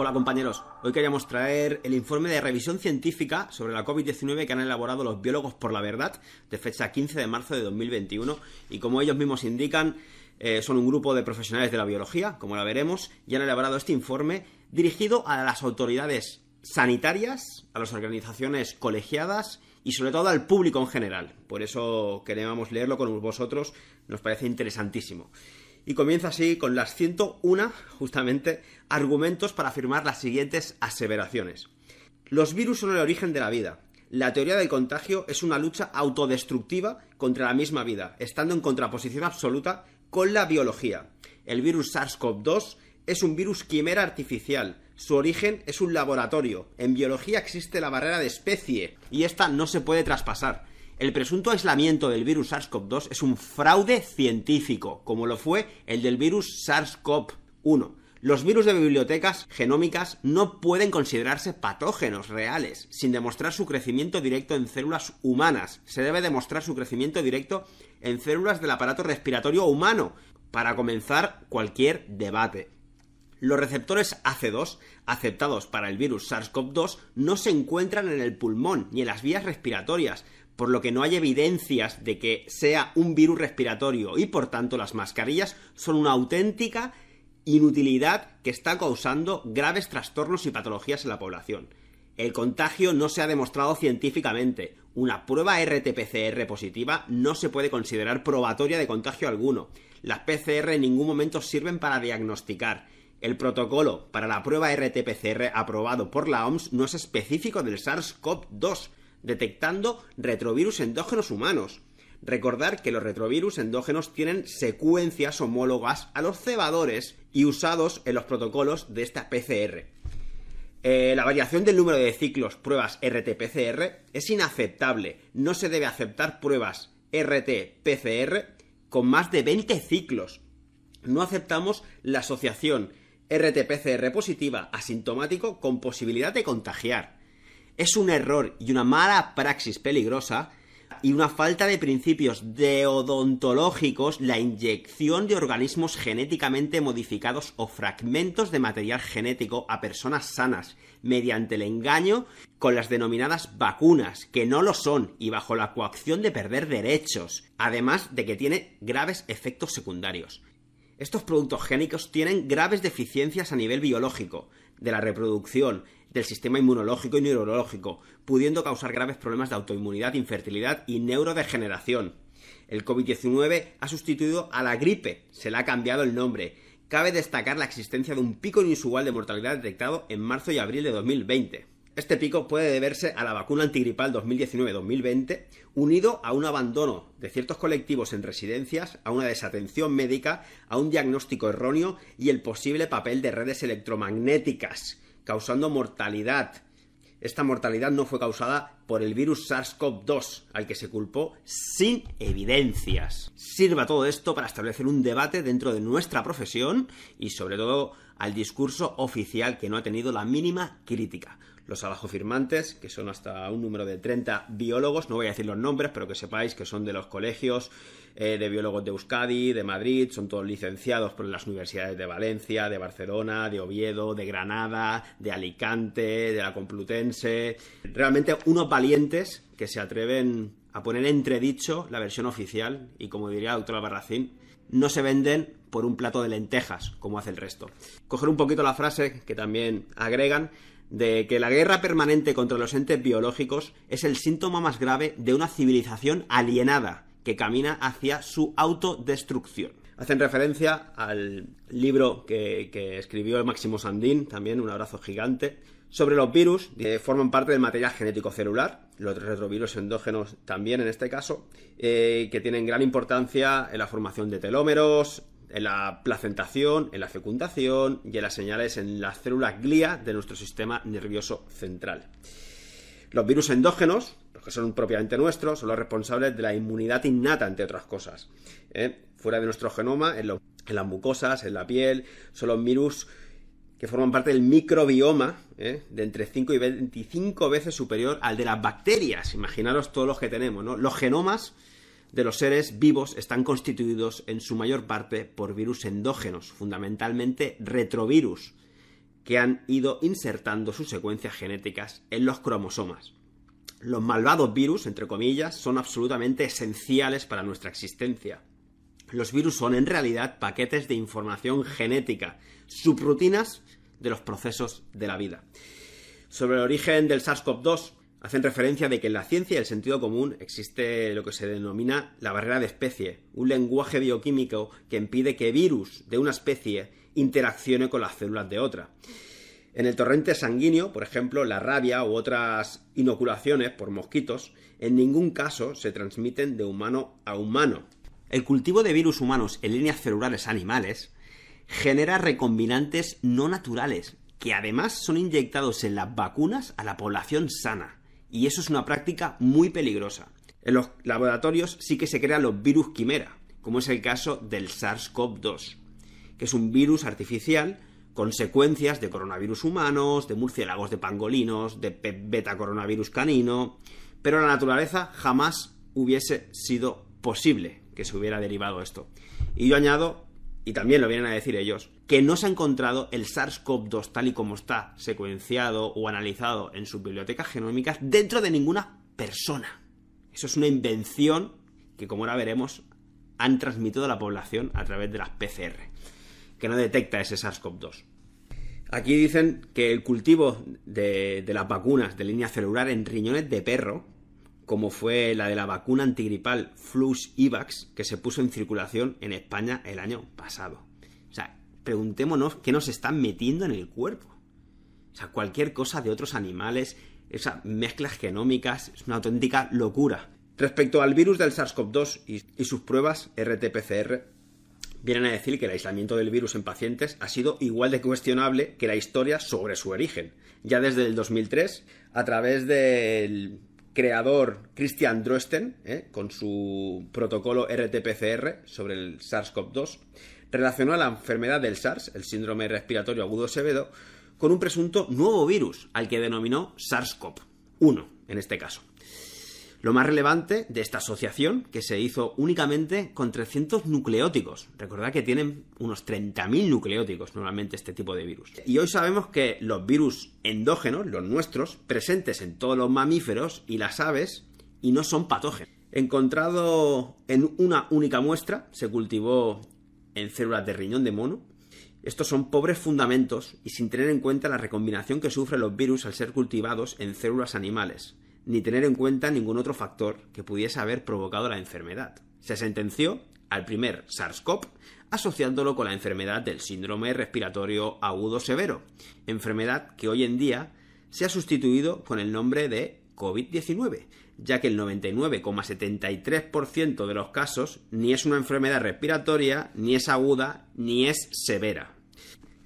Hola compañeros, hoy queríamos traer el informe de revisión científica sobre la COVID-19 que han elaborado los biólogos por la verdad de fecha 15 de marzo de 2021 y como ellos mismos indican eh, son un grupo de profesionales de la biología, como la veremos, y han elaborado este informe dirigido a las autoridades sanitarias, a las organizaciones colegiadas y sobre todo al público en general. Por eso queríamos leerlo con vosotros, nos parece interesantísimo. Y comienza así con las 101, justamente, argumentos para afirmar las siguientes aseveraciones. Los virus son el origen de la vida. La teoría del contagio es una lucha autodestructiva contra la misma vida, estando en contraposición absoluta con la biología. El virus SARS-CoV-2 es un virus quimera artificial. Su origen es un laboratorio. En biología existe la barrera de especie y esta no se puede traspasar. El presunto aislamiento del virus SARS-CoV-2 es un fraude científico, como lo fue el del virus SARS-CoV-1. Los virus de bibliotecas genómicas no pueden considerarse patógenos reales, sin demostrar su crecimiento directo en células humanas. Se debe demostrar su crecimiento directo en células del aparato respiratorio humano, para comenzar cualquier debate. Los receptores AC2 aceptados para el virus SARS-CoV-2 no se encuentran en el pulmón ni en las vías respiratorias, por lo que no hay evidencias de que sea un virus respiratorio y por tanto las mascarillas son una auténtica inutilidad que está causando graves trastornos y patologías en la población. El contagio no se ha demostrado científicamente. Una prueba RT-PCR positiva no se puede considerar probatoria de contagio alguno. Las PCR en ningún momento sirven para diagnosticar. El protocolo para la prueba RT-PCR aprobado por la OMS no es específico del SARS-CoV-2, detectando retrovirus endógenos humanos. Recordar que los retrovirus endógenos tienen secuencias homólogas a los cebadores y usados en los protocolos de esta PCR. Eh, la variación del número de ciclos pruebas RT-PCR es inaceptable. No se debe aceptar pruebas RT-PCR con más de 20 ciclos. No aceptamos la asociación RT-PCR positiva asintomático con posibilidad de contagiar. Es un error y una mala praxis peligrosa y una falta de principios deodontológicos la inyección de organismos genéticamente modificados o fragmentos de material genético a personas sanas mediante el engaño con las denominadas vacunas, que no lo son y bajo la coacción de perder derechos, además de que tiene graves efectos secundarios. Estos productos génicos tienen graves deficiencias a nivel biológico, de la reproducción, del sistema inmunológico y neurológico, pudiendo causar graves problemas de autoinmunidad, infertilidad y neurodegeneración. El COVID-19 ha sustituido a la gripe, se le ha cambiado el nombre. Cabe destacar la existencia de un pico inusual de mortalidad detectado en marzo y abril de 2020. Este pico puede deberse a la vacuna antigripal 2019-2020, unido a un abandono de ciertos colectivos en residencias, a una desatención médica, a un diagnóstico erróneo y el posible papel de redes electromagnéticas, causando mortalidad. Esta mortalidad no fue causada por el virus SARS-CoV-2, al que se culpó sin evidencias. Sirva todo esto para establecer un debate dentro de nuestra profesión y sobre todo al discurso oficial que no ha tenido la mínima crítica los abajo firmantes, que son hasta un número de 30 biólogos, no voy a decir los nombres, pero que sepáis que son de los colegios eh, de biólogos de Euskadi, de Madrid, son todos licenciados por las universidades de Valencia, de Barcelona, de Oviedo, de Granada, de Alicante, de la Complutense. Realmente unos valientes que se atreven a poner entredicho la versión oficial y como diría la doctora Barracín, no se venden por un plato de lentejas, como hace el resto. Coger un poquito la frase que también agregan de que la guerra permanente contra los entes biológicos es el síntoma más grave de una civilización alienada que camina hacia su autodestrucción. Hacen referencia al libro que, escribió Máximo Sandín, también un abrazo gigante, sobre los virus que forman parte del material genético celular, los retrovirus endógenos también en este caso, eh, que tienen gran importancia en la formación de telómeros, en la placentación, en la fecundación y en las señales en las células glía de nuestro sistema nervioso central. Los virus endógenos, los que son propiamente nuestros, son los responsables de la inmunidad innata, entre otras cosas. ¿eh? Fuera de nuestro genoma, en, las mucosas, en la piel, son los virus que forman parte del microbioma, ¿eh? de entre 5 y 25 veces superior al de las bacterias. Imaginaros todos los que tenemos, ¿no? Los genomas de los seres vivos están constituidos en su mayor parte por virus endógenos, fundamentalmente retrovirus, que han ido insertando sus secuencias genéticas en los cromosomas. Los malvados virus, entre comillas, son absolutamente esenciales para nuestra existencia. Los virus son en realidad paquetes de información genética, subrutinas de los procesos de la vida. Sobre el origen del SARS-CoV-2, hacen referencia de que en la ciencia y el sentido común existe lo que se denomina la barrera de especie, un lenguaje bioquímico que impide que virus de una especie interaccione con las células de otra. En el torrente sanguíneo, por ejemplo, la rabia u otras inoculaciones por mosquitos, en ningún caso se transmiten de humano a humano. El cultivo de virus humanos en líneas celulares animales genera recombinantes no naturales, que además son inyectados en las vacunas a la población sana. Y eso es una práctica muy peligrosa. En los laboratorios sí que se crean los virus quimera, como es el caso del SARS-CoV-2, que es un virus artificial consecuencias de coronavirus humanos, de murciélagos de pangolinos, de beta coronavirus canino, pero la naturaleza jamás hubiese sido posible que se hubiera derivado esto. Y yo añado, y también lo vienen a decir ellos, que no se ha encontrado el SARS-CoV-2 tal y como está secuenciado o analizado en sus bibliotecas genómicas dentro de ninguna persona. Eso es una invención que, como ahora veremos, han transmitido a la población a través de las PCR que no detecta ese SARS-CoV-2. Aquí dicen que el cultivo de, las vacunas de línea celular en riñones de perro, como fue la de la vacuna antigripal Flux Ivax, que se puso en circulación en España el año pasado. Preguntémonos qué nos están metiendo en el cuerpo. O sea, cualquier cosa de otros animales, esas mezclas genómicas, es una auténtica locura. Respecto al virus del SARS-CoV-2 y, y sus pruebas RT-PCR, vienen a decir que el aislamiento del virus en pacientes ha sido igual de cuestionable que la historia sobre su origen. Ya desde el 2003, a través del creador Christian Drosten, ¿eh? con su protocolo RT-PCR sobre el SARS-CoV-2, relacionó a la enfermedad del SARS, el síndrome respiratorio agudo severo, con un presunto nuevo virus, al que denominó SARS-CoV-1, en este caso. Lo más relevante de esta asociación, que se hizo únicamente con 300 nucleóticos. Recordad que tienen unos 30.000 nucleóticos normalmente este tipo de virus. Y hoy sabemos que los virus endógenos, los nuestros, presentes en todos los mamíferos y las aves, y no son patógenos. Encontrado en una única muestra, se cultivó en células de riñón de mono. Estos son pobres fundamentos y sin tener en cuenta la recombinación que sufren los virus al ser cultivados en células animales ni tener en cuenta ningún otro factor que pudiese haber provocado la enfermedad. Se sentenció al primer SARS-CoV asociándolo con la enfermedad del síndrome respiratorio agudo severo, enfermedad que hoy en día se ha sustituido con el nombre de COVID-19, ya que el 99,73% de los casos ni es una enfermedad respiratoria, ni es aguda, ni es severa.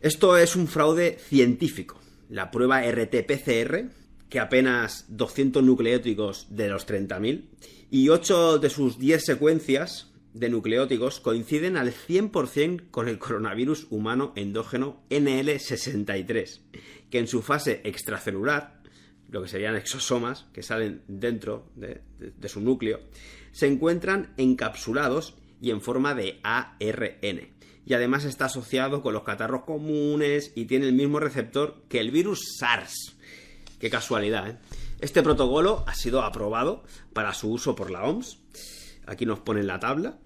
Esto es un fraude científico. La prueba RT-PCR que apenas 200 nucleóticos de los 30.000 y 8 de sus 10 secuencias de nucleóticos coinciden al 100% con el coronavirus humano endógeno NL63, que en su fase extracelular, lo que serían exosomas que salen dentro de, de su núcleo, se encuentran encapsulados y en forma de ARN. Y además está asociado con los catarros comunes y tiene el mismo receptor que el virus SARS, Qué casualidad, ¿eh? Este protocolo ha sido aprobado para su uso por la OMS. Aquí nos ponen la tabla.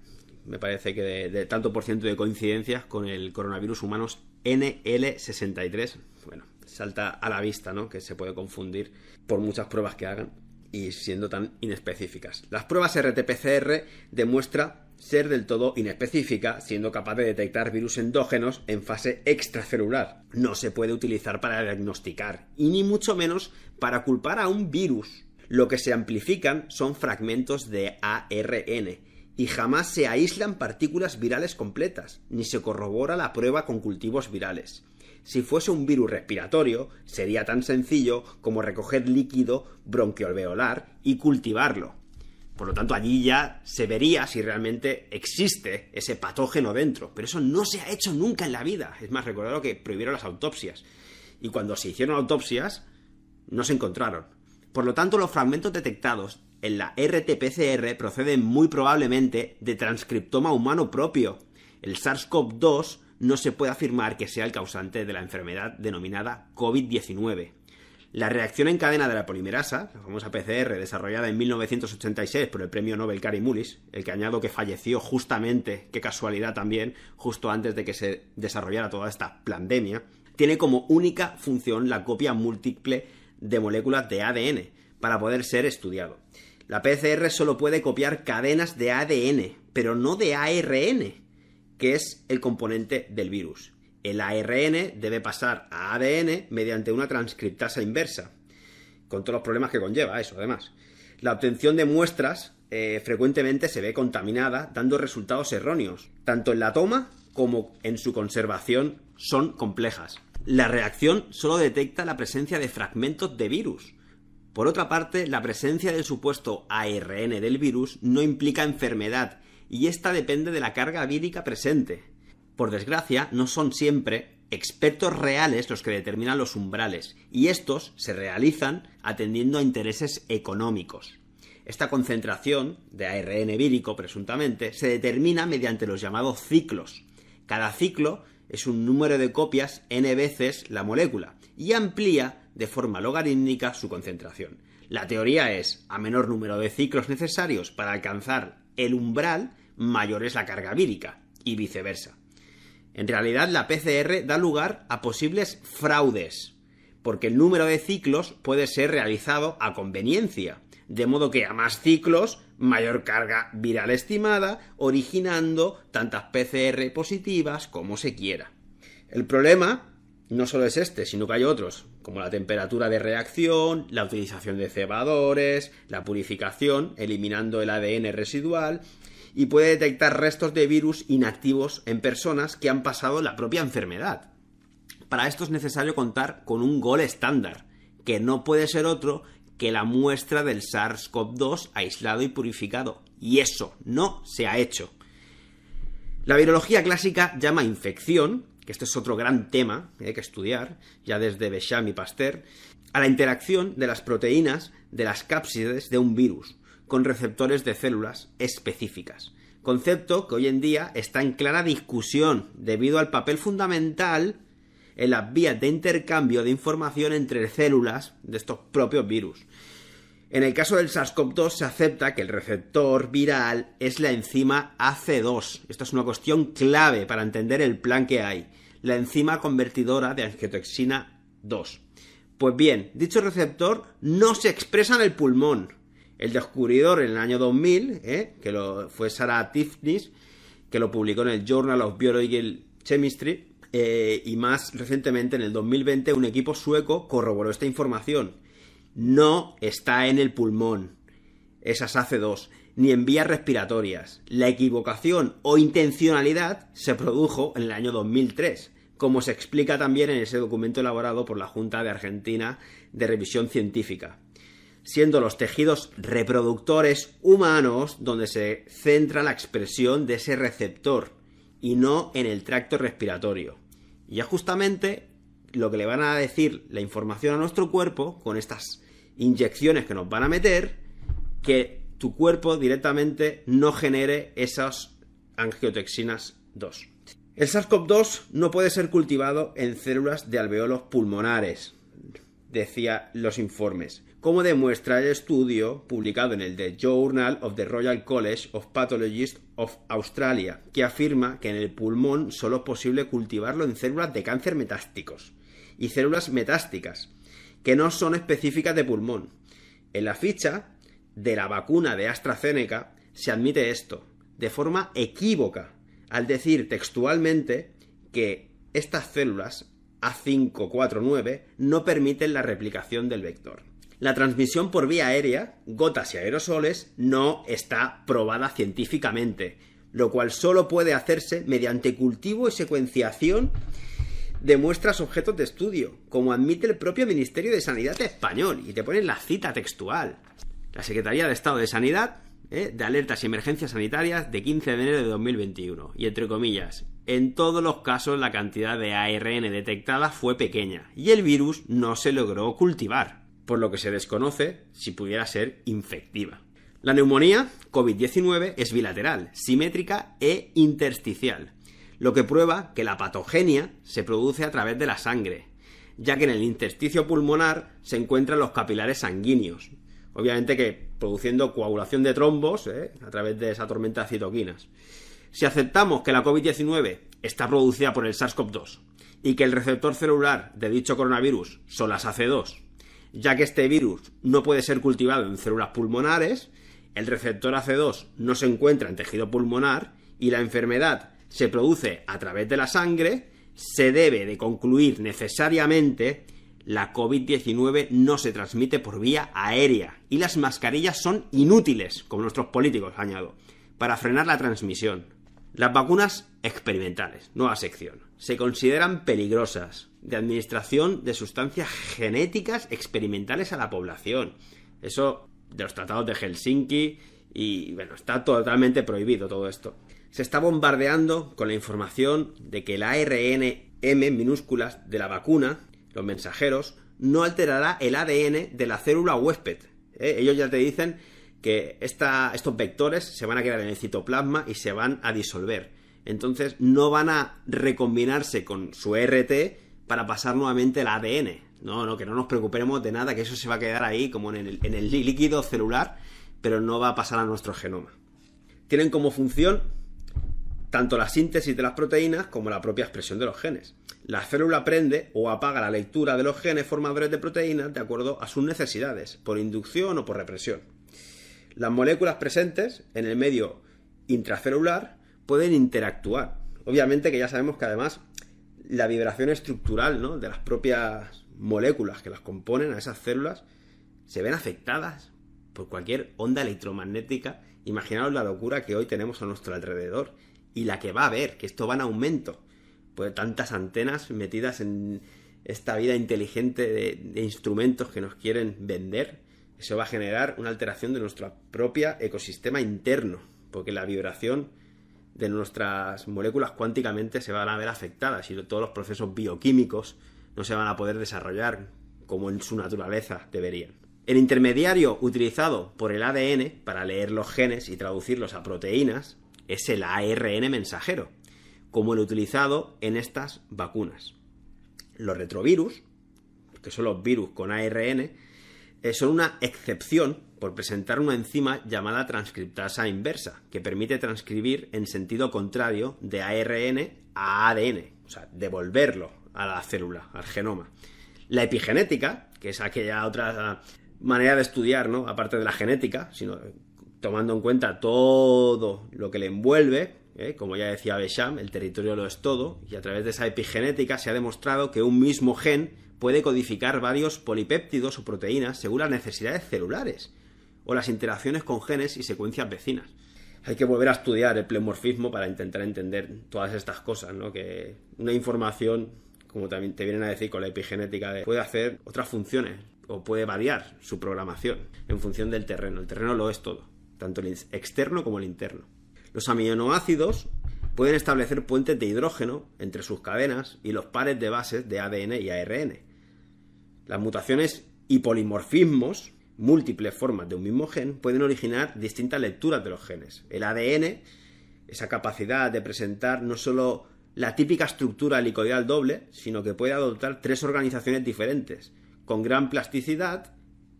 Me parece que de, tanto por ciento de coincidencias con el coronavirus humanos NL63. Bueno, salta a la vista, ¿no? Que se puede confundir por muchas pruebas que hagan y siendo tan inespecíficas. Las pruebas RT-PCR demuestra ser del todo inespecífica, siendo capaz de detectar virus endógenos en fase extracelular. No se puede utilizar para diagnosticar, y ni mucho menos para culpar a un virus. Lo que se amplifican son fragmentos de ARN, y jamás se aíslan partículas virales completas, ni se corrobora la prueba con cultivos virales. Si fuese un virus respiratorio, sería tan sencillo como recoger líquido bronquiolveolar y cultivarlo. Por lo tanto, allí ya se vería si realmente existe ese patógeno dentro. Pero eso no se ha hecho nunca en la vida. Es más, recordado que prohibieron las autopsias. Y cuando se hicieron autopsias, no se encontraron. Por lo tanto, los fragmentos detectados en la RT-PCR proceden muy probablemente de transcriptoma humano propio. El SARS-CoV-2 no se puede afirmar que sea el causante de la enfermedad denominada COVID-19. La reacción en cadena de la polimerasa, la famosa PCR desarrollada en 1986 por el premio Nobel Cary Mullis, el que añado que falleció justamente, qué casualidad también, justo antes de que se desarrollara toda esta pandemia, tiene como única función la copia múltiple de moléculas de ADN para poder ser estudiado. La PCR solo puede copiar cadenas de ADN, pero no de ARN, que es el componente del virus. El ARN debe pasar a ADN mediante una transcriptasa inversa, con todos los problemas que conlleva eso, además. La obtención de muestras eh, frecuentemente se ve contaminada, dando resultados erróneos. Tanto en la toma como en su conservación son complejas. La reacción solo detecta la presencia de fragmentos de virus, por otra parte, la presencia del supuesto ARN del virus no implica enfermedad, y esta depende de la carga vírica presente. Por desgracia, no son siempre expertos reales los que determinan los umbrales, y estos se realizan atendiendo a intereses económicos. Esta concentración de ARN vírico, presuntamente, se determina mediante los llamados ciclos. Cada ciclo es un número de copias n veces la molécula y amplía de forma logarítmica su concentración. La teoría es, a menor número de ciclos necesarios para alcanzar el umbral, mayor es la carga vírica, y viceversa. En realidad, la PCR da lugar a posibles fraudes, porque el número de ciclos puede ser realizado a conveniencia, de modo que a más ciclos, mayor carga viral estimada, originando tantas PCR positivas como se quiera. El problema no solo es este, sino que hay otros, como la temperatura de reacción, la utilización de cebadores, la purificación, eliminando el ADN residual, y puede detectar restos de virus inactivos en personas que han pasado la propia enfermedad. Para esto es necesario contar con un gol estándar, que no puede ser otro que la muestra del SARS-CoV-2 aislado y purificado. Y eso no se ha hecho. La virología clásica llama infección que este es otro gran tema que hay que estudiar, ya desde Becham y Pasteur, a la interacción de las proteínas de las cápsides de un virus con receptores de células específicas. Concepto que hoy en día está en clara discusión debido al papel fundamental en las vías de intercambio de información entre células de estos propios virus. En el caso del SARS-CoV-2 se acepta que el receptor viral es la enzima AC2. Esto es una cuestión clave para entender el plan que hay. La enzima convertidora de angiotoxina 2. Pues bien, dicho receptor no se expresa en el pulmón. El descubridor en el año 2000, ¿eh? que lo, fue Sarah Tifnis, que lo publicó en el Journal of Biological Chemistry, eh, y más recientemente en el 2020 un equipo sueco corroboró esta información no está en el pulmón, esas AC2, ni en vías respiratorias. La equivocación o intencionalidad se produjo en el año 2003, como se explica también en ese documento elaborado por la Junta de Argentina de Revisión Científica, siendo los tejidos reproductores humanos donde se centra la expresión de ese receptor y no en el tracto respiratorio. Y es justamente lo que le van a decir la información a nuestro cuerpo con estas inyecciones que nos van a meter que tu cuerpo directamente no genere esas angiotexinas 2. El SARS-CoV-2 no puede ser cultivado en células de alveolos pulmonares, decía los informes, como demuestra el estudio publicado en el The Journal of the Royal College of Pathologists of Australia, que afirma que en el pulmón solo es posible cultivarlo en células de cáncer metásticos y células metásticas, que no son específicas de pulmón. En la ficha de la vacuna de AstraZeneca se admite esto, de forma equívoca, al decir textualmente que estas células A549 no permiten la replicación del vector. La transmisión por vía aérea, gotas y aerosoles, no está probada científicamente, lo cual solo puede hacerse mediante cultivo y secuenciación de muestras objetos de estudio, como admite el propio Ministerio de Sanidad español, y te ponen la cita textual. La Secretaría de Estado de Sanidad, ¿eh? de Alertas y Emergencias Sanitarias, de 15 de enero de 2021, y entre comillas, en todos los casos la cantidad de ARN detectada fue pequeña, y el virus no se logró cultivar, por lo que se desconoce si pudiera ser infectiva. La neumonía COVID-19 es bilateral, simétrica e intersticial lo que prueba que la patogenia se produce a través de la sangre, ya que en el intersticio pulmonar se encuentran los capilares sanguíneos, obviamente que produciendo coagulación de trombos ¿eh? a través de esa tormenta de citoquinas. Si aceptamos que la COVID-19 está producida por el SARS-CoV-2 y que el receptor celular de dicho coronavirus son las AC2, ya que este virus no puede ser cultivado en células pulmonares, el receptor AC2 no se encuentra en tejido pulmonar y la enfermedad se produce a través de la sangre, se debe de concluir necesariamente la COVID-19 no se transmite por vía aérea y las mascarillas son inútiles, como nuestros políticos, añado, para frenar la transmisión. Las vacunas experimentales, nueva sección, se consideran peligrosas de administración de sustancias genéticas experimentales a la población. Eso de los tratados de Helsinki y bueno, está totalmente prohibido todo esto. Se está bombardeando con la información de que el ARN M minúsculas de la vacuna, los mensajeros, no alterará el ADN de la célula huésped. ¿eh? Ellos ya te dicen que estos vectores se van a quedar en el citoplasma y se van a disolver. Entonces no van a recombinarse con su RT para pasar nuevamente el ADN. No, no, que no nos preocupemos de nada, que eso se va a quedar ahí como en el, en el líquido celular, pero no va a pasar a nuestro genoma. Tienen como función tanto la síntesis de las proteínas como la propia expresión de los genes. La célula prende o apaga la lectura de los genes formadores de proteínas de acuerdo a sus necesidades, por inducción o por represión. Las moléculas presentes en el medio intracelular pueden interactuar. Obviamente que ya sabemos que además la vibración estructural de las propias moléculas que las componen a esas células se ven afectadas por cualquier onda electromagnética. Imaginaos la locura que hoy tenemos a nuestro alrededor y la que va a haber, que esto va en aumento. Pues tantas antenas metidas en esta vida inteligente de instrumentos que nos quieren vender eso va a generar una alteración de nuestro propio ecosistema interno, porque la vibración de nuestras moléculas cuánticamente se van a ver afectadas y todos los procesos bioquímicos no se van a poder desarrollar como en su naturaleza deberían. El intermediario utilizado por el ADN para leer los genes y traducirlos a proteínas es el ARN mensajero, como el utilizado en estas vacunas. Los retrovirus, que son los virus con ARN, eh, son una excepción por presentar una enzima llamada transcriptasa inversa, que permite transcribir en sentido contrario de ARN a ADN, o sea, devolverlo a la célula, al genoma. La epigenética, que es aquella otra manera de estudiar, ¿no? Aparte de la genética, sino tomando en cuenta todo lo que le envuelve, ¿eh? como ya decía Besham, el territorio lo es todo, y a través de esa epigenética se ha demostrado que un mismo gen puede codificar varios polipéptidos o proteínas según las necesidades celulares o las interacciones con genes y secuencias vecinas. Hay que volver a estudiar el plemorfismo para intentar entender todas estas cosas, ¿no? Que una información, como también te vienen a decir con la epigenética, puede hacer otras funciones o puede variar su programación en función del terreno. El terreno lo es todo, tanto el externo como el interno. Los aminoácidos pueden establecer puentes de hidrógeno entre sus cadenas y los pares de bases de ADN y ARN. Las mutaciones y polimorfismos, múltiples formas de un mismo gen, pueden originar distintas lecturas de los genes. El ADN, esa capacidad de presentar no solo la típica estructura helicoidal doble, sino que puede adoptar tres organizaciones diferentes, con gran plasticidad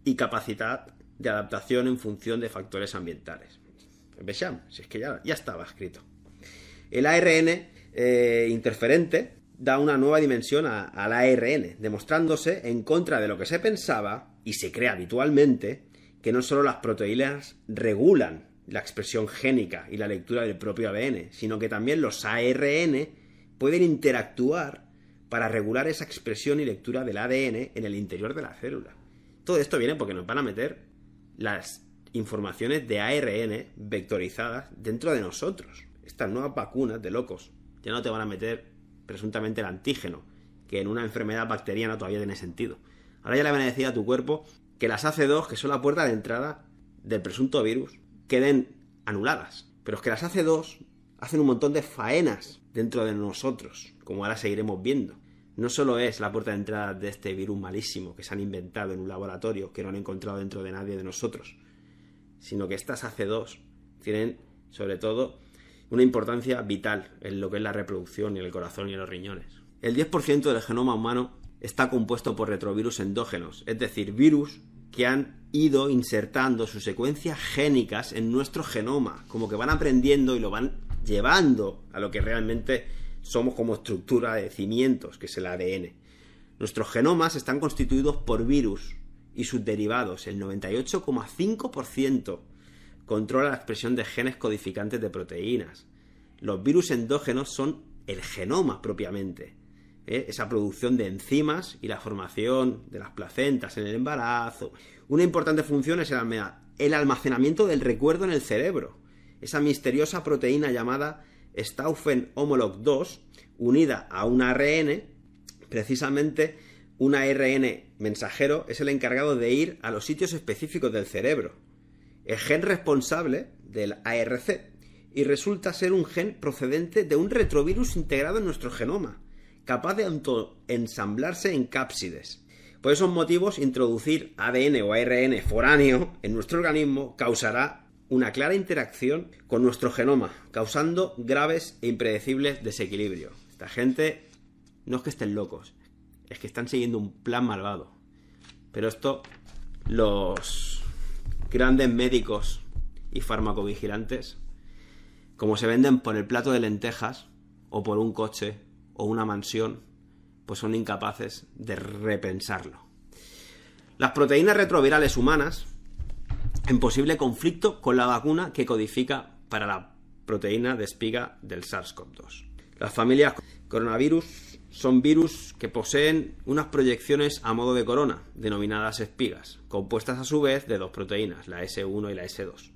y capacidad de adaptación en función de factores ambientales. Besham, si es que ya, estaba escrito. El ARN eh, interferente da una nueva dimensión al ARN, demostrándose en contra de lo que se pensaba y se cree habitualmente que no solo las proteínas regulan la expresión génica y la lectura del propio ADN, sino que también los ARN pueden interactuar para regular esa expresión y lectura del ADN en el interior de la célula. Todo esto viene porque nos van a meter las informaciones de ARN vectorizadas dentro de nosotros. Estas nuevas vacunas de locos ya no te van a meter presuntamente el antígeno, que en una enfermedad bacteriana todavía tiene sentido. Ahora ya le van a decir a tu cuerpo que las AC2, que son la puerta de entrada del presunto virus, queden anuladas. Pero es que las AC2 hacen un montón de faenas dentro de nosotros, como ahora seguiremos viendo. No solo es la puerta de entrada de este virus malísimo que se han inventado en un laboratorio que no han encontrado dentro de nadie de nosotros, sino que estas AC2 tienen, sobre todo, una importancia vital en lo que es la reproducción y el corazón y los riñones. El 10% del genoma humano está compuesto por retrovirus endógenos, es decir, virus que han ido insertando sus secuencias génicas en nuestro genoma, como que van aprendiendo y lo van llevando a lo que realmente somos como estructura de cimientos, que es el ADN. Nuestros genomas están constituidos por virus y sus derivados, el 98,5% controla la expresión de genes codificantes de proteínas. Los virus endógenos son el genoma propiamente, ¿eh? esa producción de enzimas y la formación de las placentas en el embarazo. Una importante función es el almacenamiento del recuerdo en el cerebro. Esa misteriosa proteína llamada Stauffen homolog 2, unida a un ARN, precisamente un ARN mensajero es el encargado de ir a los sitios específicos del cerebro el gen responsable del ARC y resulta ser un gen procedente de un retrovirus integrado en nuestro genoma, capaz de ensamblarse en cápsides. Por esos motivos, introducir ADN o ARN foráneo en nuestro organismo causará una clara interacción con nuestro genoma, causando graves e impredecibles desequilibrios. Esta gente no es que estén locos, es que están siguiendo un plan malvado. Pero esto los grandes médicos y farmacovigilantes, como se venden por el plato de lentejas o por un coche o una mansión, pues son incapaces de repensarlo. Las proteínas retrovirales humanas en posible conflicto con la vacuna que codifica para la proteína de espiga del SARS-CoV-2. Las familias coronavirus son virus que poseen unas proyecciones a modo de corona, denominadas espigas, compuestas a su vez de dos proteínas, la S1 y la S2.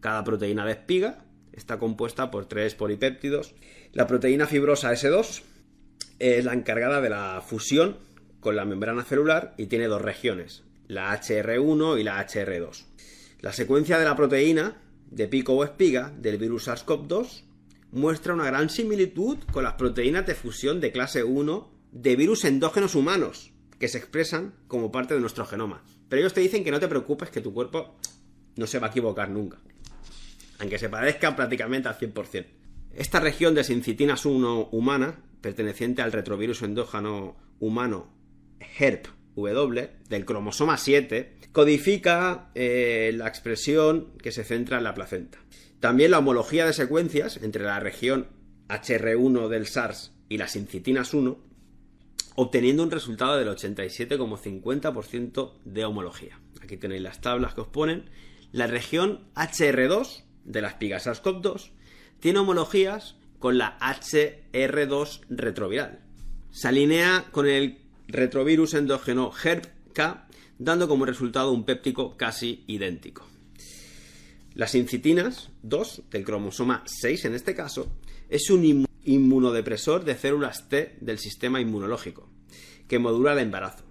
Cada proteína de espiga está compuesta por tres polipéptidos. La proteína fibrosa S2 es la encargada de la fusión con la membrana celular y tiene dos regiones, la HR1 y la HR2. La secuencia de la proteína de pico o espiga del virus SARS-CoV-2 muestra una gran similitud con las proteínas de fusión de clase 1 de virus endógenos humanos, que se expresan como parte de nuestro genoma. Pero ellos te dicen que no te preocupes, que tu cuerpo no se va a equivocar nunca. Aunque se parezca prácticamente al 100%. Esta región de sincitinas 1 humana, perteneciente al retrovirus endógeno humano HERP W del cromosoma 7, codifica eh, la expresión que se centra en la placenta. También la homología de secuencias entre la región HR1 del SARS y las incitinas 1, obteniendo un resultado del 87,50% de homología. Aquí tenéis las tablas que os ponen. La región HR2 de las pigas SARS-CoV-2 tiene homologías con la HR2 retroviral. Se alinea con el retrovirus endógeno HERP-K, dando como resultado un péptico casi idéntico. Las incitinas 2 del cromosoma 6 en este caso es un inmunodepresor de células T del sistema inmunológico que modula el embarazo.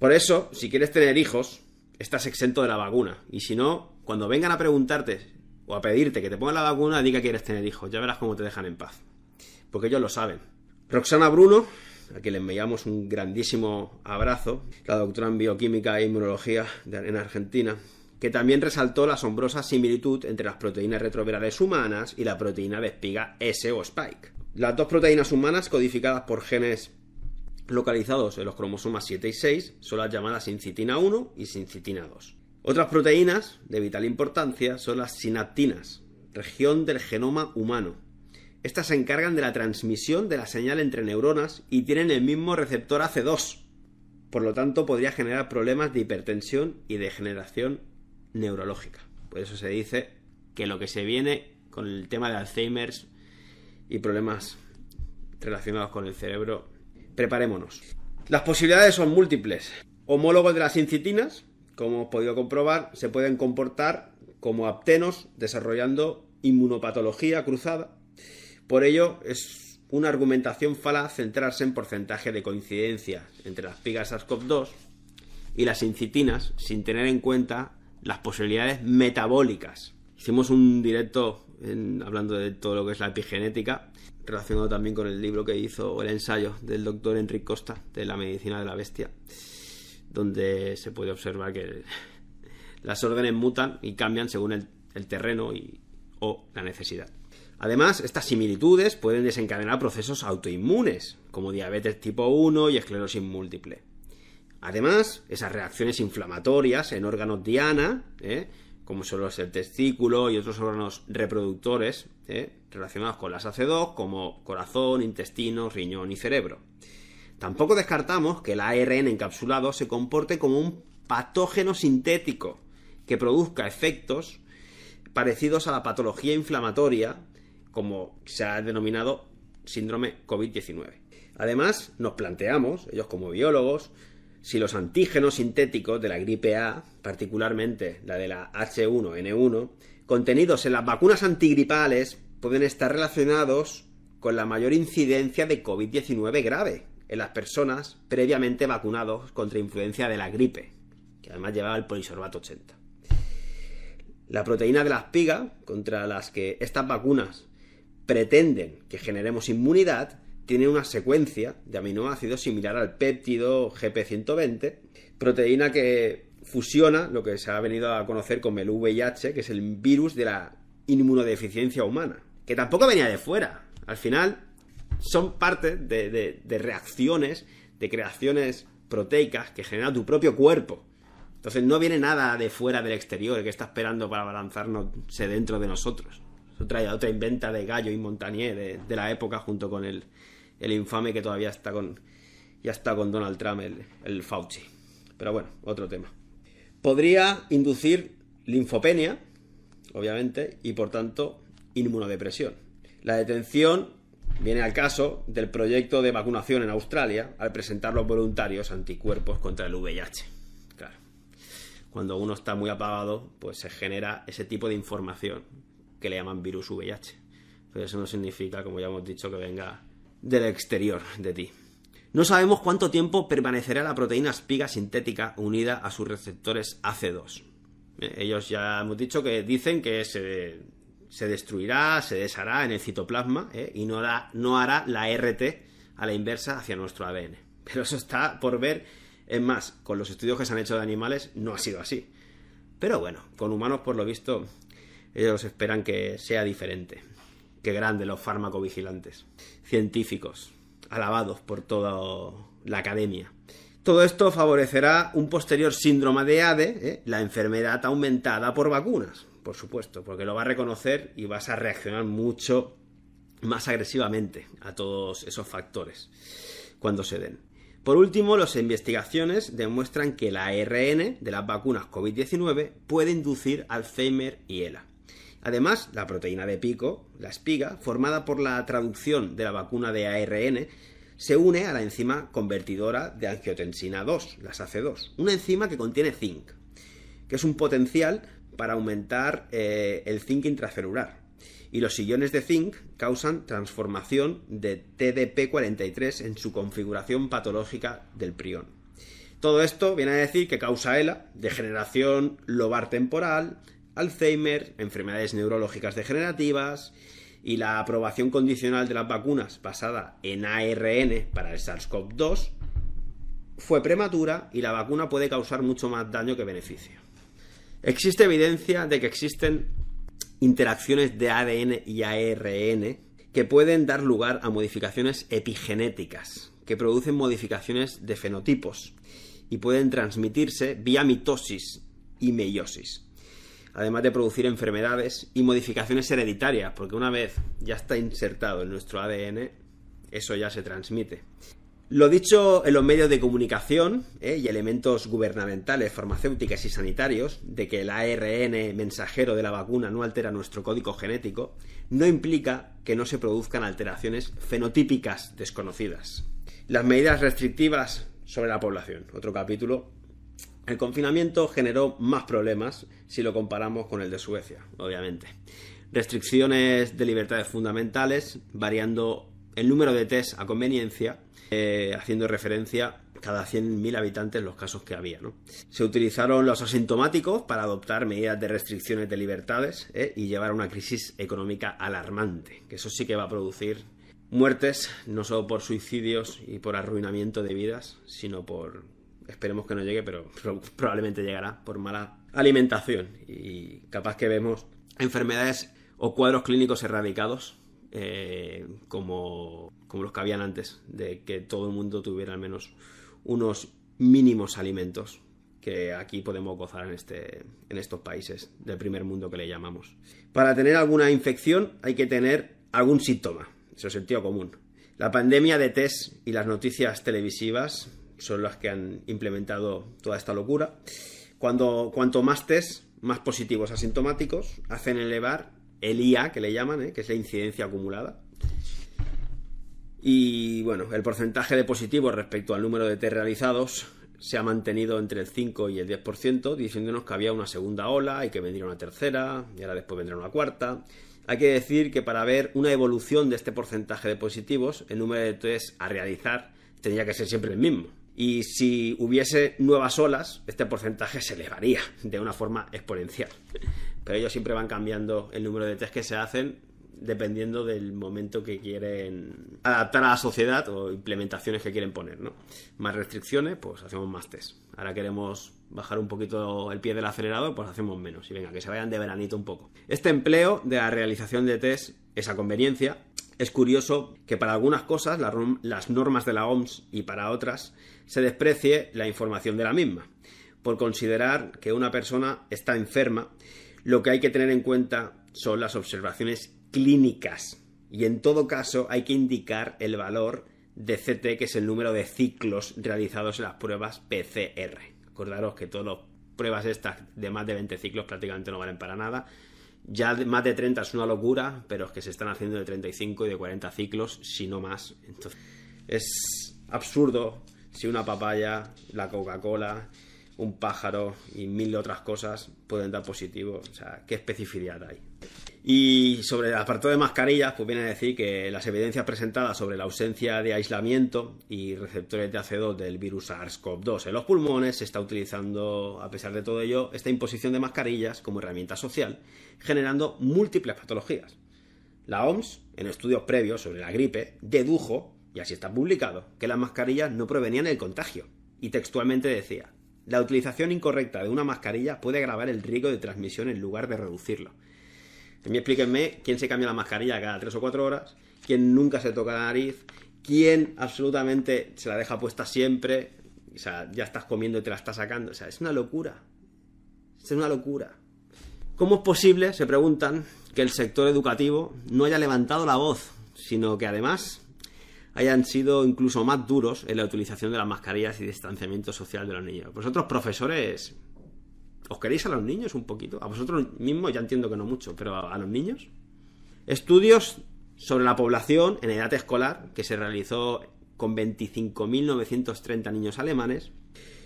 Por eso, si quieres tener hijos, estás exento de la vacuna. Y si no, cuando vengan a preguntarte o a pedirte que te pongan la vacuna, diga que quieres tener hijos. Ya verás cómo te dejan en paz. Porque ellos lo saben. Roxana Bruno, a quien le enviamos un grandísimo abrazo, la doctora en bioquímica e inmunología en Argentina, que también resaltó la asombrosa similitud entre las proteínas retrovirales humanas y la proteína de espiga S o Spike. Las dos proteínas humanas codificadas por genes localizados en los cromosomas 7 y 6 son las llamadas sincitina 1 y sincitina 2. Otras proteínas de vital importancia son las sinaptinas, región del genoma humano. Estas se encargan de la transmisión de la señal entre neuronas y tienen el mismo receptor AC2. Por lo tanto, podría generar problemas de hipertensión y degeneración neurológica. Por eso se dice que lo que se viene con el tema de Alzheimer y problemas relacionados con el cerebro, preparémonos. Las posibilidades son múltiples. Homólogos de las incitinas, como hemos podido comprobar, se pueden comportar como aptenos desarrollando inmunopatología cruzada. Por ello, es una argumentación falaz centrarse en porcentaje de coincidencia entre las pigas SARS-CoV-2 y las incitinas sin tener en cuenta las posibilidades metabólicas. Hicimos un directo hablando de todo lo que es la epigenética, relacionado también con el libro que hizo, el ensayo del doctor Enrique Costa, de la medicina de la bestia, donde se puede observar que las órdenes mutan y cambian según el, terreno y, o la necesidad. Además, estas similitudes pueden desencadenar procesos autoinmunes, como diabetes tipo 1 y esclerosis múltiple. Además, esas reacciones inflamatorias en órganos diana, ¿eh? como son los del testículo y otros órganos reproductores ¿eh? relacionados con las AC2, como corazón, intestino, riñón y cerebro. Tampoco descartamos que el ARN encapsulado se comporte como un patógeno sintético que produzca efectos parecidos a la patología inflamatoria como se ha denominado síndrome COVID-19. Además, nos planteamos, ellos como biólogos, si los antígenos sintéticos de la gripe A, particularmente la de la H1N1, contenidos en las vacunas antigripales, pueden estar relacionados con la mayor incidencia de COVID-19 grave en las personas previamente vacunados contra influencia de la gripe, que además llevaba el polisorbato 80. La proteína de la espiga, contra las que estas vacunas pretenden que generemos inmunidad tiene una secuencia de aminoácidos similar al péptido GP120, proteína que fusiona lo que se ha venido a conocer como el VIH, que es el virus de la inmunodeficiencia humana, que tampoco venía de fuera. Al final son parte de, de reacciones, de creaciones proteicas que genera tu propio cuerpo. Entonces no viene nada de fuera del exterior que está esperando para balanzarnos dentro de nosotros otra, otra inventa de Gallo y Montagnier de, la época junto con el, infame que todavía está con ya está con Donald Trump, el, el Fauci. Pero bueno, otro tema. Podría inducir linfopenia, obviamente, y por tanto inmunodepresión. La detención viene al caso del proyecto de vacunación en Australia al presentar los voluntarios anticuerpos contra el VIH. Claro. Cuando uno está muy apagado, pues se genera ese tipo de información que le llaman virus VIH. Pero eso no significa, como ya hemos dicho, que venga del exterior de ti. No sabemos cuánto tiempo permanecerá la proteína espiga sintética unida a sus receptores AC2. Eh, ellos ya hemos dicho que dicen que se, destruirá, se deshará en el citoplasma eh, y no hará, no hará la RT a la inversa hacia nuestro ADN. Pero eso está por ver. Es más, con los estudios que se han hecho de animales no ha sido así. Pero bueno, con humanos por lo visto ellos esperan que sea diferente. Qué grande los farmacovigilantes. Científicos, alabados por toda la academia. Todo esto favorecerá un posterior síndrome de ADE, ¿eh? la enfermedad aumentada por vacunas, por supuesto, porque lo va a reconocer y vas a reaccionar mucho más agresivamente a todos esos factores cuando se den. Por último, las investigaciones demuestran que la ARN de las vacunas COVID-19 puede inducir Alzheimer y ELA. Además, la proteína de pico, la espiga, formada por la traducción de la vacuna de ARN, se une a la enzima convertidora de angiotensina 2, la SACE2, una enzima que contiene zinc, que es un potencial para aumentar eh, el zinc intracelular. Y los sillones de zinc causan transformación de TDP43 en su configuración patológica del prión. Todo esto viene a decir que causa ELA, degeneración lobar temporal, Alzheimer, enfermedades neurológicas degenerativas y la aprobación condicional de las vacunas basada en ARN para el SARS-CoV-2 fue prematura y la vacuna puede causar mucho más daño que beneficio. Existe evidencia de que existen interacciones de ADN y ARN que pueden dar lugar a modificaciones epigenéticas, que producen modificaciones de fenotipos y pueden transmitirse vía mitosis y meiosis además de producir enfermedades y modificaciones hereditarias, porque una vez ya está insertado en nuestro ADN, eso ya se transmite. Lo dicho en los medios de comunicación ¿eh? y elementos gubernamentales, farmacéuticas y sanitarios, de que el ARN mensajero de la vacuna no altera nuestro código genético, no implica que no se produzcan alteraciones fenotípicas desconocidas. Las medidas restrictivas sobre la población, otro capítulo el confinamiento generó más problemas si lo comparamos con el de Suecia, obviamente. Restricciones de libertades fundamentales, variando el número de test a conveniencia, eh, haciendo referencia cada 100.000 habitantes los casos que había. Se utilizaron los asintomáticos para adoptar medidas de restricciones de libertades eh, y llevar a una crisis económica alarmante, que eso sí que va a producir muertes, no solo por suicidios y por arruinamiento de vidas, sino por Esperemos que no llegue, pero, probablemente llegará por mala alimentación. Y capaz que vemos enfermedades o cuadros clínicos erradicados, eh, como, como los que habían antes, de que todo el mundo tuviera al menos unos mínimos alimentos que aquí podemos gozar en, este, en estos países del primer mundo que le llamamos. Para tener alguna infección hay que tener algún síntoma, eso es sentido común. La pandemia de test y las noticias televisivas son las que han implementado toda esta locura. Cuando, cuanto más test, más positivos asintomáticos, hacen elevar el IA, que le llaman, ¿eh? que es la incidencia acumulada. Y bueno, el porcentaje de positivos respecto al número de test realizados se ha mantenido entre el 5 y el 10%, diciéndonos que había una segunda ola y que vendría una tercera, y ahora después vendrá una cuarta. Hay que decir que para ver una evolución de este porcentaje de positivos, el número de test a realizar tendría que ser siempre el mismo. Y si hubiese nuevas olas, este porcentaje se elevaría de una forma exponencial. Pero ellos siempre van cambiando el número de test que se hacen dependiendo del momento que quieren adaptar a la sociedad o implementaciones que quieren poner, ¿no? Más restricciones, pues hacemos más test. Ahora queremos bajar un poquito el pie del acelerador, pues hacemos menos. Y venga, que se vayan de veranito un poco. Este empleo de la realización de test, esa conveniencia, es curioso que para algunas cosas, las normas de la OMS y para otras, se desprecie la información de la misma. Por considerar que una persona está enferma, lo que hay que tener en cuenta son las observaciones clínicas. Y en todo caso hay que indicar el valor de CT, que es el número de ciclos realizados en las pruebas PCR. Acordaros que todas las pruebas estas de más de 20 ciclos prácticamente no valen para nada. Ya más de 30 es una locura, pero es que se están haciendo de 35 y de 40 ciclos, si no más. Entonces, es absurdo si una papaya, la Coca-Cola, un pájaro y mil otras cosas pueden dar positivo. O sea, ¿qué especificidad hay? Y sobre el apartado de mascarillas, pues viene a decir que las evidencias presentadas sobre la ausencia de aislamiento y receptores de AC2 del virus SARS-CoV-2 en los pulmones se está utilizando, a pesar de todo ello, esta imposición de mascarillas como herramienta social, generando múltiples patologías. La OMS, en estudios previos sobre la gripe, dedujo, y así está publicado, que las mascarillas no provenían del contagio. Y textualmente decía, la utilización incorrecta de una mascarilla puede agravar el riesgo de transmisión en lugar de reducirlo. Mí explíquenme quién se cambia la mascarilla cada 3 o 4 horas, quién nunca se toca la nariz, quién absolutamente se la deja puesta siempre, o sea, ya estás comiendo y te la estás sacando. O sea, es una locura. Es una locura. ¿Cómo es posible, se preguntan, que el sector educativo no haya levantado la voz, sino que además hayan sido incluso más duros en la utilización de las mascarillas y distanciamiento social de los niños? Vosotros, profesores, ¿Os queréis a los niños un poquito? A vosotros mismos ya entiendo que no mucho, pero a, los niños. Estudios sobre la población en edad escolar que se realizó con 25.930 niños alemanes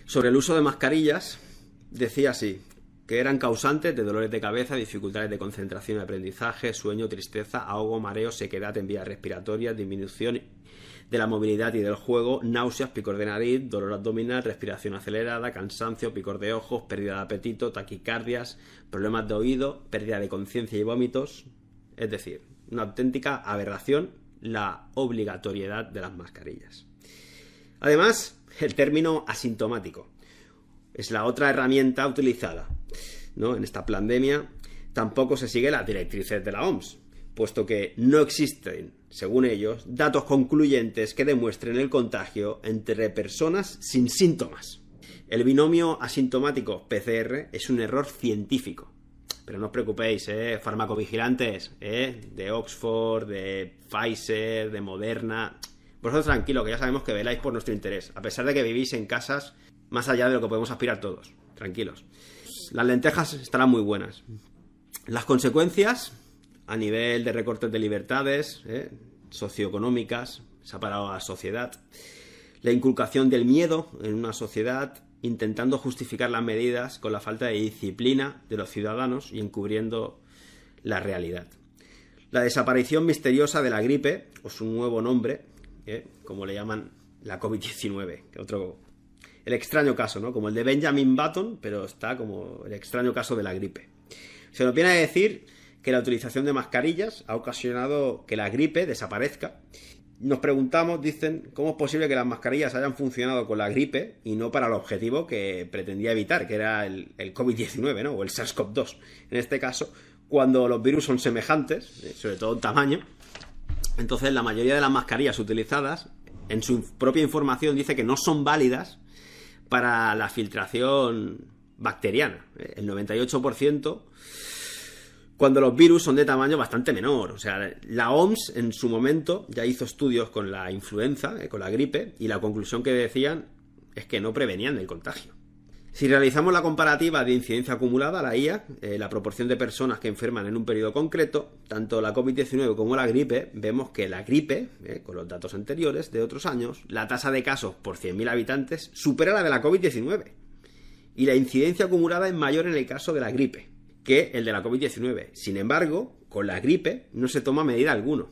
sobre el uso de mascarillas decía así que eran causantes de dolores de cabeza, dificultades de concentración y aprendizaje, sueño, tristeza, ahogo, mareo, sequedad en vías respiratorias, disminución de la movilidad y del juego, náuseas, picor de nariz, dolor abdominal, respiración acelerada, cansancio, picor de ojos, pérdida de apetito, taquicardias, problemas de oído, pérdida de conciencia y vómitos. Es decir, una auténtica aberración la obligatoriedad de las mascarillas. Además, el término asintomático es la otra herramienta utilizada. ¿no? En esta pandemia tampoco se sigue las directrices de la OMS, puesto que no existen, según ellos, datos concluyentes que demuestren el contagio entre personas sin síntomas. El binomio asintomático PCR es un error científico. Pero no os preocupéis, ¿eh? farmacovigilantes ¿eh? de Oxford, de Pfizer, de Moderna. Vosotros tranquilo, que ya sabemos que veláis por nuestro interés, a pesar de que vivís en casas más allá de lo que podemos aspirar todos. Tranquilos. Las lentejas estarán muy buenas. Las consecuencias a nivel de recortes de libertades ¿eh? socioeconómicas, se ha parado a la sociedad, la inculcación del miedo en una sociedad intentando justificar las medidas con la falta de disciplina de los ciudadanos y encubriendo la realidad. La desaparición misteriosa de la gripe, o su nuevo nombre, ¿eh? como le llaman la COVID-19, otro el extraño caso, ¿no? Como el de Benjamin Button, pero está como el extraño caso de la gripe. Se nos viene a decir que la utilización de mascarillas ha ocasionado que la gripe desaparezca. Nos preguntamos, dicen, cómo es posible que las mascarillas hayan funcionado con la gripe y no para el objetivo que pretendía evitar, que era el, COVID-19, ¿no? O el SARS-CoV-2. En este caso, cuando los virus son semejantes, eh, sobre todo en tamaño. Entonces, la mayoría de las mascarillas utilizadas, en su propia información, dice que no son válidas para la filtración bacteriana. El 98% cuando los virus son de tamaño bastante menor. O sea, la OMS en su momento ya hizo estudios con la influenza, eh, con la gripe, y la conclusión que decían es que no prevenían el contagio. Si realizamos la comparativa de incidencia acumulada, la IA, eh, la proporción de personas que enferman en un periodo concreto, tanto la COVID-19 como la gripe, vemos que la gripe, eh, con los datos anteriores de otros años, la tasa de casos por 100.000 habitantes supera la de la COVID-19. Y la incidencia acumulada es mayor en el caso de la gripe que el de la COVID-19. Sin embargo, con la gripe no se toma medida alguno.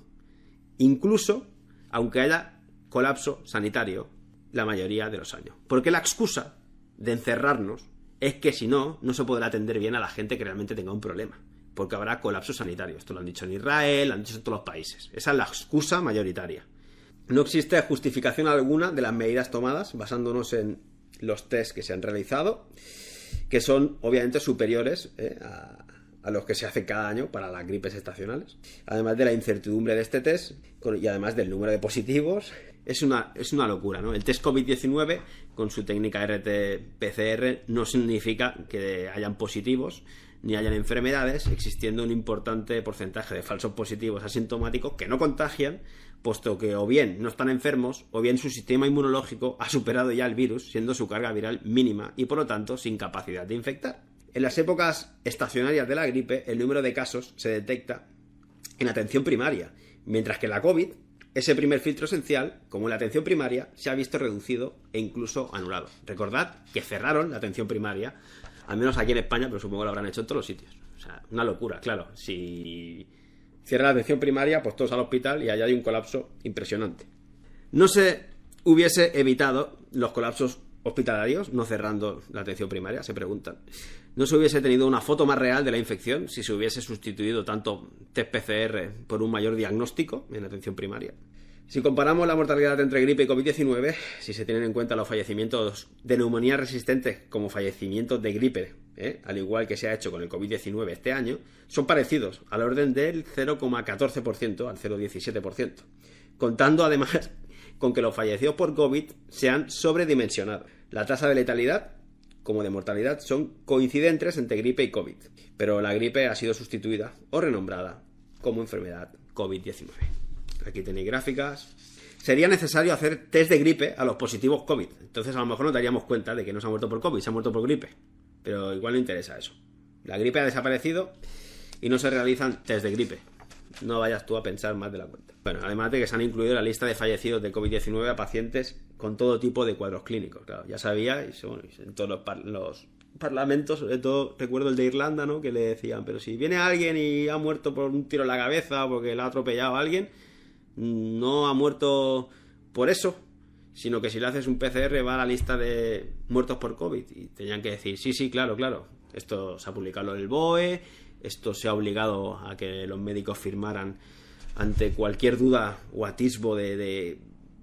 Incluso aunque haya colapso sanitario la mayoría de los años. Porque la excusa de encerrarnos es que si no, no se podrá atender bien a la gente que realmente tenga un problema. Porque habrá colapso sanitario. Esto lo han dicho en Israel, lo han dicho en todos los países. Esa es la excusa mayoritaria. No existe justificación alguna de las medidas tomadas basándonos en los test que se han realizado, que son obviamente superiores eh, a, los que se hacen cada año para las gripes estacionales. Además de la incertidumbre de este test y además del número de positivos, es una, es una locura. El test COVID-19, con su técnica RT-PCR, no significa que hayan positivos ni hayan enfermedades, existiendo un importante porcentaje de falsos positivos asintomáticos que no contagian, puesto que o bien no están enfermos, o bien su sistema inmunológico ha superado ya el virus, siendo su carga viral mínima y por lo tanto sin capacidad de infectar. En las épocas estacionarias de la gripe, el número de casos se detecta en atención primaria, mientras que la COVID, ese primer filtro esencial, como en la atención primaria, se ha visto reducido e incluso anulado. Recordad que cerraron la atención primaria, al menos aquí en España, pero supongo que lo habrán hecho en todos los sitios. O sea, una locura, claro. Si cierra la atención primaria, pues todos al hospital y allá hay un colapso impresionante. No se hubiese evitado los colapsos hospitalarios, no cerrando la atención primaria, se preguntan. ¿No se hubiese tenido una foto más real de la infección si se hubiese sustituido tanto test PCR por un mayor diagnóstico en atención primaria? Si comparamos la mortalidad entre gripe y COVID-19, si se tienen en cuenta los fallecimientos de neumonía resistentes como fallecimientos de gripe, ¿eh? al igual que se ha hecho con el COVID-19 este año, son parecidos, al orden del 0,14% al 0,17%, contando además con que los fallecidos por COVID se han sobredimensionado. La tasa de letalidad como de mortalidad son coincidentes entre gripe y COVID, pero la gripe ha sido sustituida o renombrada como enfermedad COVID-19. Aquí tenéis gráficas. Sería necesario hacer test de gripe a los positivos COVID. Entonces a lo mejor nos daríamos cuenta de que no se ha muerto por COVID, se ha muerto por gripe. Pero igual no interesa eso. La gripe ha desaparecido y no se realizan test de gripe no vayas tú a pensar más de la cuenta. Bueno, además de que se han incluido en la lista de fallecidos de COVID-19 a pacientes con todo tipo de cuadros clínicos. Claro, ya sabía, y en todos los, parlamentos, sobre todo recuerdo el de Irlanda, ¿no? Que le decían, pero si viene alguien y ha muerto por un tiro en la cabeza porque le ha atropellado a alguien, no ha muerto por eso, sino que si le haces un PCR va a la lista de muertos por COVID. Y tenían que decir, sí, sí, claro, claro. Esto se ha publicado en el BOE, esto se ha obligado a que los médicos firmaran ante cualquier duda o atisbo de,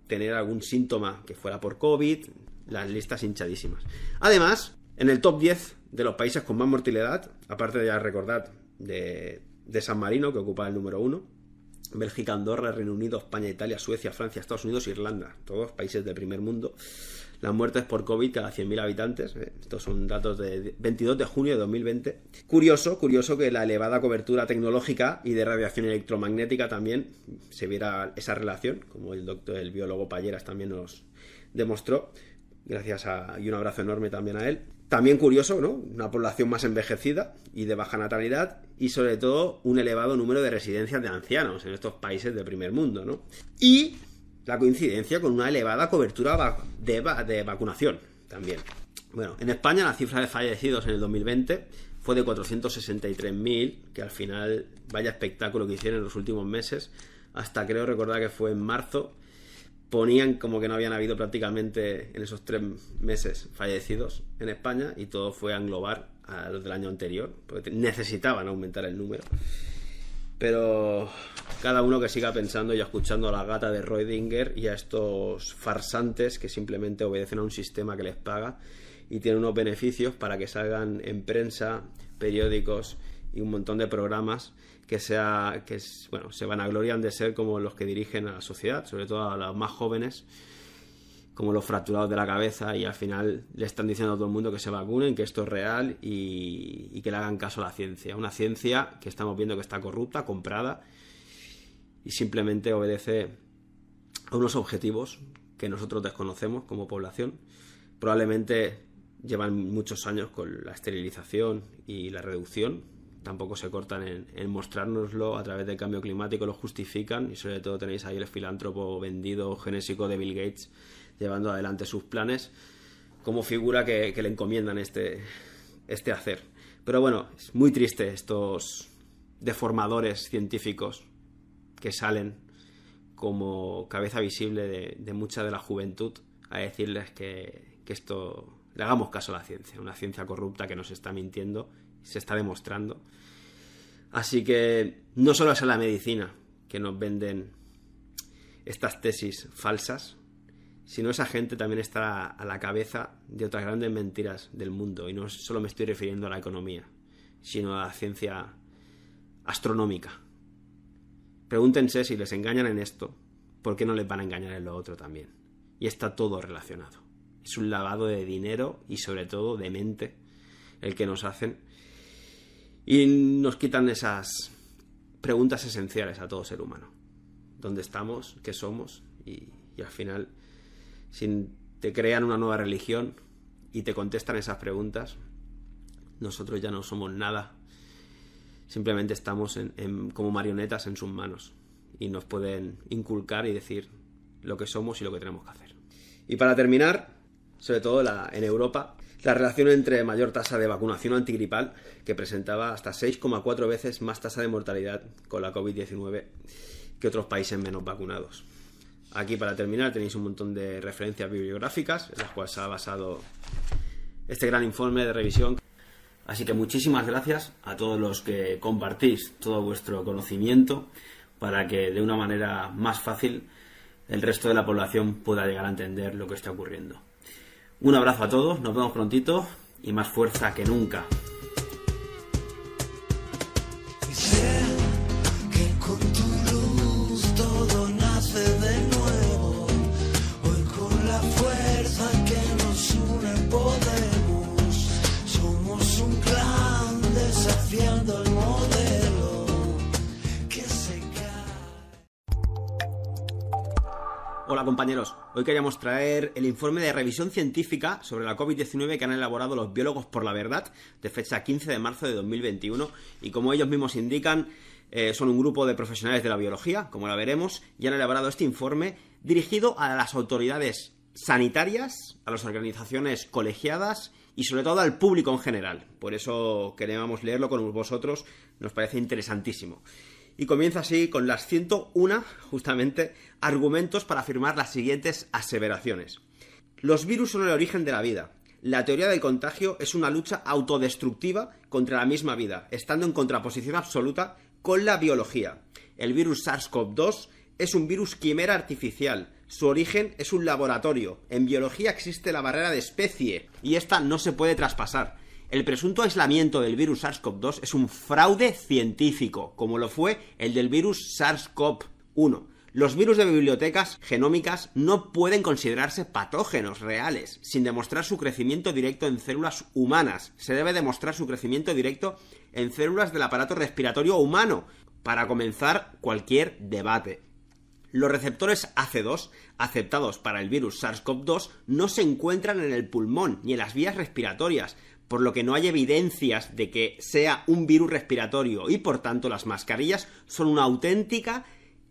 tener algún síntoma que fuera por COVID, las listas hinchadísimas. Además, en el top 10 de los países con más mortalidad, aparte de ya recordar de, de San Marino, que ocupa el número 1, Bélgica, Andorra, Reino Unido, España, Italia, Suecia, Francia, Estados Unidos, Irlanda, todos países del primer mundo las muertes por COVID cada 100.000 habitantes. Eh, estos son datos de 22 de junio de 2020. Curioso, curioso que la elevada cobertura tecnológica y de radiación electromagnética también se viera esa relación, como el doctor, el biólogo Palleras también nos demostró. Gracias a, y un abrazo enorme también a él. También curioso, ¿no? Una población más envejecida y de baja natalidad y sobre todo un elevado número de residencias de ancianos en estos países del primer mundo, ¿no? Y la coincidencia con una elevada cobertura de, vacunación también. Bueno, en España la cifra de fallecidos en el 2020 fue de 463.000, que al final vaya espectáculo que hicieron en los últimos meses, hasta creo recordar que fue en marzo, ponían como que no habían habido prácticamente en esos tres meses fallecidos en España y todo fue a englobar a los del año anterior, porque necesitaban aumentar el número. Pero cada uno que siga pensando y escuchando a la gata de Reudinger y a estos farsantes que simplemente obedecen a un sistema que les paga y tienen unos beneficios para que salgan en prensa, periódicos y un montón de programas que, sea, que bueno, se vanaglorian de ser como los que dirigen a la sociedad, sobre todo a los más jóvenes, como los fracturados de la cabeza y al final le están diciendo a todo el mundo que se vacunen, que esto es real y, y que le hagan caso a la ciencia. Una ciencia que estamos viendo que está corrupta, comprada y simplemente obedece a unos objetivos que nosotros desconocemos como población. Probablemente llevan muchos años con la esterilización y la reducción. Tampoco se cortan en, en mostrárnoslo a través del cambio climático, lo justifican y sobre todo tenéis ahí el filántropo vendido genésico de Bill Gates llevando adelante sus planes como figura que, le encomiendan este, este hacer. Pero bueno, es muy triste estos deformadores científicos que salen como cabeza visible de, mucha de la juventud a decirles que, esto le hagamos caso a la ciencia, una ciencia corrupta que nos está mintiendo se está demostrando. Así que no solo es en la medicina que nos venden estas tesis falsas, sino esa gente también está a la cabeza de otras grandes mentiras del mundo. Y no solo me estoy refiriendo a la economía, sino a la ciencia astronómica. Pregúntense si les engañan en esto, ¿por qué no les van a engañar en lo otro también? Y está todo relacionado. Es un lavado de dinero y sobre todo de mente el que nos hacen. Y nos quitan esas preguntas esenciales a todo ser humano. ¿Dónde estamos? ¿Qué somos? Y, al final si te crean una nueva religión y te contestan esas preguntas, nosotros ya no somos nada. Simplemente estamos en, en, como marionetas en sus manos y nos pueden inculcar y decir lo que somos y lo que tenemos que hacer. Y para terminar, sobre todo en Europa, la relación entre mayor tasa de vacunación antigripal, que presentaba hasta 6,4 veces más tasa de mortalidad con la COVID-19 que otros países menos vacunados. Aquí para terminar tenéis un montón de referencias bibliográficas en las cuales se ha basado este gran informe de revisión. Así que muchísimas gracias a todos los que compartís todo vuestro conocimiento para que de una manera más fácil el resto de la población pueda llegar a entender lo que está ocurriendo. Un abrazo a todos, nos vemos prontito y más fuerza que nunca. Compañeros, hoy queríamos traer el informe de revisión científica sobre la COVID-19 que han elaborado los biólogos por la verdad de fecha 15 de marzo de 2021 y como ellos mismos indican eh, son un grupo de profesionales de la biología, como la veremos, y han elaborado este informe dirigido a las autoridades sanitarias, a las organizaciones colegiadas y sobre todo al público en general. Por eso queríamos leerlo con vosotros, nos parece interesantísimo y comienza así con las 101, justamente, argumentos para afirmar las siguientes aseveraciones. Los virus son el origen de la vida. La teoría del contagio es una lucha autodestructiva contra la misma vida, estando en contraposición absoluta con la biología. El virus SARS-CoV-2 es un virus quimera artificial. Su origen es un laboratorio. En biología existe la barrera de especie y esta no se puede traspasar. El presunto aislamiento del virus SARS-CoV-2 es un fraude científico, como lo fue el del virus SARS-CoV-1. Los virus de bibliotecas genómicas no pueden considerarse patógenos reales, sin demostrar su crecimiento directo en células humanas. Se debe demostrar su crecimiento directo en células del aparato respiratorio humano, para comenzar cualquier debate. Los receptores AC2 aceptados para el virus SARS-CoV-2 no se encuentran en el pulmón ni en las vías respiratorias, por lo que no hay evidencias de que sea un virus respiratorio y por tanto las mascarillas son una auténtica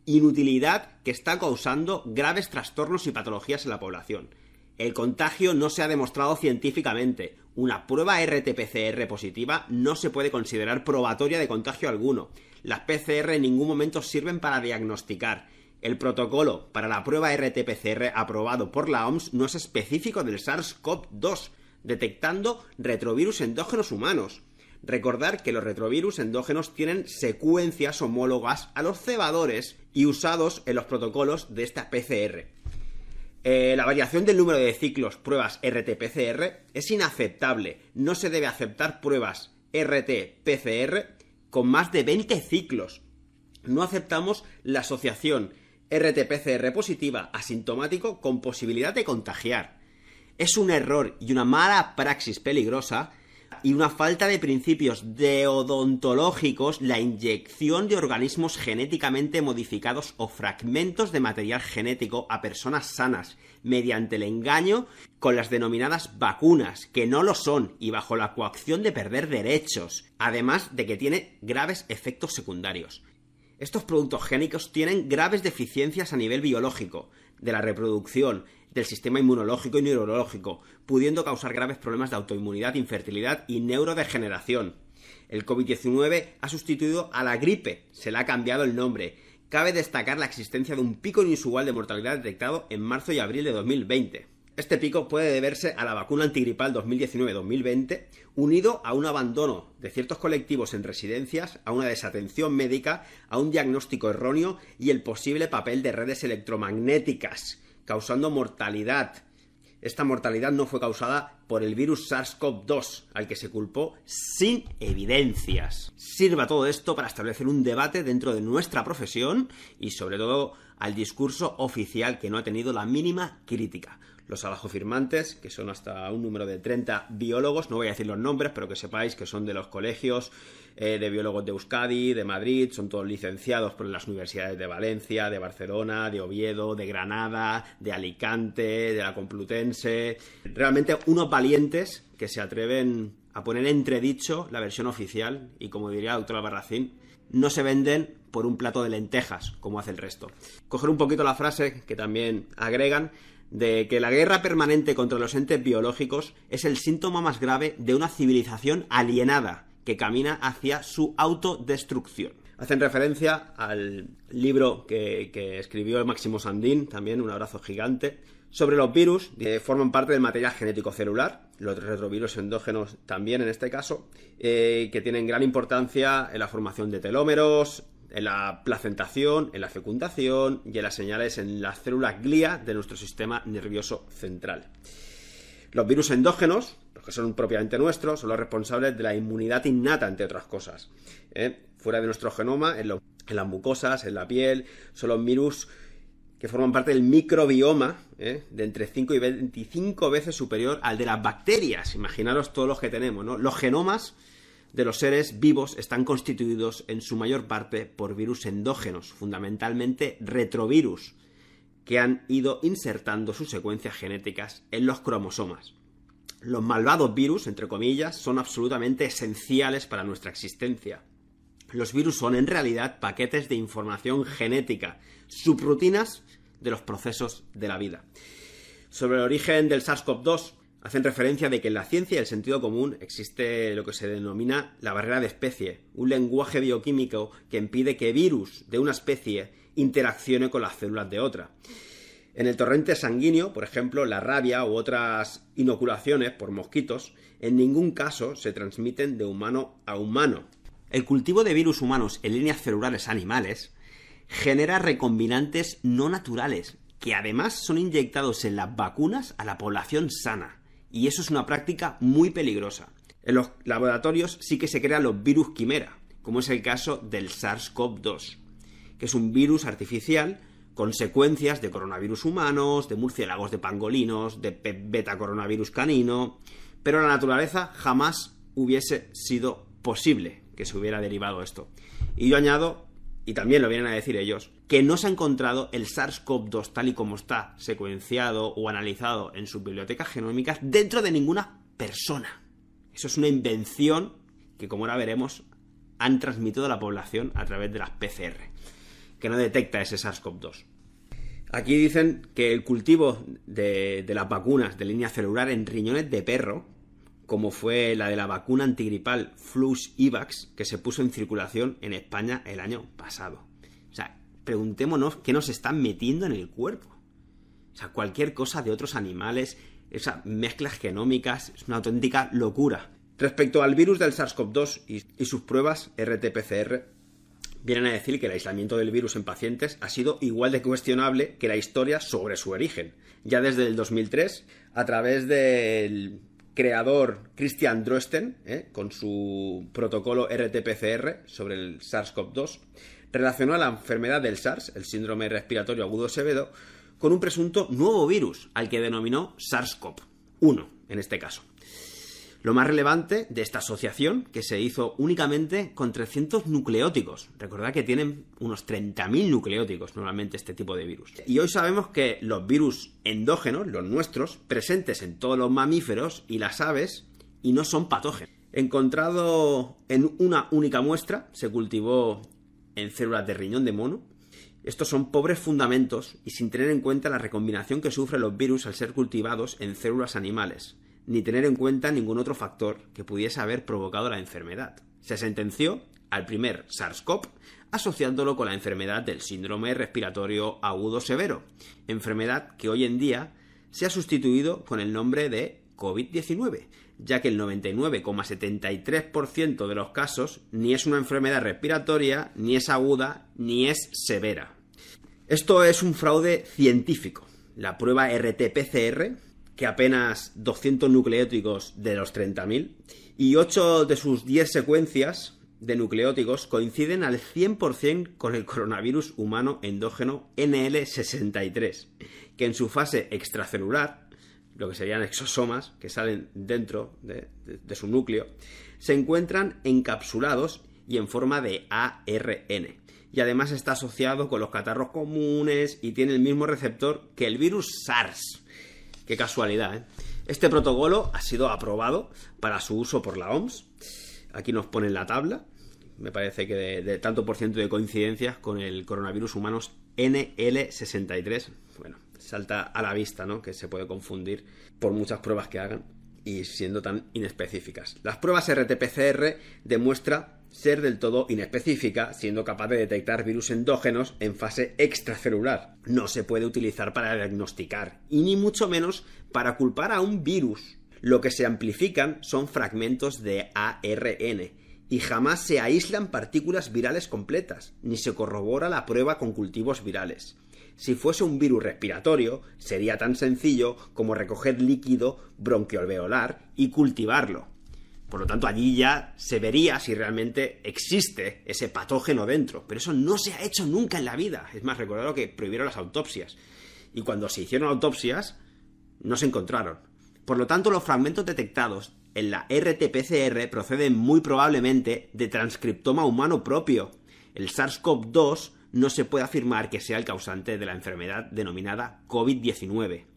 inutilidad que está causando graves trastornos y patologías en la población. El contagio no se ha demostrado científicamente. Una prueba RT-PCR positiva no se puede considerar probatoria de contagio alguno. Las PCR en ningún momento sirven para diagnosticar. El protocolo para la prueba RT-PCR aprobado por la OMS no es específico del SARS-CoV-2, detectando retrovirus endógenos humanos. Recordar que los retrovirus endógenos tienen secuencias homólogas a los cebadores y usados en los protocolos de esta PCR. Eh, la variación del número de ciclos pruebas RT-PCR es inaceptable. No se debe aceptar pruebas RT-PCR con más de 20 ciclos. No aceptamos la asociación RT-PCR positiva asintomático con posibilidad de contagiar. Es un error y una mala praxis peligrosa y una falta de principios deodontológicos la inyección de organismos genéticamente modificados o fragmentos de material genético a personas sanas mediante el engaño con las denominadas vacunas, que no lo son y bajo la coacción de perder derechos, además de que tiene graves efectos secundarios. Estos productos génicos tienen graves deficiencias a nivel biológico, de la reproducción, del sistema inmunológico y neurológico, pudiendo causar graves problemas de autoinmunidad, infertilidad y neurodegeneración. El COVID-19 ha sustituido a la gripe, se le ha cambiado el nombre. Cabe destacar la existencia de un pico inusual de mortalidad detectado en marzo y abril de 2020. Este pico puede deberse a la vacuna antigripal 2019-2020, unido a un abandono de ciertos colectivos en residencias, a una desatención médica, a un diagnóstico erróneo y el posible papel de redes electromagnéticas causando mortalidad. Esta mortalidad no fue causada por el virus SARS-CoV-2, al que se culpó sin evidencias. Sirva todo esto para establecer un debate dentro de nuestra profesión y sobre todo al discurso oficial que no ha tenido la mínima crítica los firmantes, que son hasta un número de 30 biólogos, no voy a decir los nombres, pero que sepáis que son de los colegios eh, de biólogos de Euskadi, de Madrid, son todos licenciados por las universidades de Valencia, de Barcelona, de Oviedo, de Granada, de Alicante, de la Complutense. Realmente unos valientes que se atreven a poner entredicho la versión oficial y como diría la doctora Barracín, no se venden por un plato de lentejas, como hace el resto. Coger un poquito la frase que también agregan de que la guerra permanente contra los entes biológicos es el síntoma más grave de una civilización alienada que camina hacia su autodestrucción. Hacen referencia al libro que, escribió Máximo Sandín, también un abrazo gigante, sobre los virus que forman parte del material genético celular, los retrovirus endógenos también en este caso, eh, que tienen gran importancia en la formación de telómeros, en la placentación, en la fecundación y en las señales en las células glía de nuestro sistema nervioso central. Los virus endógenos, los que son propiamente nuestros, son los responsables de la inmunidad innata, entre otras cosas. ¿eh? Fuera de nuestro genoma, en, las mucosas, en la piel, son los virus que forman parte del microbioma ¿eh? de entre 5 y 25 veces superior al de las bacterias. Imaginaros todos los que tenemos, ¿no? Los genomas de los seres vivos están constituidos en su mayor parte por virus endógenos, fundamentalmente retrovirus, que han ido insertando sus secuencias genéticas en los cromosomas. Los malvados virus, entre comillas, son absolutamente esenciales para nuestra existencia. Los virus son en realidad paquetes de información genética, subrutinas de los procesos de la vida. Sobre el origen del SARS-CoV-2, hacen referencia de que en la ciencia y el sentido común existe lo que se denomina la barrera de especie, un lenguaje bioquímico que impide que virus de una especie interaccione con las células de otra. En el torrente sanguíneo, por ejemplo, la rabia u otras inoculaciones por mosquitos, en ningún caso se transmiten de humano a humano. El cultivo de virus humanos en líneas celulares animales genera recombinantes no naturales, que además son inyectados en las vacunas a la población sana y eso es una práctica muy peligrosa. En los laboratorios sí que se crean los virus quimera, como es el caso del SARS-CoV-2, que es un virus artificial con secuencias de coronavirus humanos, de murciélagos de pangolinos, de beta coronavirus canino, pero la naturaleza jamás hubiese sido posible que se hubiera derivado esto. Y yo añado y también lo vienen a decir ellos, que no se ha encontrado el SARS-CoV-2 tal y como está secuenciado o analizado en sus bibliotecas genómicas dentro de ninguna persona. Eso es una invención que, como ahora veremos, han transmitido a la población a través de las PCR, que no detecta ese SARS-CoV-2. Aquí dicen que el cultivo de, las vacunas de línea celular en riñones de perro como fue la de la vacuna antigripal Flux IVAX que se puso en circulación en España el año pasado. O sea, preguntémonos qué nos están metiendo en el cuerpo. O sea, cualquier cosa de otros animales, esas mezclas genómicas, es una auténtica locura. Respecto al virus del SARS-CoV-2 y, y sus pruebas RT-PCR, vienen a decir que el aislamiento del virus en pacientes ha sido igual de cuestionable que la historia sobre su origen. Ya desde el 2003, a través del creador Christian Drosten, ¿eh? con su protocolo RT-PCR sobre el SARS-CoV-2, relacionó a la enfermedad del SARS, el síndrome respiratorio agudo severo, con un presunto nuevo virus, al que denominó SARS-CoV-1, en este caso. Lo más relevante de esta asociación, que se hizo únicamente con 300 nucleóticos. Recordad que tienen unos 30.000 nucleóticos normalmente este tipo de virus. Y hoy sabemos que los virus endógenos, los nuestros, presentes en todos los mamíferos y las aves, y no son patógenos. Encontrado en una única muestra, se cultivó en células de riñón de mono. Estos son pobres fundamentos y sin tener en cuenta la recombinación que sufren los virus al ser cultivados en células animales ni tener en cuenta ningún otro factor que pudiese haber provocado la enfermedad. Se sentenció al primer SARS-CoV asociándolo con la enfermedad del síndrome respiratorio agudo severo, enfermedad que hoy en día se ha sustituido con el nombre de COVID-19, ya que el 99,73% de los casos ni es una enfermedad respiratoria, ni es aguda, ni es severa. Esto es un fraude científico. La prueba RT-PCR que apenas 200 nucleóticos de los 30.000 y 8 de sus 10 secuencias de nucleóticos coinciden al 100% con el coronavirus humano endógeno NL63, que en su fase extracelular, lo que serían exosomas que salen dentro de, de su núcleo, se encuentran encapsulados y en forma de ARN. Y además está asociado con los catarros comunes y tiene el mismo receptor que el virus SARS, Qué casualidad, ¿eh? Este protocolo ha sido aprobado para su uso por la OMS. Aquí nos ponen la tabla. Me parece que de, tanto por ciento de coincidencias con el coronavirus humanos NL63. Bueno, salta a la vista, ¿no? Que se puede confundir por muchas pruebas que hagan y siendo tan inespecíficas. Las pruebas RT-PCR ser del todo inespecífica, siendo capaz de detectar virus endógenos en fase extracelular. No se puede utilizar para diagnosticar, y ni mucho menos para culpar a un virus. Lo que se amplifican son fragmentos de ARN, y jamás se aíslan partículas virales completas, ni se corrobora la prueba con cultivos virales. Si fuese un virus respiratorio, sería tan sencillo como recoger líquido bronquiolveolar y cultivarlo. Por lo tanto, allí ya se vería si realmente existe ese patógeno dentro. Pero eso no se ha hecho nunca en la vida. Es más, recordad que prohibieron las autopsias. Y cuando se hicieron autopsias, no se encontraron. Por lo tanto, los fragmentos detectados en la RT-PCR proceden muy probablemente de transcriptoma humano propio. El SARS-CoV-2 no se puede afirmar que sea el causante de la enfermedad denominada COVID-19.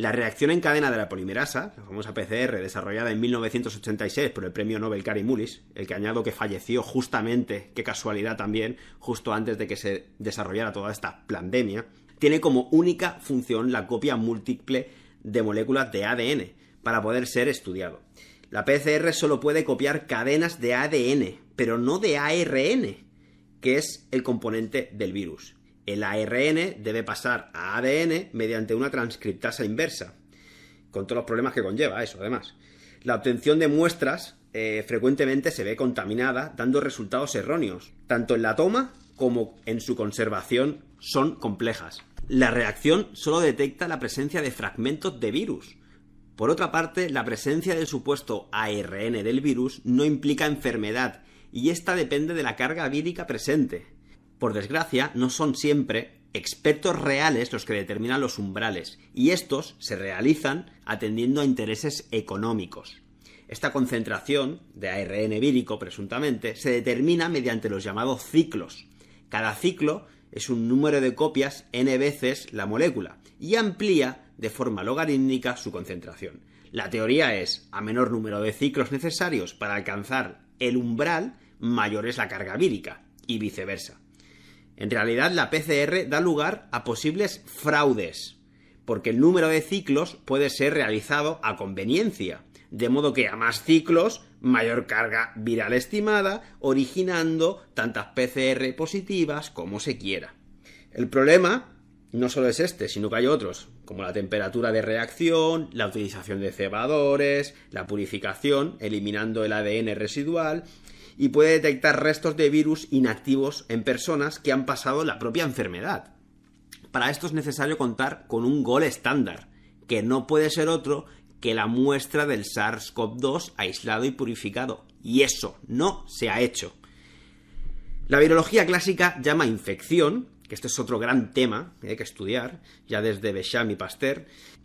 La reacción en cadena de la polimerasa, la famosa PCR, desarrollada en 1986 por el premio Nobel Cary Mullis, el que añado que falleció justamente, qué casualidad también, justo antes de que se desarrollara toda esta pandemia, tiene como única función la copia múltiple de moléculas de ADN para poder ser estudiado. La PCR solo puede copiar cadenas de ADN, pero no de ARN, que es el componente del virus. El ARN debe pasar a ADN mediante una transcriptasa inversa, con todos los problemas que conlleva eso, además. La obtención de muestras eh, frecuentemente se ve contaminada, dando resultados erróneos. Tanto en la toma como en su conservación son complejas. La reacción solo detecta la presencia de fragmentos de virus. Por otra parte, la presencia del supuesto ARN del virus no implica enfermedad, y esta depende de la carga vírica presente. Por desgracia, no son siempre expertos reales los que determinan los umbrales, y estos se realizan atendiendo a intereses económicos. Esta concentración de ARN vírico, presuntamente, se determina mediante los llamados ciclos. Cada ciclo es un número de copias n veces la molécula y amplía de forma logarítmica su concentración. La teoría es, a menor número de ciclos necesarios para alcanzar el umbral, mayor es la carga vírica, y viceversa. En realidad, la PCR da lugar a posibles fraudes, porque el número de ciclos puede ser realizado a conveniencia, de modo que a más ciclos, mayor carga viral estimada, originando tantas PCR positivas como se quiera. El problema no solo es este, sino que hay otros, como la temperatura de reacción, la utilización de cebadores, la purificación, eliminando el ADN residual, y puede detectar restos de virus inactivos en personas que han pasado la propia enfermedad. Para esto es necesario contar con un gol estándar, que no puede ser otro que la muestra del SARS-CoV-2 aislado y purificado. Y eso no se ha hecho. La virología clásica llama infección, que este es otro gran tema que hay que estudiar, ya desde Becham y Pasteur,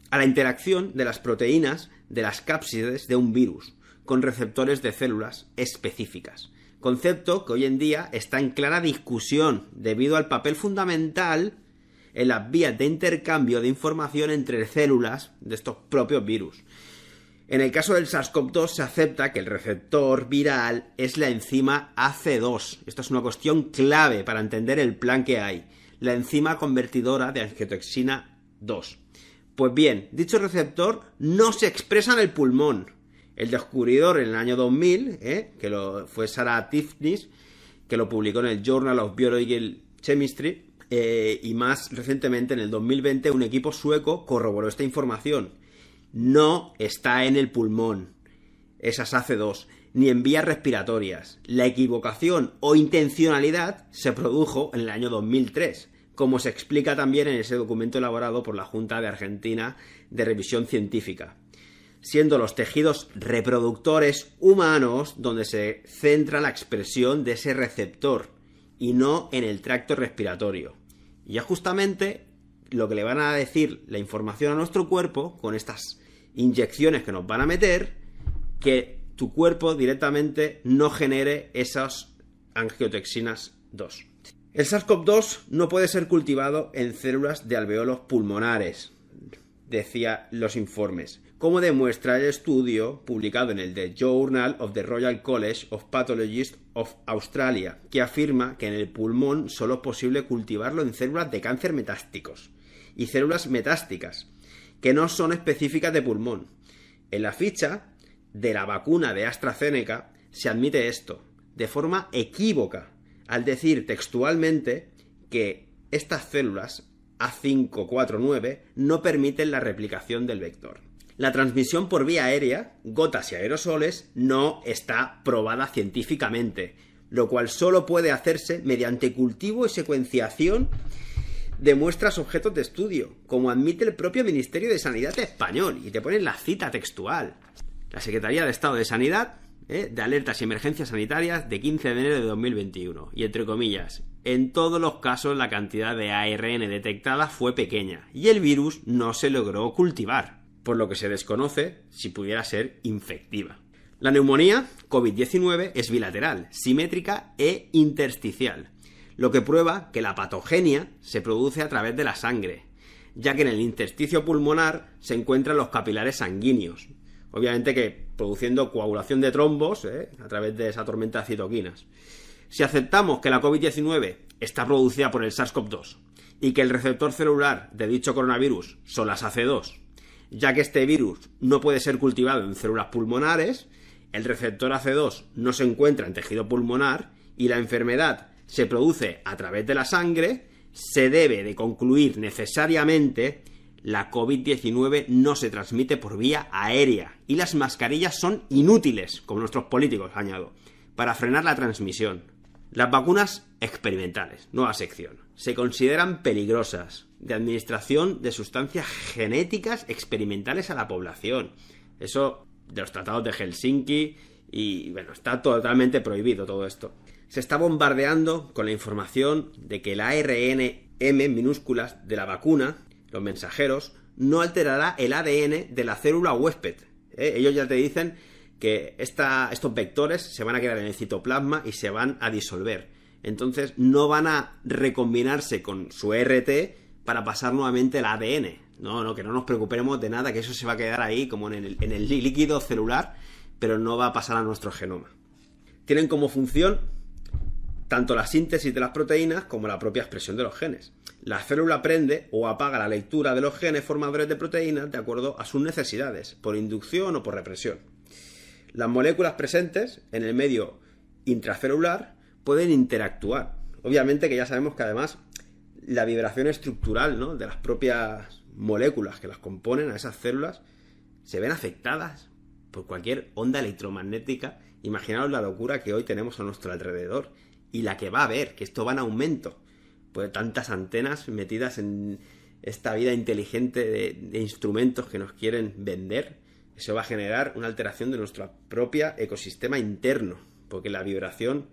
a la interacción de las proteínas de las cápsides de un virus con receptores de células específicas. Concepto que hoy en día está en clara discusión debido al papel fundamental en las vías de intercambio de información entre células de estos propios virus. En el caso del SARS-CoV-2 se acepta que el receptor viral es la enzima AC2. Esta es una cuestión clave para entender el plan que hay. La enzima convertidora de angiotoxina 2. Pues bien, dicho receptor no se expresa en el pulmón. El descubridor en el año 2000, ¿eh? que lo, fue Sarah Tifnis, que lo publicó en el Journal of Biological Chemistry, eh, y más recientemente en el 2020 un equipo sueco corroboró esta información. No está en el pulmón, esas AC2, ni en vías respiratorias. La equivocación o intencionalidad se produjo en el año 2003 como se explica también en ese documento elaborado por la Junta de Argentina de Revisión Científica, siendo los tejidos reproductores humanos donde se centra la expresión de ese receptor y no en el tracto respiratorio. Y es justamente lo que le van a decir la información a nuestro cuerpo con estas inyecciones que nos van a meter, que tu cuerpo directamente no genere esas angiotexinas 2. El SARS-CoV-2 no puede ser cultivado en células de alveolos pulmonares, decía los informes, como demuestra el estudio publicado en el The Journal of the Royal College of Pathologists of Australia, que afirma que en el pulmón solo es posible cultivarlo en células de cáncer metásticos y células metásticas, que no son específicas de pulmón. En la ficha de la vacuna de AstraZeneca se admite esto, de forma equívoca, al decir textualmente que estas células A549 no permiten la replicación del vector. La transmisión por vía aérea, gotas y aerosoles, no está probada científicamente, lo cual solo puede hacerse mediante cultivo y secuenciación de muestras objetos de estudio, como admite el propio Ministerio de Sanidad español, y te ponen la cita textual. La Secretaría de Estado de Sanidad ¿eh? de alertas y emergencias sanitarias de 15 de enero de 2021. Y entre comillas, en todos los casos la cantidad de ARN detectada fue pequeña y el virus no se logró cultivar, por lo que se desconoce si pudiera ser infectiva. La neumonía COVID-19 es bilateral, simétrica e intersticial, lo que prueba que la patogenia se produce a través de la sangre, ya que en el intersticio pulmonar se encuentran los capilares sanguíneos, obviamente que produciendo coagulación de trombos ¿eh? a través de esa tormenta de citoquinas. Si aceptamos que la COVID-19 está producida por el SARS-CoV-2 y que el receptor celular de dicho coronavirus son las AC2, ya que este virus no puede ser cultivado en células pulmonares, el receptor AC2 no se encuentra en tejido pulmonar y la enfermedad se produce a través de la sangre, se debe de concluir necesariamente la COVID-19 no se transmite por vía aérea y las mascarillas son inútiles, como nuestros políticos, añado, para frenar la transmisión. Las vacunas experimentales, nueva sección, se consideran peligrosas, de administración de sustancias genéticas experimentales a la población. Eso de los tratados de Helsinki y bueno, está totalmente prohibido todo esto. Se está bombardeando con la información de que el ARN M minúsculas de la vacuna los mensajeros, no alterará el ADN de la célula huésped. ¿eh? Ellos ya te dicen que estos vectores se van a quedar en el citoplasma y se van a disolver. Entonces no van a recombinarse con su RT para pasar nuevamente el ADN. No, no, que no nos preocupemos de nada, que eso se va a quedar ahí como en el, en el líquido celular, pero no va a pasar a nuestro genoma. Tienen como función tanto la síntesis de las proteínas como la propia expresión de los genes. La célula aprende o apaga la lectura de los genes formadores de proteínas de acuerdo a sus necesidades, por inducción o por represión. Las moléculas presentes en el medio intracelular pueden interactuar. Obviamente que ya sabemos que además la vibración estructural de las propias moléculas que las componen a esas células se ven afectadas por cualquier onda electromagnética. Imaginaos la locura que hoy tenemos a nuestro alrededor y la que va a haber, que esto va en aumento. Pues tantas antenas metidas en esta vida inteligente de, instrumentos que nos quieren vender, Eso va a generar una alteración de nuestro propio ecosistema interno, porque la vibración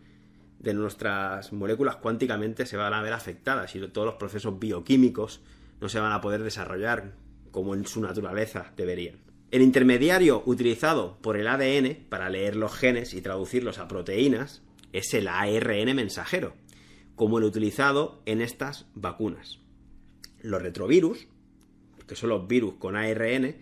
de nuestras moléculas cuánticamente se van a ver afectadas y todos los procesos bioquímicos no se van a poder desarrollar como en su naturaleza deberían. El intermediario utilizado por el ADN para leer los genes y traducirlos a proteínas es el ARN mensajero, como el utilizado en estas vacunas. Los retrovirus, que son los virus con ARN,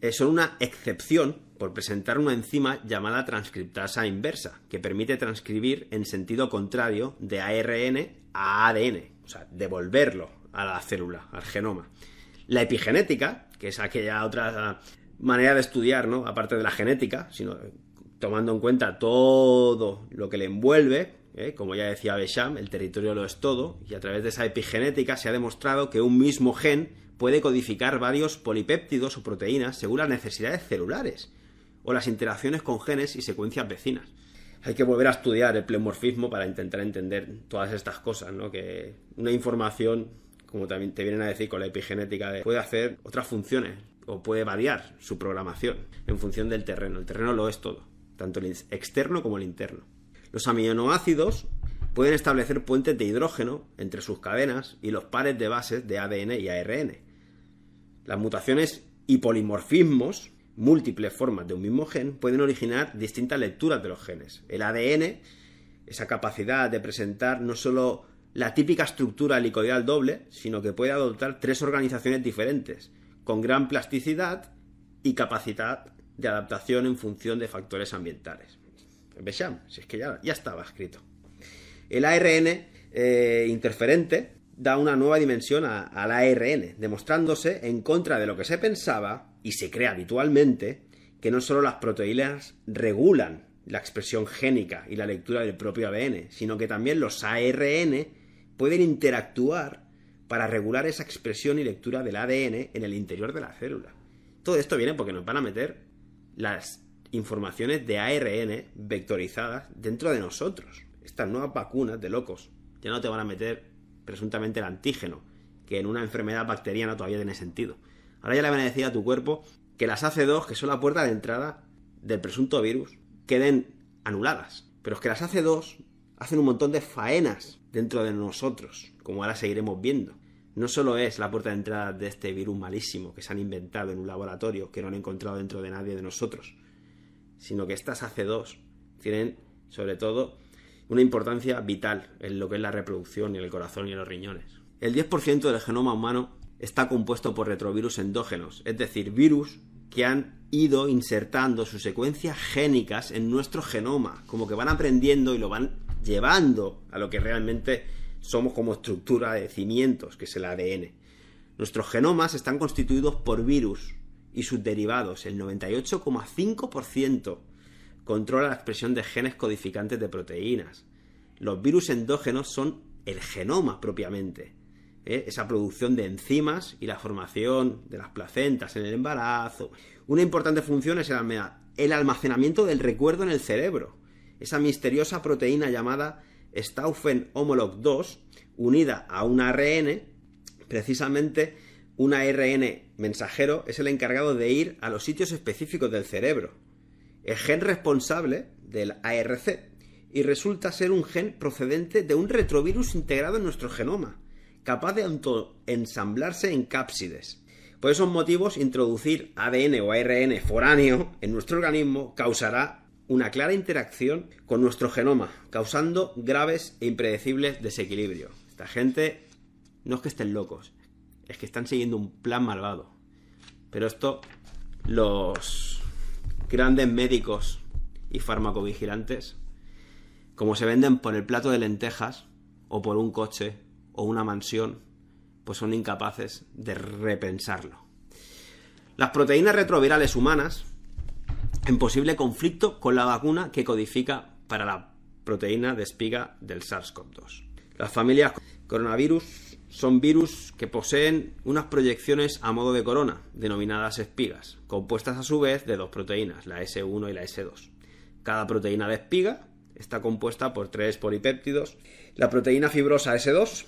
eh, son una excepción por presentar una enzima llamada transcriptasa inversa, que permite transcribir en sentido contrario de ARN a ADN, o sea, devolverlo a la célula, al genoma. La epigenética, que es aquella otra manera de estudiar, ¿no? Aparte de la genética, sino tomando en cuenta todo lo que le envuelve, ¿eh? como ya decía Besham, el territorio lo es todo, y a través de esa epigenética se ha demostrado que un mismo gen puede codificar varios polipéptidos o proteínas según las necesidades celulares o las interacciones con genes y secuencias vecinas. Hay que volver a estudiar el pleomorfismo para intentar entender todas estas cosas, ¿no? Que una información, como también te vienen a decir con la epigenética, puede hacer otras funciones o puede variar su programación en función del terreno. El terreno lo es todo, tanto el externo como el interno. Los aminoácidos pueden establecer puentes de hidrógeno entre sus cadenas y los pares de bases de ADN y ARN. Las mutaciones y polimorfismos, múltiples formas de un mismo gen, pueden originar distintas lecturas de los genes. El ADN, esa capacidad de presentar no solo la típica estructura helicoidal doble, sino que puede adoptar tres organizaciones diferentes, con gran plasticidad y capacidad de adaptación en función de factores ambientales. Besham, si es que ya, estaba escrito. El ARN eh, interferente da una nueva dimensión al ARN, demostrándose en contra de lo que se pensaba y se cree habitualmente que no solo las proteínas regulan la expresión génica y la lectura del propio ADN, sino que también los ARN pueden interactuar para regular esa expresión y lectura del ADN en el interior de la célula. Todo esto viene porque nos van a meter las informaciones de ARN vectorizadas dentro de nosotros. Estas nuevas vacunas de locos ya no te van a meter presuntamente el antígeno, que en una enfermedad bacteriana todavía tiene sentido. Ahora ya le van a decir a tu cuerpo que las AC2, que son la puerta de entrada del presunto virus, queden anuladas. Pero es que las AC2 hacen un montón de faenas dentro de nosotros, como ahora seguiremos viendo. No solo es la puerta de entrada de este virus malísimo que se han inventado en un laboratorio que no han encontrado dentro de nadie de nosotros, sino que estas AC2 tienen, sobre todo, una importancia vital en lo que es la reproducción y el corazón y los riñones. El 10% del genoma humano está compuesto por retrovirus endógenos, es decir, virus que han ido insertando sus secuencias génicas en nuestro genoma, como que van aprendiendo y lo van llevando a lo que realmente somos como estructura de cimientos, que es el ADN. Nuestros genomas están constituidos por virus y sus derivados, el 98,5% controla la expresión de genes codificantes de proteínas. Los virus endógenos son el genoma propiamente, ¿eh? esa producción de enzimas y la formación de las placentas en el embarazo. Una importante función es el almacenamiento del recuerdo en el cerebro, esa misteriosa proteína llamada Stauffen homolog 2, unida a un ARN, precisamente un ARN mensajero es el encargado de ir a los sitios específicos del cerebro el gen responsable del ARC y resulta ser un gen procedente de un retrovirus integrado en nuestro genoma, capaz de ensamblarse en cápsides. Por esos motivos, introducir ADN o ARN foráneo en nuestro organismo causará una clara interacción con nuestro genoma, causando graves e impredecibles desequilibrios. Esta gente no es que estén locos, es que están siguiendo un plan malvado. Pero esto los grandes médicos y farmacovigilantes, como se venden por el plato de lentejas o por un coche o una mansión, pues son incapaces de repensarlo. Las proteínas retrovirales humanas en posible conflicto con la vacuna que codifica para la proteína de espiga del SARS-CoV-2. Las familias coronavirus son virus que poseen unas proyecciones a modo de corona, denominadas espigas, compuestas a su vez de dos proteínas, la S1 y la S2. Cada proteína de espiga está compuesta por tres polipéptidos. La proteína fibrosa S2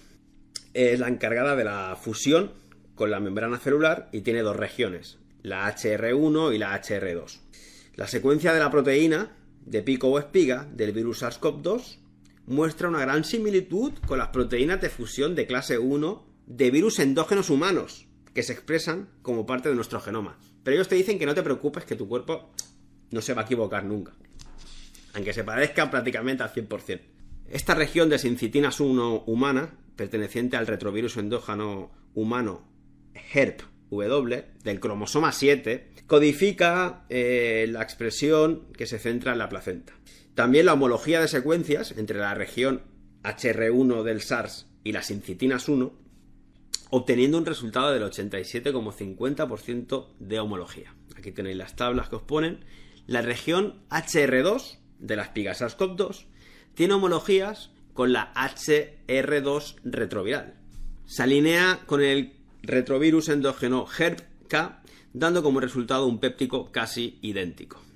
es la encargada de la fusión con la membrana celular y tiene dos regiones, la HR1 y la HR2. La secuencia de la proteína de pico o espiga del virus SARS-CoV-2 muestra una gran similitud con las proteínas de fusión de clase 1 de virus endógenos humanos, que se expresan como parte de nuestro genoma. Pero ellos te dicen que no te preocupes, que tu cuerpo no se va a equivocar nunca. Aunque se parezca prácticamente al 100%. Esta región de sincitinas 1 humana, perteneciente al retrovirus endógeno humano HERP W del cromosoma 7, codifica eh, la expresión que se centra en la placenta. También la homología de secuencias entre la región HR1 del SARS y las sincitinas 1, obteniendo un resultado del 87,50% de homología. Aquí tenéis las tablas que os ponen. La región HR2 de las pigas SARS-CoV-2 tiene homologías con la HR2 retroviral. Se alinea con el retrovirus endógeno HERP-K, dando como resultado un péptico casi idéntico.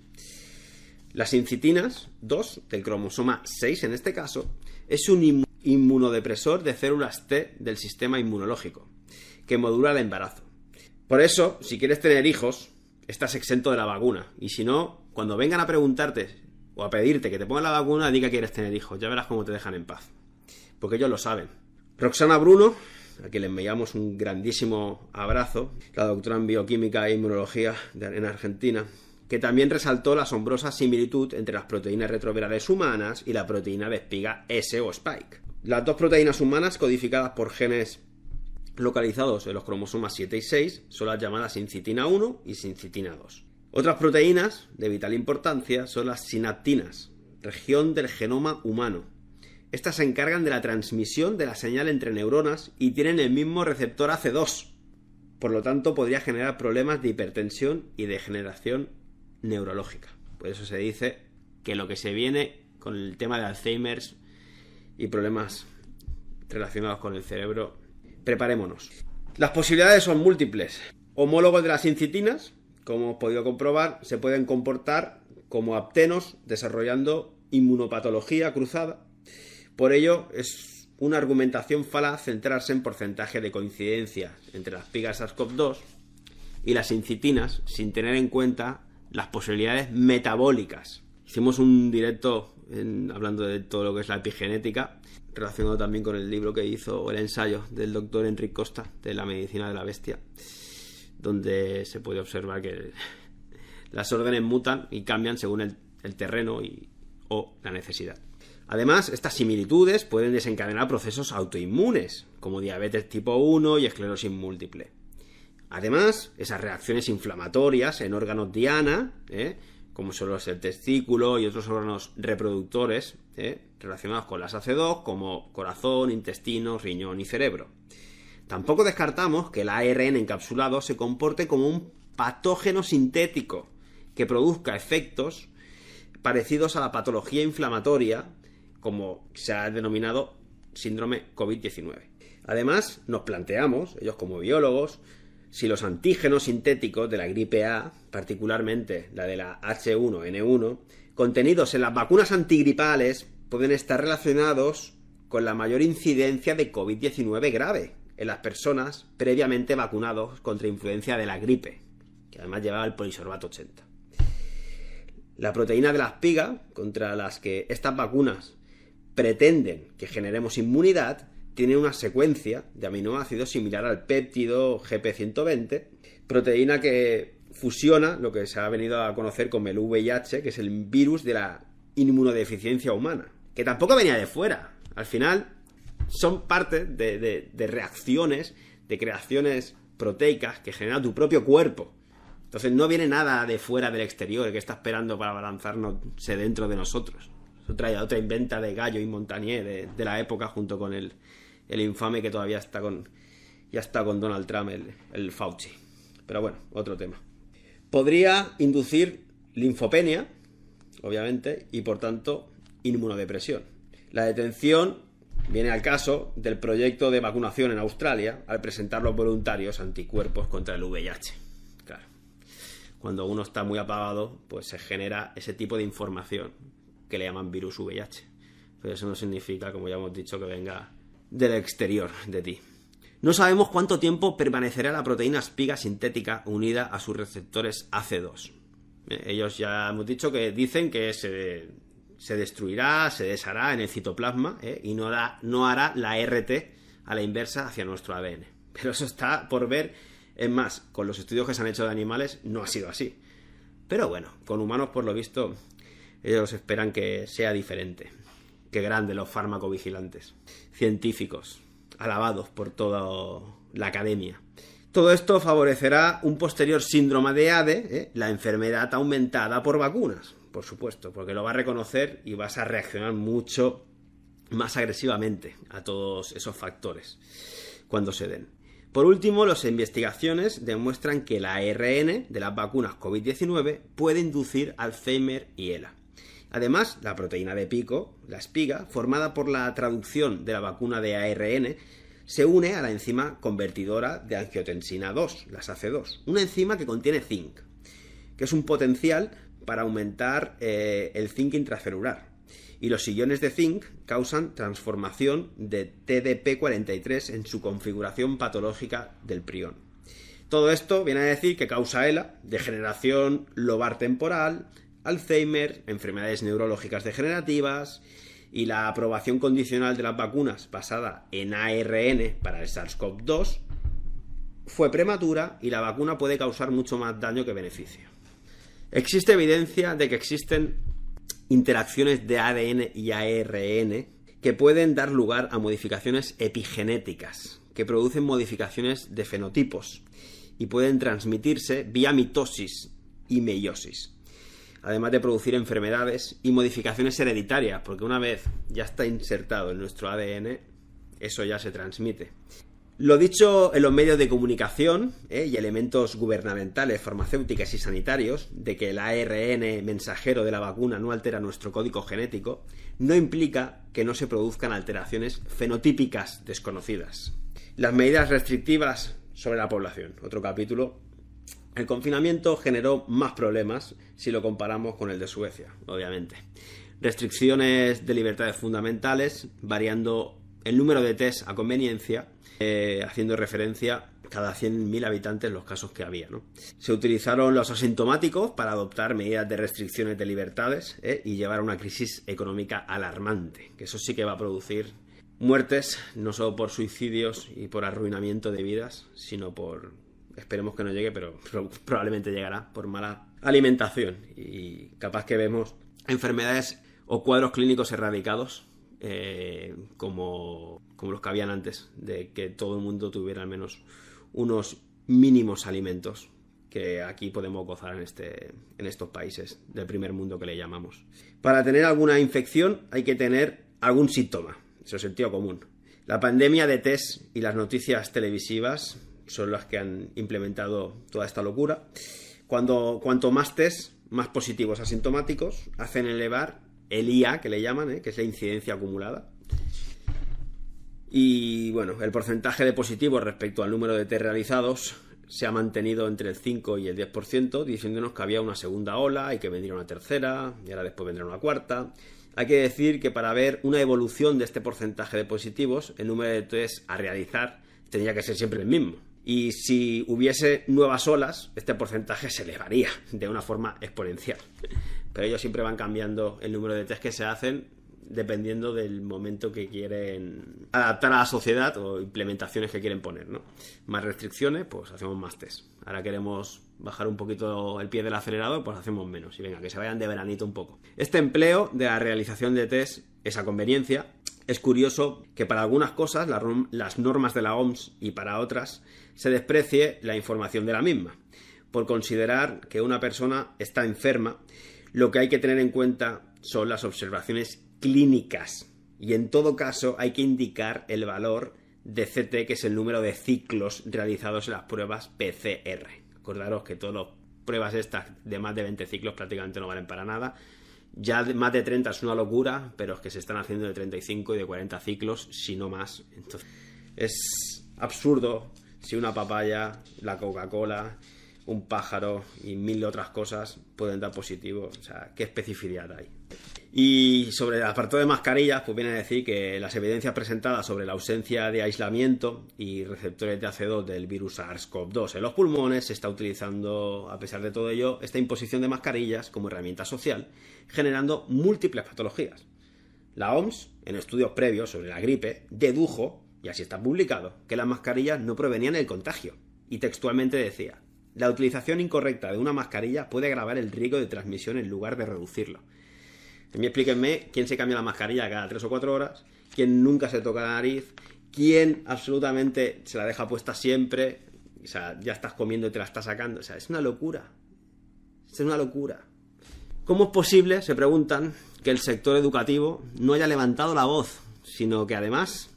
Las incitinas 2 del cromosoma 6 en este caso es un inmunodepresor de células T del sistema inmunológico que modula el embarazo. Por eso, si quieres tener hijos, estás exento de la vacuna y si no, cuando vengan a preguntarte o a pedirte que te pongan la vacuna, diga que quieres tener hijos, ya verás cómo te dejan en paz. Porque ellos lo saben. Roxana Bruno, a quien le enviamos un grandísimo abrazo, la doctora en bioquímica e inmunología en Argentina, que también resaltó la asombrosa similitud entre las proteínas retrovirales humanas y la proteína de espiga S o Spike. Las dos proteínas humanas codificadas por genes localizados en los cromosomas 7 y 6 son las llamadas sincitina 1 y sincitina 2. Otras proteínas de vital importancia son las sinaptinas, región del genoma humano. Estas se encargan de la transmisión de la señal entre neuronas y tienen el mismo receptor AC2. Por lo tanto, podría generar problemas de hipertensión y degeneración neurológica. Por eso se dice que lo que se viene con el tema de Alzheimer's y problemas relacionados con el cerebro, preparémonos. Las posibilidades son múltiples. Homólogos de las incitinas, como hemos podido comprobar, se pueden comportar como aptenos desarrollando inmunopatología cruzada. Por ello, es una argumentación falaz centrarse en porcentaje de coincidencia entre las pigas SARS-CoV-2 y las incitinas sin tener en cuenta las posibilidades metabólicas. Hicimos un directo hablando de todo lo que es la epigenética, relacionado también con el libro que hizo, el ensayo del doctor Enrique Costa, de la medicina de la bestia, donde se puede observar que las órdenes mutan y cambian según el, terreno y, o la necesidad. Además, estas similitudes pueden desencadenar procesos autoinmunes, como diabetes tipo 1 y esclerosis múltiple. Además, esas reacciones inflamatorias en órganos diana, ¿eh? como son los testículo y otros órganos reproductores ¿eh? relacionados con las AC2, como corazón, intestino, riñón y cerebro. Tampoco descartamos que el ARN encapsulado se comporte como un patógeno sintético que produzca efectos parecidos a la patología inflamatoria, como se ha denominado síndrome COVID-19. Además, nos planteamos, ellos como biólogos, si los antígenos sintéticos de la gripe A, particularmente la de la H1N1, contenidos en las vacunas antigripales, pueden estar relacionados con la mayor incidencia de COVID-19 grave en las personas previamente vacunados contra influencia de la gripe, que además llevaba el polisorbato 80. La proteína de la espiga, contra las que estas vacunas pretenden que generemos inmunidad, tiene una secuencia de aminoácidos similar al péptido GP120, proteína que fusiona lo que se ha venido a conocer como el VIH, que es el virus de la inmunodeficiencia humana, que tampoco venía de fuera. Al final son parte de, reacciones, de creaciones proteicas que genera tu propio cuerpo. Entonces no viene nada de fuera del exterior que está esperando para balanzarnos dentro de nosotros. Es otra, otra inventa de Gallo y Montagnier de, de la época junto con el, el infame que todavía está con, ya está con Donald Trump, el, el Fauci. Pero bueno, otro tema. Podría inducir linfopenia, obviamente, y por tanto inmunodepresión. La detención viene al caso del proyecto de vacunación en Australia al presentar los voluntarios anticuerpos contra el VIH. Claro. Cuando uno está muy apagado, pues se genera ese tipo de información que le llaman virus VIH. Pero eso no significa, como ya hemos dicho, que venga del exterior de ti. No sabemos cuánto tiempo permanecerá la proteína espiga sintética unida a sus receptores AC2. Eh, ellos ya hemos dicho que dicen que se, destruirá, se deshará en el citoplasma eh, y no hará, no hará la RT a la inversa hacia nuestro ADN. Pero eso está por ver. Es más, con los estudios que se han hecho de animales no ha sido así. Pero bueno, con humanos por lo visto ellos esperan que sea diferente. Qué grande los farmacovigilantes. Científicos, alabados por toda la academia. Todo esto favorecerá un posterior síndrome de ADE, ¿eh? la enfermedad aumentada por vacunas, por supuesto, porque lo va a reconocer y vas a reaccionar mucho más agresivamente a todos esos factores cuando se den. Por último, las investigaciones demuestran que la ARN de las vacunas COVID-19 puede inducir Alzheimer y ELA. Además, la proteína de pico, la espiga, formada por la traducción de la vacuna de ARN, se une a la enzima convertidora de angiotensina 2, la SACE2, una enzima que contiene zinc, que es un potencial para aumentar eh, el zinc intracelular. Y los sillones de zinc causan transformación de TDP43 en su configuración patológica del prión. Todo esto viene a decir que causa ELA, degeneración lobar temporal, Alzheimer, enfermedades neurológicas degenerativas y la aprobación condicional de las vacunas basada en ARN para el SARS-CoV-2 fue prematura y la vacuna puede causar mucho más daño que beneficio. Existe evidencia de que existen interacciones de ADN y ARN que pueden dar lugar a modificaciones epigenéticas, que producen modificaciones de fenotipos y pueden transmitirse vía mitosis y meiosis además de producir enfermedades y modificaciones hereditarias, porque una vez ya está insertado en nuestro ADN, eso ya se transmite. Lo dicho en los medios de comunicación ¿eh? y elementos gubernamentales, farmacéuticos y sanitarios, de que el ARN mensajero de la vacuna no altera nuestro código genético, no implica que no se produzcan alteraciones fenotípicas desconocidas. Las medidas restrictivas sobre la población, otro capítulo el confinamiento generó más problemas si lo comparamos con el de Suecia, obviamente. Restricciones de libertades fundamentales, variando el número de test a conveniencia, eh, haciendo referencia cada 100.000 habitantes los casos que había. Se utilizaron los asintomáticos para adoptar medidas de restricciones de libertades eh, y llevar a una crisis económica alarmante, que eso sí que va a producir muertes, no solo por suicidios y por arruinamiento de vidas, sino por Esperemos que no llegue, pero, probablemente llegará por mala alimentación. Y capaz que vemos enfermedades o cuadros clínicos erradicados eh, como, como los que habían antes, de que todo el mundo tuviera al menos unos mínimos alimentos que aquí podemos gozar en, este, en estos países del primer mundo que le llamamos. Para tener alguna infección hay que tener algún síntoma, eso es el tío común. La pandemia de test y las noticias televisivas son las que han implementado toda esta locura. Cuando, cuanto más test, más positivos asintomáticos, hacen elevar el IA, que le llaman, ¿eh? que es la incidencia acumulada. Y bueno, el porcentaje de positivos respecto al número de test realizados se ha mantenido entre el 5 y el 10%, diciéndonos que había una segunda ola y que vendría una tercera, y ahora después vendrá una cuarta. Hay que decir que para ver una evolución de este porcentaje de positivos, el número de test a realizar tendría que ser siempre el mismo. Y si hubiese nuevas olas, este porcentaje se elevaría de una forma exponencial. Pero ellos siempre van cambiando el número de test que se hacen dependiendo del momento que quieren adaptar a la sociedad o implementaciones que quieren poner, ¿no? Más restricciones, pues hacemos más test. Ahora queremos bajar un poquito el pie del acelerador, pues hacemos menos. Y venga, que se vayan de veranito un poco. Este empleo de la realización de test, esa conveniencia, es curioso que para algunas cosas, las normas de la OMS y para otras, se desprecie la información de la misma. Por considerar que una persona está enferma, lo que hay que tener en cuenta son las observaciones clínicas. Y en todo caso hay que indicar el valor de CT, que es el número de ciclos realizados en las pruebas PCR. Acordaros que todas las pruebas estas de más de 20 ciclos prácticamente no valen para nada ya más de 30 es una locura, pero es que se están haciendo de 35 y de 40 ciclos, si no más. Entonces, es absurdo si una papaya, la Coca-Cola, un pájaro y mil otras cosas pueden dar positivo. O sea, ¿qué especificidad hay? Y sobre el apartado de mascarillas, pues viene a decir que las evidencias presentadas sobre la ausencia de aislamiento y receptores de AC2 del virus SARS-CoV-2 en los pulmones se está utilizando, a pesar de todo ello, esta imposición de mascarillas como herramienta social, generando múltiples patologías. La OMS, en estudios previos sobre la gripe, dedujo, y así está publicado, que las mascarillas no provenían del contagio. Y textualmente decía, la utilización incorrecta de una mascarilla puede agravar el riesgo de transmisión en lugar de reducirlo. Mí explíquenme quién se cambia la mascarilla cada tres o cuatro horas, quién nunca se toca la nariz, quién absolutamente se la deja puesta siempre, o sea, ya estás comiendo y te la estás sacando. O sea, es una locura. Es una locura. ¿Cómo es posible, se preguntan, que el sector educativo no haya levantado la voz, sino que además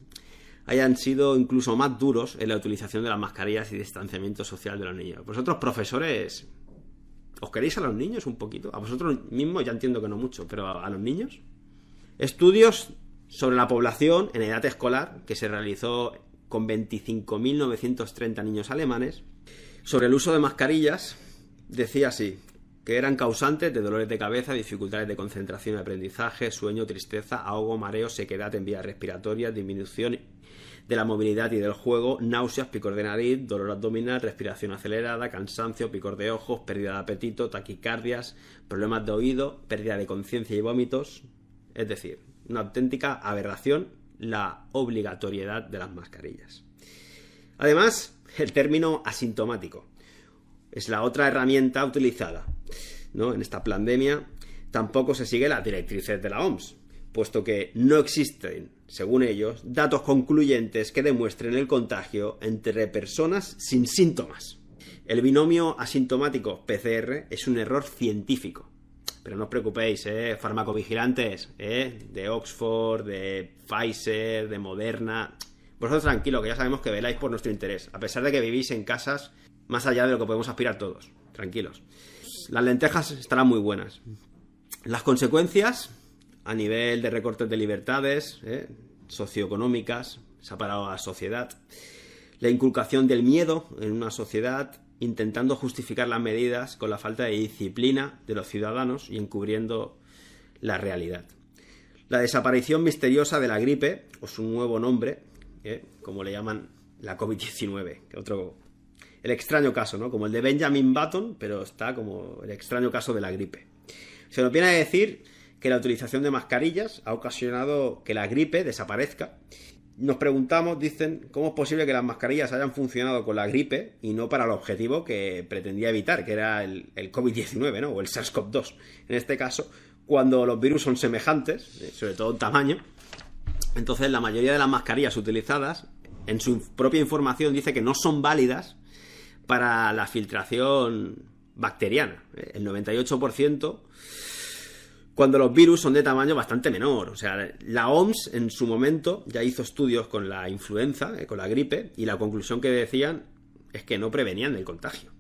hayan sido incluso más duros en la utilización de las mascarillas y distanciamiento social de los niños. Vosotros, profesores, ¿os queréis a los niños un poquito? A vosotros mismos ya entiendo que no mucho, pero a, los niños. Estudios sobre la población en edad escolar que se realizó con 25.930 niños alemanes sobre el uso de mascarillas decía así que eran causantes de dolores de cabeza, dificultades de concentración y aprendizaje, sueño, tristeza, ahogo, mareo, sequedad en vías respiratorias, disminución de la movilidad y del juego, náuseas, picor de nariz, dolor abdominal, respiración acelerada, cansancio, picor de ojos, pérdida de apetito, taquicardias, problemas de oído, pérdida de conciencia y vómitos. Es decir, una auténtica aberración la obligatoriedad de las mascarillas. Además, el término asintomático es la otra herramienta utilizada ¿no? en esta pandemia. Tampoco se sigue las directrices de la OMS, puesto que no existen, según ellos, datos concluyentes que demuestren el contagio entre personas sin síntomas. El binomio asintomático PCR es un error científico. Pero no os preocupéis, ¿eh? farmacovigilantes ¿eh? de Oxford, de Pfizer, de Moderna. Vosotros tranquilo, que ya sabemos que veláis por nuestro interés, a pesar de que vivís en casas más allá de lo que podemos aspirar todos. Tranquilos. Las lentejas estarán muy buenas. Las consecuencias a nivel de recortes de libertades ¿eh? socioeconómicas, se ha parado a la sociedad. La inculcación del miedo en una sociedad intentando justificar las medidas con la falta de disciplina de los ciudadanos y encubriendo la realidad. La desaparición misteriosa de la gripe, o su nuevo nombre, ¿eh? como le llaman la COVID-19, que otro el extraño caso, ¿no? Como el de Benjamin Button, pero está como el extraño caso de la gripe. Se nos viene a decir que la utilización de mascarillas ha ocasionado que la gripe desaparezca. Nos preguntamos, dicen, cómo es posible que las mascarillas hayan funcionado con la gripe y no para el objetivo que pretendía evitar, que era el, COVID-19, ¿no? O el SARS-CoV-2. En este caso, cuando los virus son semejantes, eh, sobre todo en tamaño, entonces la mayoría de las mascarillas utilizadas, en su propia información dice que no son válidas para la filtración bacteriana. El 98% cuando los virus son de tamaño bastante menor. O sea, la OMS en su momento ya hizo estudios con la influenza, eh, con la gripe, y la conclusión que decían es que no prevenían del contagio.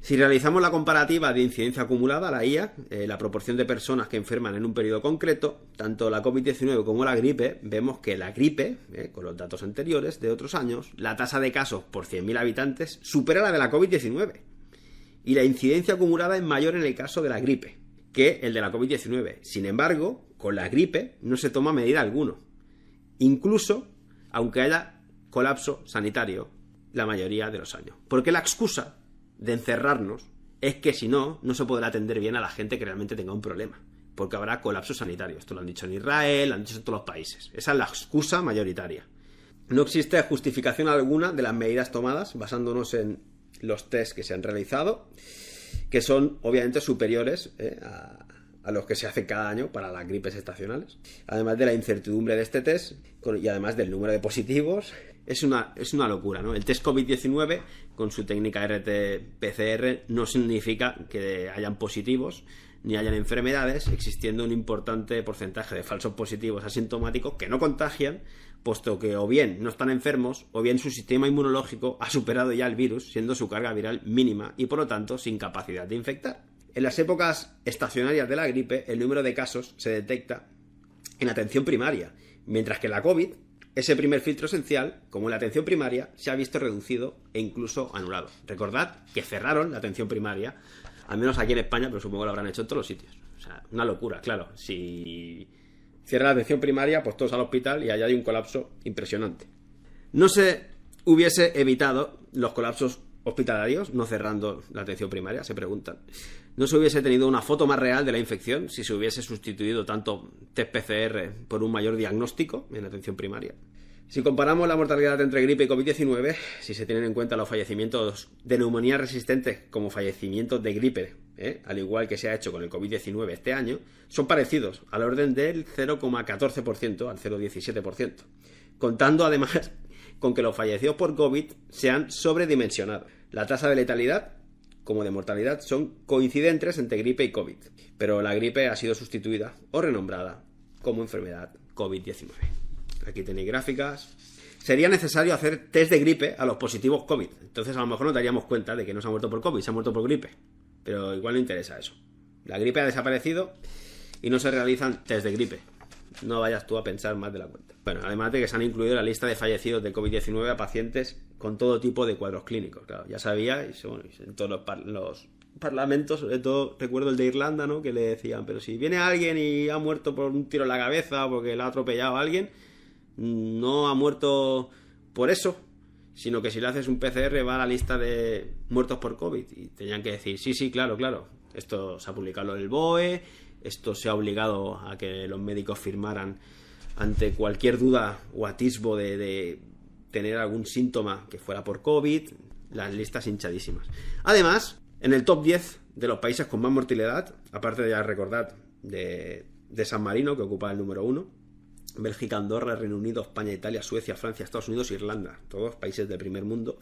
Si realizamos la comparativa de incidencia acumulada, la IA, eh, la proporción de personas que enferman en un periodo concreto, tanto la COVID-19 como la gripe, vemos que la gripe, eh, con los datos anteriores de otros años, la tasa de casos por 100.000 habitantes supera la de la COVID-19. Y la incidencia acumulada es mayor en el caso de la gripe que el de la COVID-19. Sin embargo, con la gripe no se toma medida alguno. Incluso aunque haya colapso sanitario la mayoría de los años. Porque la excusa de encerrarnos es que si no, no se podrá atender bien a la gente que realmente tenga un problema. Porque habrá colapso sanitario. Esto lo han dicho en Israel, lo han dicho en todos los países. Esa es la excusa mayoritaria. No existe justificación alguna de las medidas tomadas basándonos en los test que se han realizado, que son obviamente superiores eh, a, a los que se hacen cada año para las gripes estacionales. Además de la incertidumbre de este test y además del número de positivos es una, es una locura, ¿no? El test COVID-19, con su técnica RT-PCR, no significa que hayan positivos ni hayan enfermedades, existiendo un importante porcentaje de falsos positivos asintomáticos que no contagian, puesto que o bien no están enfermos, o bien su sistema inmunológico ha superado ya el virus, siendo su carga viral mínima y por lo tanto sin capacidad de infectar. En las épocas estacionarias de la gripe, el número de casos se detecta en atención primaria, mientras que la COVID ese primer filtro esencial, como la atención primaria, se ha visto reducido e incluso anulado. Recordad que cerraron la atención primaria Al menos aquí en España, pero supongo que lo habrán hecho en todos los sitios. O sea, una locura, claro. Si cierra la atención primaria, pues todos al hospital y allá hay un colapso impresionante. No se hubiese evitado los colapsos hospitalarios, no cerrando la atención primaria, se preguntan. No se hubiese tenido una foto más real de la infección si se hubiese sustituido tanto test PCR por un mayor diagnóstico en atención primaria. Si comparamos la mortalidad entre gripe y COVID-19, si se tienen en cuenta los fallecimientos de neumonía resistentes como fallecimientos de gripe, ¿eh? al igual que se ha hecho con el COVID-19 este año, son parecidos, al orden del 0,14% al 0,17%, contando además con que los fallecidos por COVID se han sobredimensionado. La tasa de letalidad como de mortalidad son coincidentes entre gripe y COVID, pero la gripe ha sido sustituida o renombrada como enfermedad COVID-19. Aquí tenéis gráficas. Sería necesario hacer test de gripe a los positivos COVID. Entonces a lo mejor nos daríamos cuenta de que no se ha muerto por COVID, se ha muerto por gripe. Pero igual no interesa eso. La gripe ha desaparecido y no se realizan test de gripe. No vayas tú a pensar más de la cuenta. Bueno, además de que se han incluido en la lista de fallecidos de COVID-19 a pacientes con todo tipo de cuadros clínicos. Claro, ya sabía, y en todos los, los, parlamentos, sobre todo recuerdo el de Irlanda, ¿no? Que le decían, pero si viene alguien y ha muerto por un tiro en la cabeza porque le ha atropellado a alguien, no ha muerto por eso, sino que si le haces un PCR va a la lista de muertos por COVID. Y tenían que decir, sí, sí, claro, claro. Esto se ha publicado en el BOE, esto se ha obligado a que los médicos firmaran ante cualquier duda o atisbo de, tener algún síntoma que fuera por COVID, las listas hinchadísimas. Además, en el top 10 de los países con más mortalidad, aparte de ya recordar de, de San Marino, que ocupa el número 1, Bélgica, Andorra, Reino Unido, España, Italia, Suecia, Francia, Estados Unidos, Irlanda, todos países del primer mundo.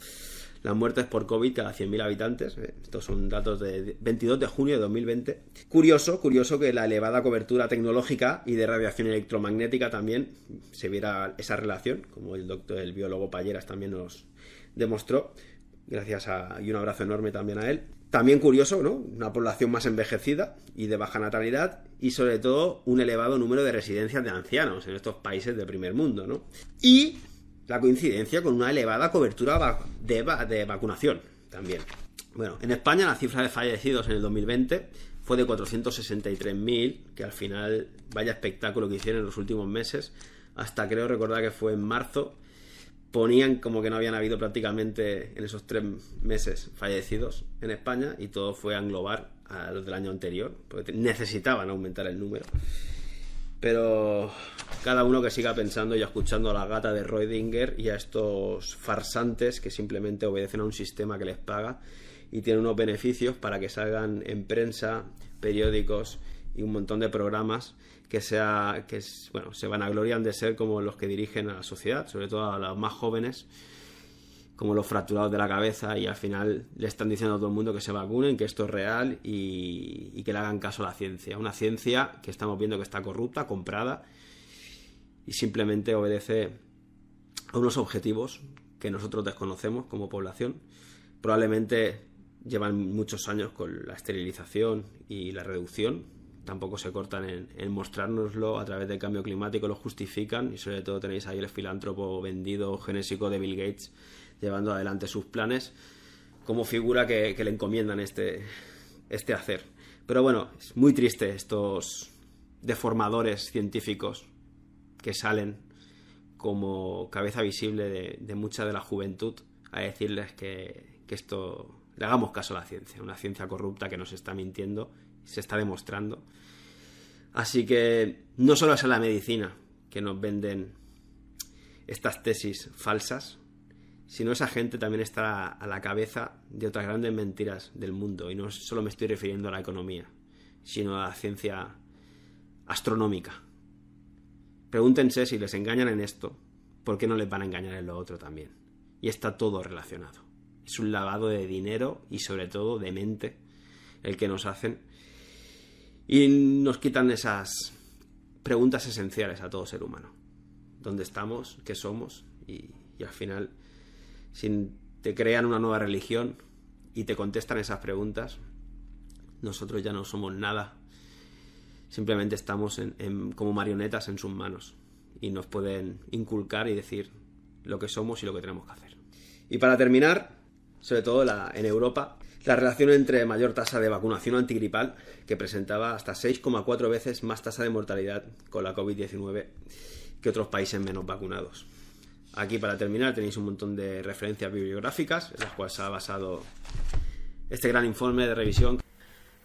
Las muertes por COVID cada 100.000 habitantes. Eh, estos son datos de 22 de junio de 2020. Curioso, curioso que la elevada cobertura tecnológica y de radiación electromagnética también se viera esa relación, como el doctor, el biólogo Palleras también nos demostró. Gracias a, y un abrazo enorme también a él. También curioso, ¿no? Una población más envejecida y de baja natalidad y sobre todo un elevado número de residencias de ancianos en estos países de primer mundo, ¿no? Y la coincidencia con una elevada cobertura de, de vacunación también. Bueno, en España la cifra de fallecidos en el 2020 fue de 463.000, que al final vaya espectáculo que hicieron en los últimos meses, hasta creo recordar que fue en marzo, ponían como que no habían habido prácticamente en esos tres meses fallecidos en España y todo fue a englobar a los del año anterior, porque necesitaban aumentar el número. Pero cada uno que siga pensando y escuchando a la gata de Reudinger y a estos farsantes que simplemente obedecen a un sistema que les paga y tienen unos beneficios para que salgan en prensa, periódicos y un montón de programas que sea que bueno se van a gloriar de ser como los que dirigen a la sociedad sobre todo a los más jóvenes como los fracturados de la cabeza y al final le están diciendo a todo el mundo que se vacunen, que esto es real y, y, que le hagan caso a la ciencia. Una ciencia que estamos viendo que está corrupta, comprada y simplemente obedece a unos objetivos que nosotros desconocemos como población. Probablemente llevan muchos años con la esterilización y la reducción tampoco se cortan en, en mostrárnoslo a través del cambio climático, lo justifican y sobre todo tenéis ahí el filántropo vendido genésico de Bill Gates llevando adelante sus planes como figura que, le encomiendan este, este hacer. Pero bueno, es muy triste estos deformadores científicos que salen como cabeza visible de, mucha de la juventud a decirles que esto le hagamos caso a la ciencia, una ciencia corrupta que nos está mintiendo se está demostrando. Así que no solo es en la medicina que nos venden estas tesis falsas, sino esa gente también está a la cabeza de otras grandes mentiras del mundo. Y no solo me estoy refiriendo a la economía, sino a la ciencia astronómica. Pregúntense si les engañan en esto, ¿por qué no les van a engañar en lo otro también? Y está todo relacionado. Es un lavado de dinero y sobre todo de mente el que nos hacen y nos quitan esas preguntas esenciales a todo ser humano. ¿Dónde estamos? ¿Qué somos? Y, al final, si te crean una nueva religión y te contestan esas preguntas, nosotros ya no somos nada. Simplemente estamos como marionetas en sus manos y nos pueden inculcar y decir lo que somos y lo que tenemos que hacer. Y para terminar, sobre todo en Europa, la relación entre mayor tasa de vacunación antigripal, que presentaba hasta 6,4 veces más tasa de mortalidad con la COVID-19 que otros países menos vacunados. Aquí para terminar tenéis un montón de referencias bibliográficas en las cuales se ha basado este gran informe de revisión.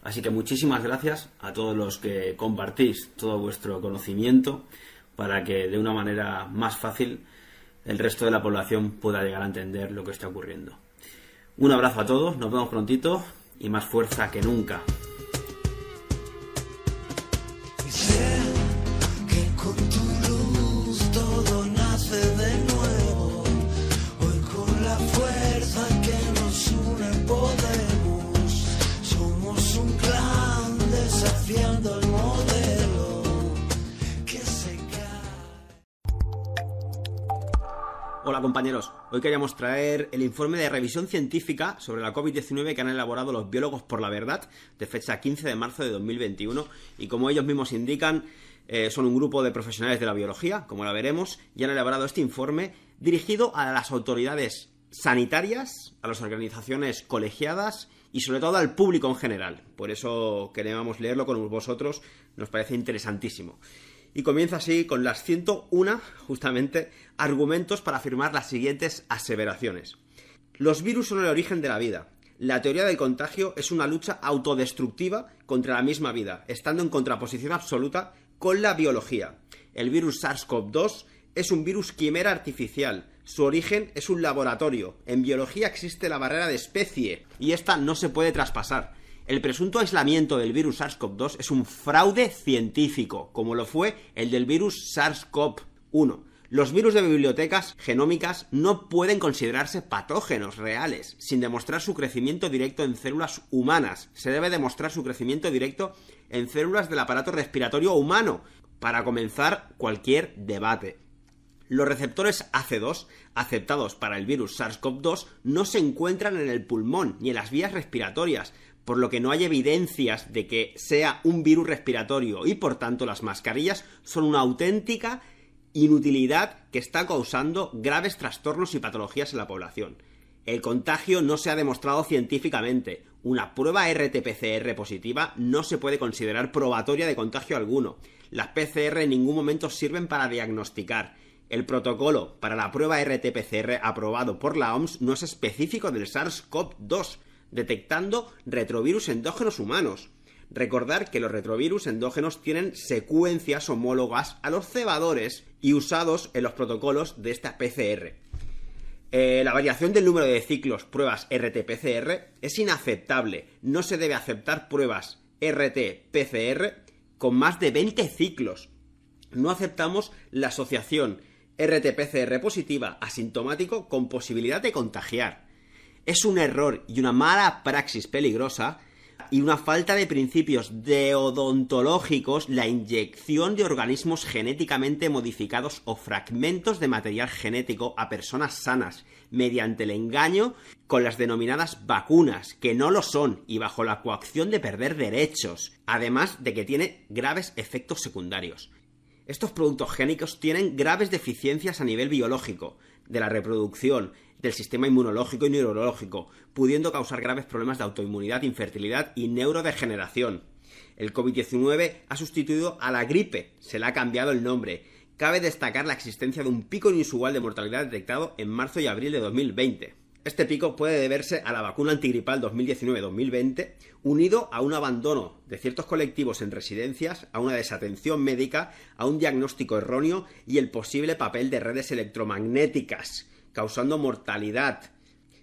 Así que muchísimas gracias a todos los que compartís todo vuestro conocimiento para que de una manera más fácil el resto de la población pueda llegar a entender lo que está ocurriendo. Un abrazo a todos, nos vemos prontito y más fuerza que nunca. Hola compañeros, hoy queríamos traer el informe de revisión científica sobre la COVID-19 que han elaborado los biólogos por la verdad de fecha 15 de marzo de 2021 y como ellos mismos indican eh, son un grupo de profesionales de la biología, como la veremos, y han elaborado este informe dirigido a las autoridades sanitarias, a las organizaciones colegiadas y sobre todo al público en general. Por eso queríamos leerlo con vosotros, nos parece interesantísimo y comienza así con las 101, justamente, argumentos para afirmar las siguientes aseveraciones. Los virus son el origen de la vida. La teoría del contagio es una lucha autodestructiva contra la misma vida, estando en contraposición absoluta con la biología. El virus SARS-CoV-2 es un virus quimera artificial. Su origen es un laboratorio. En biología existe la barrera de especie y esta no se puede traspasar. El presunto aislamiento del virus SARS-CoV-2 es un fraude científico, como lo fue el del virus SARS-CoV-1. Los virus de bibliotecas genómicas no pueden considerarse patógenos reales, sin demostrar su crecimiento directo en células humanas. Se debe demostrar su crecimiento directo en células del aparato respiratorio humano, para comenzar cualquier debate. Los receptores AC2 aceptados para el virus SARS-CoV-2 no se encuentran en el pulmón ni en las vías respiratorias, por lo que no hay evidencias de que sea un virus respiratorio y por tanto las mascarillas son una auténtica inutilidad que está causando graves trastornos y patologías en la población. El contagio no se ha demostrado científicamente. Una prueba RT-PCR positiva no se puede considerar probatoria de contagio alguno. Las PCR en ningún momento sirven para diagnosticar. El protocolo para la prueba RT-PCR aprobado por la OMS no es específico del SARS-CoV-2 detectando retrovirus endógenos humanos. Recordar que los retrovirus endógenos tienen secuencias homólogas a los cebadores y usados en los protocolos de esta PCR. Eh, la variación del número de ciclos pruebas RT-PCR es inaceptable. No se debe aceptar pruebas RT-PCR con más de 20 ciclos. No aceptamos la asociación RT-PCR positiva asintomático con posibilidad de contagiar es un error y una mala praxis peligrosa y una falta de principios deodontológicos la inyección de organismos genéticamente modificados o fragmentos de material genético a personas sanas mediante el engaño con las denominadas vacunas, que no lo son y bajo la coacción de perder derechos, además de que tiene graves efectos secundarios. Estos productos génicos tienen graves deficiencias a nivel biológico, de la reproducción, del sistema inmunológico y neurológico, pudiendo causar graves problemas de autoinmunidad, infertilidad y neurodegeneración. El COVID-19 ha sustituido a la gripe, se le ha cambiado el nombre. Cabe destacar la existencia de un pico inusual de mortalidad detectado en marzo y abril de 2020. Este pico puede deberse a la vacuna antigripal 2019-2020, unido a un abandono de ciertos colectivos en residencias, a una desatención médica, a un diagnóstico erróneo y el posible papel de redes electromagnéticas causando mortalidad.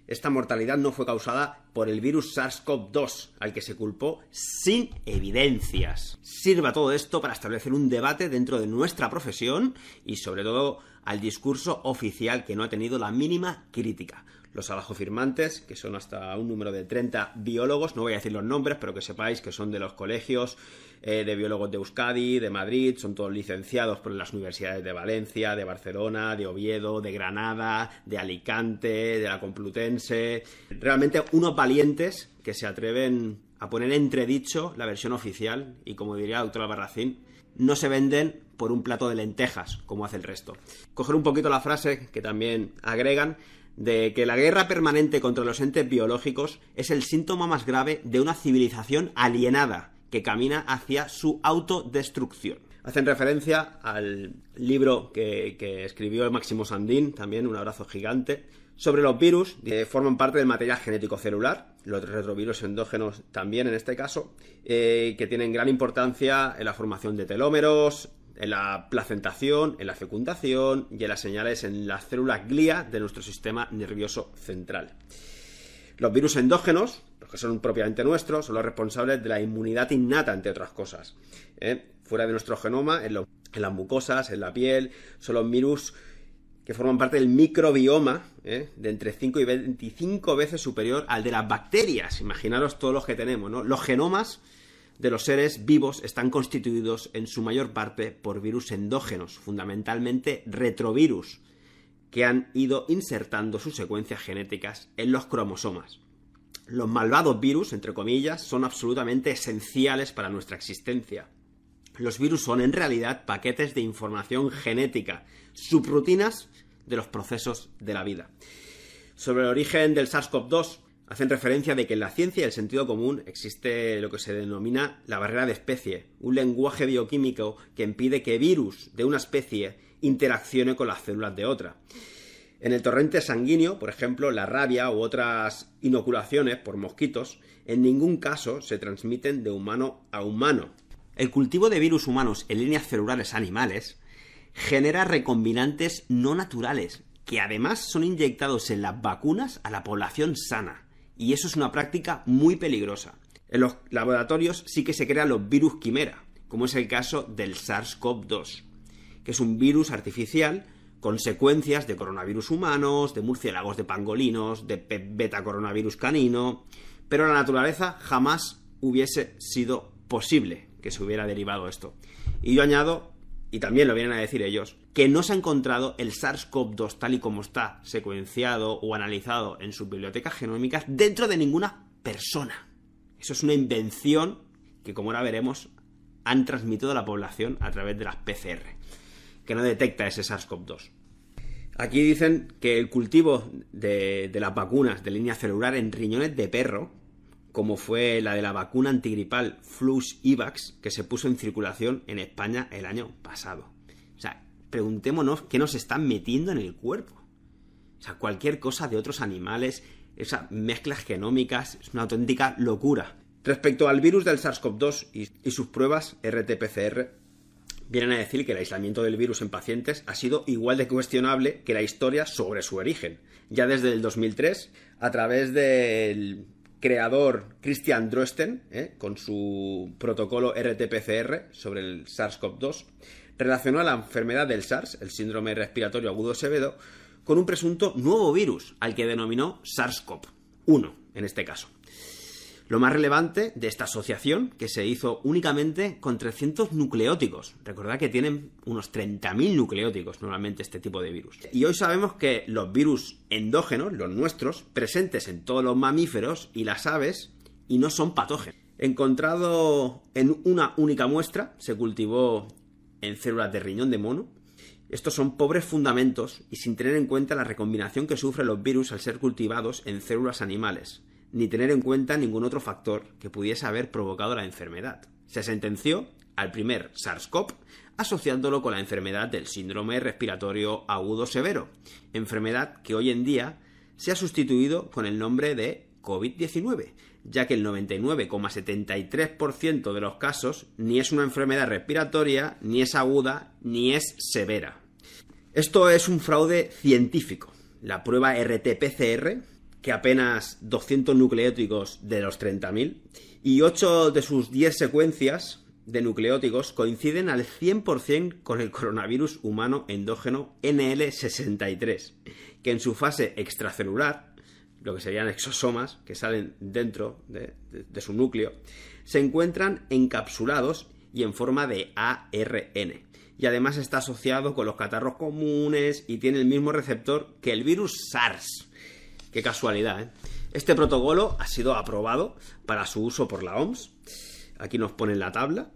Esta mortalidad no fue causada por el virus SARS-CoV-2, al que se culpó sin evidencias. Sirva todo esto para establecer un debate dentro de nuestra profesión y sobre todo al discurso oficial que no ha tenido la mínima crítica los abajo firmantes, que son hasta un número de 30 biólogos, no voy a decir los nombres, pero que sepáis que son de los colegios eh, de biólogos de Euskadi, de Madrid, son todos licenciados por las universidades de Valencia, de Barcelona, de Oviedo, de Granada, de Alicante, de la Complutense. Realmente unos valientes que se atreven a poner entredicho la versión oficial y como diría la doctora Barracín, no se venden por un plato de lentejas, como hace el resto. Coger un poquito la frase que también agregan de que la guerra permanente contra los entes biológicos es el síntoma más grave de una civilización alienada que camina hacia su autodestrucción. Hacen referencia al libro que, escribió Máximo Sandín, también un abrazo gigante, sobre los virus que forman parte del material genético celular, los retrovirus endógenos también en este caso, eh, que tienen gran importancia en la formación de telómeros, en la placentación, en la fecundación y en las señales en las células glía de nuestro sistema nervioso central. Los virus endógenos, los que son propiamente nuestros, son los responsables de la inmunidad innata, entre otras cosas. ¿eh? Fuera de nuestro genoma, en, las mucosas, en la piel, son los virus que forman parte del microbioma ¿eh? de entre 5 y 25 veces superior al de las bacterias. Imaginaros todos los que tenemos, ¿no? Los genomas de los seres vivos están constituidos en su mayor parte por virus endógenos, fundamentalmente retrovirus, que han ido insertando sus secuencias genéticas en los cromosomas. Los malvados virus, entre comillas, son absolutamente esenciales para nuestra existencia. Los virus son en realidad paquetes de información genética, subrutinas de los procesos de la vida. Sobre el origen del SARS-CoV-2, hacen referencia de que en la ciencia y el sentido común existe lo que se denomina la barrera de especie, un lenguaje bioquímico que impide que virus de una especie interaccione con las células de otra. En el torrente sanguíneo, por ejemplo, la rabia u otras inoculaciones por mosquitos en ningún caso se transmiten de humano a humano. El cultivo de virus humanos en líneas celulares animales genera recombinantes no naturales, que además son inyectados en las vacunas a la población sana y eso es una práctica muy peligrosa. En los laboratorios sí que se crean los virus quimera, como es el caso del SARS-CoV-2, que es un virus artificial con secuencias de coronavirus humanos, de murciélagos de pangolinos, de beta coronavirus canino, pero la naturaleza jamás hubiese sido posible que se hubiera derivado esto. Y yo añado, y también lo vienen a decir ellos, que no se ha encontrado el SARS-CoV-2 tal y como está secuenciado o analizado en sus bibliotecas genómicas dentro de ninguna persona. Eso es una invención que, como ahora veremos, han transmitido a la población a través de las PCR, que no detecta ese SARS-CoV-2. Aquí dicen que el cultivo de, de las vacunas de línea celular en riñones de perro, como fue la de la vacuna antigripal Flux IVAX, que se puso en circulación en España el año pasado. O sea, preguntémonos qué nos están metiendo en el cuerpo. O sea, cualquier cosa de otros animales, esas mezclas genómicas, es una auténtica locura. Respecto al virus del SARS-CoV-2 y, sus pruebas RT-PCR, vienen a decir que el aislamiento del virus en pacientes ha sido igual de cuestionable que la historia sobre su origen. Ya desde el 2003, a través del creador Christian Drosten, ¿eh? con su protocolo RT-PCR sobre el SARS-CoV-2, relacionó a la enfermedad del SARS, el síndrome respiratorio agudo severo, con un presunto nuevo virus, al que denominó SARS-CoV-1, en este caso. Lo más relevante de esta asociación, que se hizo únicamente con 300 nucleóticos. Recordad que tienen unos 30.000 nucleóticos normalmente este tipo de virus. Y hoy sabemos que los virus endógenos, los nuestros, presentes en todos los mamíferos y las aves, y no son patógenos. Encontrado en una única muestra, se cultivó en células de riñón de mono. Estos son pobres fundamentos y sin tener en cuenta la recombinación que sufren los virus al ser cultivados en células animales, ni tener en cuenta ningún otro factor que pudiese haber provocado la enfermedad. Se sentenció al primer SARS-CoV asociándolo con la enfermedad del síndrome respiratorio agudo severo, enfermedad que hoy en día se ha sustituido con el nombre de COVID-19, ya que el 99,73% de los casos ni es una enfermedad respiratoria, ni es aguda, ni es severa. Esto es un fraude científico. La prueba RT-PCR, que apenas 200 nucleóticos de los 30.000, y 8 de sus 10 secuencias de nucleóticos coinciden al 100% con el coronavirus humano endógeno NL63, que en su fase extracelular lo que serían exosomas que salen dentro de, su núcleo, se encuentran encapsulados y en forma de ARN. Y además está asociado con los catarros comunes y tiene el mismo receptor que el virus SARS. Qué casualidad, ¿eh? Este protocolo ha sido aprobado para su uso por la OMS. Aquí nos ponen la tabla.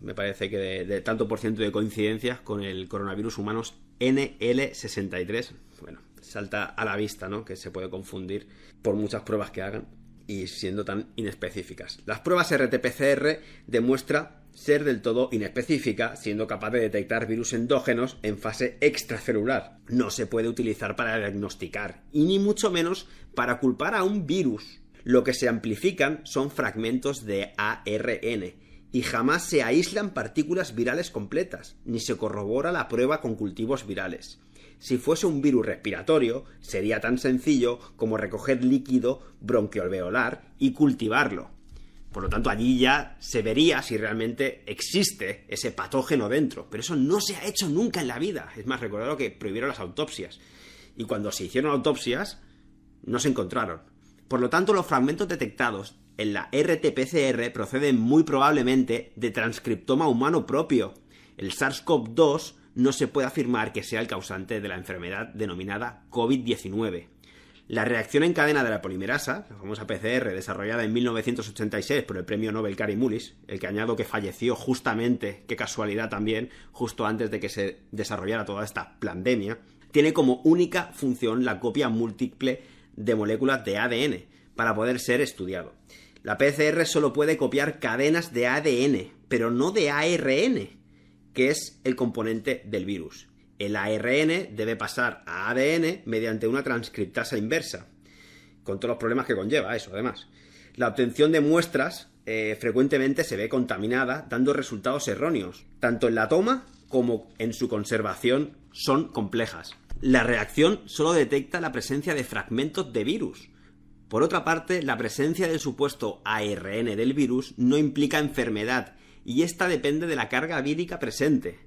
Me parece que de, de tanto por ciento de coincidencias con el coronavirus humanos NL63. Bueno, salta a la vista, ¿no? Que se puede confundir por muchas pruebas que hagan y siendo tan inespecíficas. Las pruebas RT-PCR demuestra ser del todo inespecífica, siendo capaz de detectar virus endógenos en fase extracelular. No se puede utilizar para diagnosticar, y ni mucho menos para culpar a un virus. Lo que se amplifican son fragmentos de ARN, y jamás se aíslan partículas virales completas, ni se corrobora la prueba con cultivos virales. Si fuese un virus respiratorio, sería tan sencillo como recoger líquido bronquiolveolar y cultivarlo. Por lo tanto, allí ya se vería si realmente existe ese patógeno dentro. Pero eso no se ha hecho nunca en la vida. Es más, recordad que prohibieron las autopsias. Y cuando se hicieron autopsias, no se encontraron. Por lo tanto, los fragmentos detectados en la RT-PCR proceden muy probablemente de transcriptoma humano propio. El SARS-CoV-2 no se puede afirmar que sea el causante de la enfermedad denominada COVID-19. La reacción en cadena de la polimerasa, la famosa PCR desarrollada en 1986 por el premio Nobel Cary Mullis, el que añado que falleció justamente, qué casualidad también, justo antes de que se desarrollara toda esta pandemia, tiene como única función la copia múltiple de moléculas de ADN para poder ser estudiado. La PCR solo puede copiar cadenas de ADN, pero no de ARN, que es el componente del virus. El ARN debe pasar a ADN mediante una transcriptasa inversa, con todos los problemas que conlleva eso, además. La obtención de muestras eh, frecuentemente se ve contaminada, dando resultados erróneos. Tanto en la toma como en su conservación son complejas. La reacción solo detecta la presencia de fragmentos de virus. Por otra parte, la presencia del supuesto ARN del virus no implica enfermedad, y esta depende de la carga vírica presente.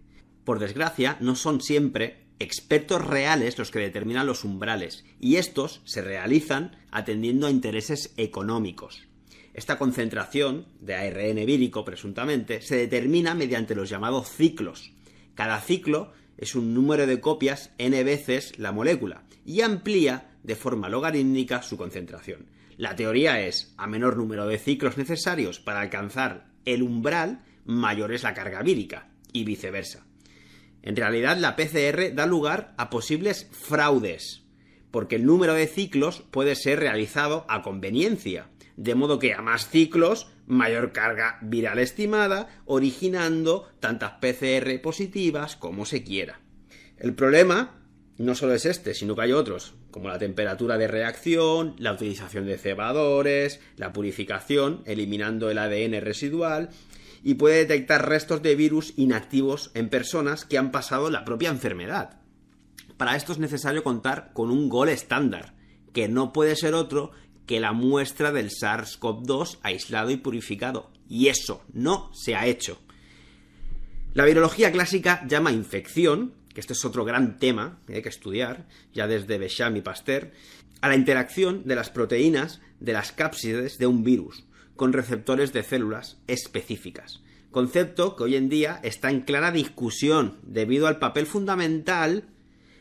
Por desgracia, no son siempre expertos reales los que determinan los umbrales, y estos se realizan atendiendo a intereses económicos. Esta concentración de ARN vírico, presuntamente, se determina mediante los llamados ciclos. Cada ciclo es un número de copias n veces la molécula y amplía de forma logarítmica su concentración. La teoría es, a menor número de ciclos necesarios para alcanzar el umbral, mayor es la carga vírica, y viceversa. En realidad, la PCR da lugar a posibles fraudes, porque el número de ciclos puede ser realizado a conveniencia, de modo que a más ciclos, mayor carga viral estimada, originando tantas PCR positivas como se quiera. El problema no solo es este, sino que hay otros, como la temperatura de reacción, la utilización de cebadores, la purificación, eliminando el ADN residual, y puede detectar restos de virus inactivos en personas que han pasado la propia enfermedad. Para esto es necesario contar con un gol estándar, que no puede ser otro que la muestra del SARS-CoV-2 aislado y purificado. Y eso no se ha hecho. La virología clásica llama infección, que este es otro gran tema que hay que estudiar, ya desde Becham y Pasteur, a la interacción de las proteínas de las cápsides de un virus, con receptores de células específicas. Concepto que hoy en día está en clara discusión debido al papel fundamental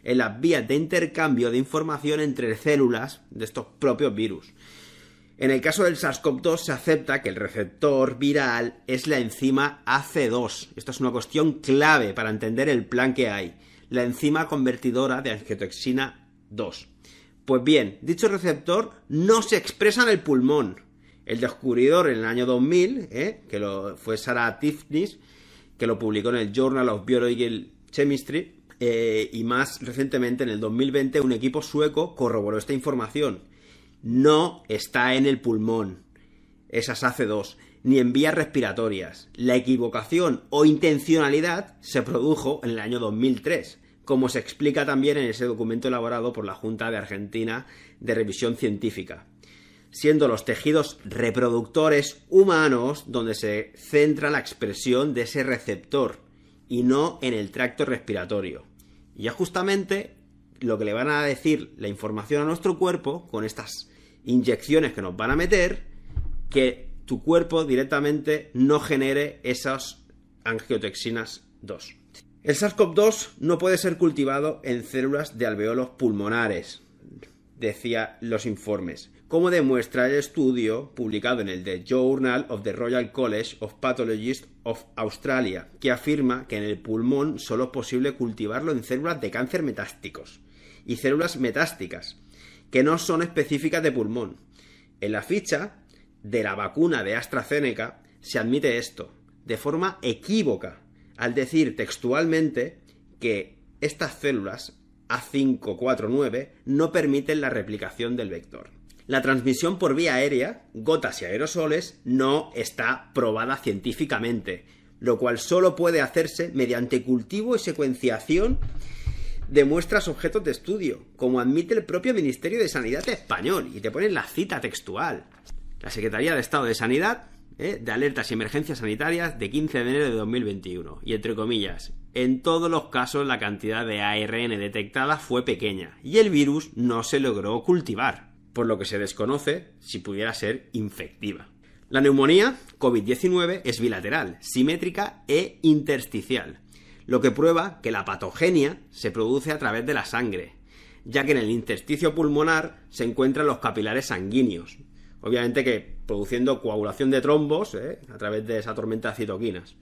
en las vías de intercambio de información entre células de estos propios virus. En el caso del SARS-CoV-2 se acepta que el receptor viral es la enzima AC2. Esta es una cuestión clave para entender el plan que hay. La enzima convertidora de angiotoxina 2. Pues bien, dicho receptor no se expresa en el pulmón, el descubridor en el año 2000, ¿eh? que lo, fue Sarah Tifnis, que lo publicó en el Journal of Biological Chemistry, eh, y más recientemente, en el 2020, un equipo sueco corroboró esta información. No está en el pulmón, esas AC2, ni en vías respiratorias. La equivocación o intencionalidad se produjo en el año 2003, como se explica también en ese documento elaborado por la Junta de Argentina de Revisión Científica siendo los tejidos reproductores humanos donde se centra la expresión de ese receptor y no en el tracto respiratorio. Y ya justamente lo que le van a decir la información a nuestro cuerpo con estas inyecciones que nos van a meter, que tu cuerpo directamente no genere esas angiotoxinas 2. El SARS-CoV-2 no puede ser cultivado en células de alveolos pulmonares, decía los informes como demuestra el estudio publicado en el The Journal of the Royal College of Pathologists of Australia, que afirma que en el pulmón solo es posible cultivarlo en células de cáncer metásticos y células metásticas, que no son específicas de pulmón. En la ficha de la vacuna de AstraZeneca se admite esto, de forma equívoca, al decir textualmente que estas células A549 no permiten la replicación del vector. La transmisión por vía aérea, gotas y aerosoles, no está probada científicamente, lo cual solo puede hacerse mediante cultivo y secuenciación de muestras objetos de estudio, como admite el propio Ministerio de Sanidad español, y te ponen la cita textual. La Secretaría de Estado de Sanidad, ¿eh? de Alertas y Emergencias Sanitarias, de 15 de enero de 2021, y entre comillas, en todos los casos la cantidad de ARN detectada fue pequeña, y el virus no se logró cultivar por lo que se desconoce si pudiera ser infectiva. La neumonía COVID-19 es bilateral, simétrica e intersticial, lo que prueba que la patogenia se produce a través de la sangre, ya que en el intersticio pulmonar se encuentran los capilares sanguíneos, obviamente que produciendo coagulación de trombos ¿eh? a través de esa tormenta de citoquinas.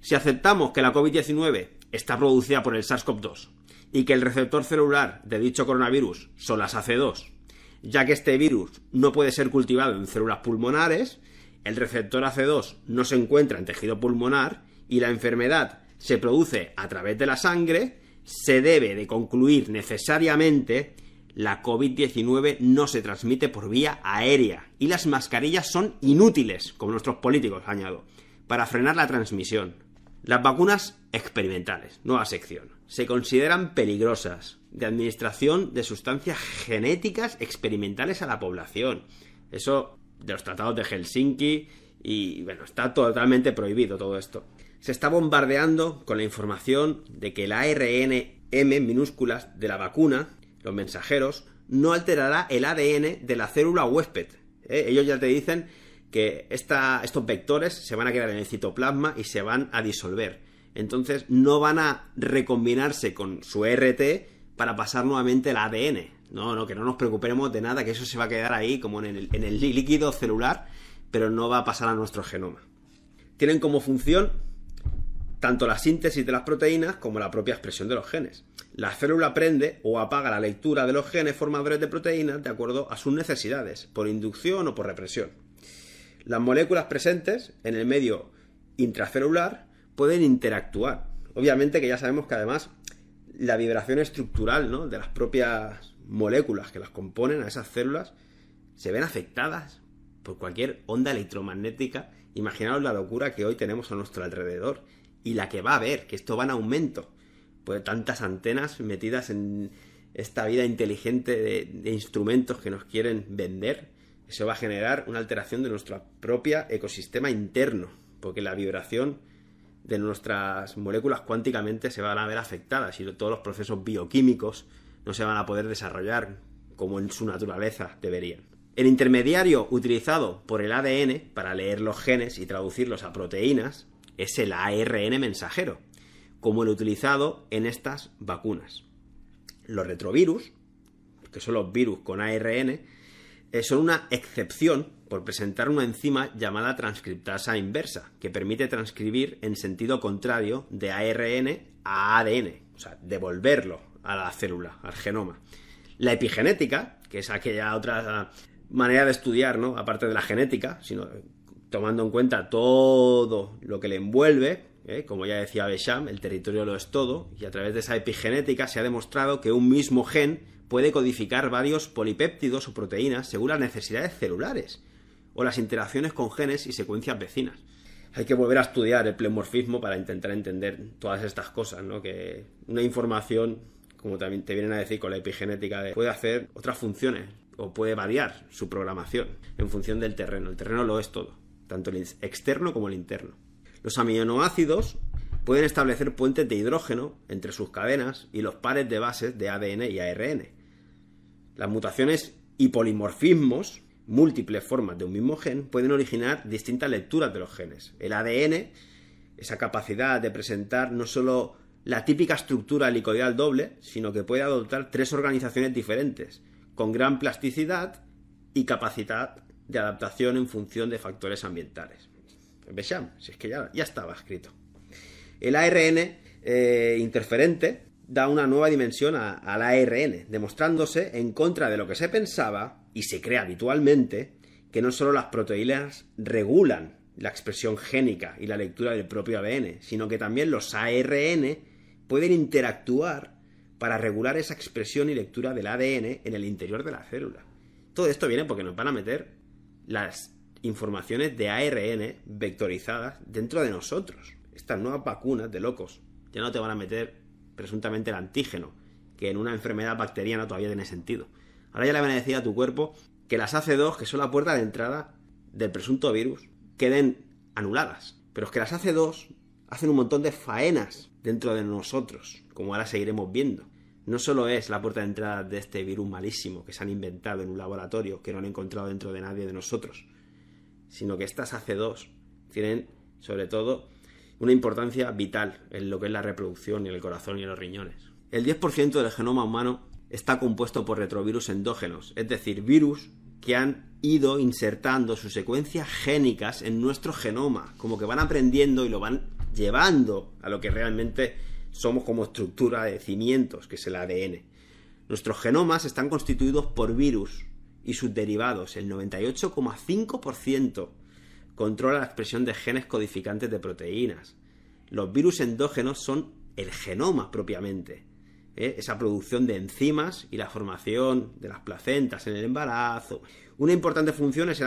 Si aceptamos que la COVID-19 está producida por el SARS-CoV-2 y que el receptor celular de dicho coronavirus son las AC2 ya que este virus no puede ser cultivado en células pulmonares, el receptor AC2 no se encuentra en tejido pulmonar y la enfermedad se produce a través de la sangre, se debe de concluir necesariamente la COVID-19 no se transmite por vía aérea y las mascarillas son inútiles, como nuestros políticos, añado, para frenar la transmisión. Las vacunas experimentales, nueva sección, se consideran peligrosas, de administración de sustancias genéticas experimentales a la población. Eso de los tratados de Helsinki y bueno, está totalmente prohibido todo esto. Se está bombardeando con la información de que el ARN M minúsculas de la vacuna, los mensajeros, no alterará el ADN de la célula huésped. ¿eh? Ellos ya te dicen que estos vectores se van a quedar en el citoplasma y se van a disolver. Entonces no van a recombinarse con su RT para pasar nuevamente el ADN. No, no, que no nos preocupemos de nada, que eso se va a quedar ahí como en el, líquido celular, pero no va a pasar a nuestro genoma. Tienen como función tanto la síntesis de las proteínas como la propia expresión de los genes. La célula prende o apaga la lectura de los genes formadores de proteínas de acuerdo a sus necesidades, por inducción o por represión. Las moléculas presentes en el medio intracelular pueden interactuar. Obviamente que ya sabemos que además la vibración estructural ¿no? de las propias moléculas que las componen, a esas células, se ven afectadas por cualquier onda electromagnética. Imaginaos la locura que hoy tenemos a nuestro alrededor y la que va a haber, que esto va en aumento. Pues tantas antenas metidas en esta vida inteligente de, de instrumentos que nos quieren vender, eso va a generar una alteración de nuestro propio ecosistema interno, porque la vibración de nuestras moléculas cuánticamente se van a ver afectadas y todos los procesos bioquímicos no se van a poder desarrollar como en su naturaleza deberían. El intermediario utilizado por el ADN para leer los genes y traducirlos a proteínas es el ARN mensajero, como el utilizado en estas vacunas. Los retrovirus, que son los virus con ARN, eh, son una excepción por presentar una enzima llamada transcriptasa inversa, que permite transcribir en sentido contrario de ARN a ADN, o sea, devolverlo a la célula, al genoma. La epigenética, que es aquella otra manera de estudiar, ¿no? Aparte de la genética, sino tomando en cuenta todo lo que le envuelve, ¿eh? como ya decía Besham, el territorio lo es todo, y a través de esa epigenética se ha demostrado que un mismo gen puede codificar varios polipéptidos o proteínas según las necesidades celulares o las interacciones con genes y secuencias vecinas. Hay que volver a estudiar el plemorfismo para intentar entender todas estas cosas, ¿no? Que una información, como también te vienen a decir con la epigenética, puede hacer otras funciones o puede variar su programación en función del terreno. El terreno lo es todo, tanto el externo como el interno. Los aminoácidos pueden establecer puentes de hidrógeno entre sus cadenas y los pares de bases de ADN y ARN. Las mutaciones y polimorfismos, múltiples formas de un mismo gen, pueden originar distintas lecturas de los genes. El ADN, esa capacidad de presentar no solo la típica estructura helicoidal doble, sino que puede adoptar tres organizaciones diferentes, con gran plasticidad y capacidad de adaptación en función de factores ambientales. Besham, si es que ya, ya estaba escrito. El ARN eh, interferente da una nueva dimensión al ARN, demostrándose en contra de lo que se pensaba y se cree habitualmente que no solo las proteínas regulan la expresión génica y la lectura del propio ADN, sino que también los ARN pueden interactuar para regular esa expresión y lectura del ADN en el interior de la célula. Todo esto viene porque nos van a meter las informaciones de ARN vectorizadas dentro de nosotros. Estas nuevas vacunas de locos ya no te van a meter presuntamente el antígeno, que en una enfermedad bacteriana todavía tiene sentido. Ahora ya le van a a tu cuerpo que las AC2, que son la puerta de entrada del presunto virus, queden anuladas. Pero es que las AC2 hacen un montón de faenas dentro de nosotros, como ahora seguiremos viendo. No solo es la puerta de entrada de este virus malísimo que se han inventado en un laboratorio que no han encontrado dentro de nadie de nosotros, sino que estas AC2 tienen, sobre todo, una importancia vital en lo que es la reproducción y el corazón y los riñones. El 10% del genoma humano está compuesto por retrovirus endógenos, es decir, virus que han ido insertando sus secuencias génicas en nuestro genoma, como que van aprendiendo y lo van llevando a lo que realmente somos como estructura de cimientos, que es el ADN. Nuestros genomas están constituidos por virus y sus derivados, el 98,5% controla la expresión de genes codificantes de proteínas. Los virus endógenos son el genoma propiamente, ¿eh? esa producción de enzimas y la formación de las placentas en el embarazo. Una importante función es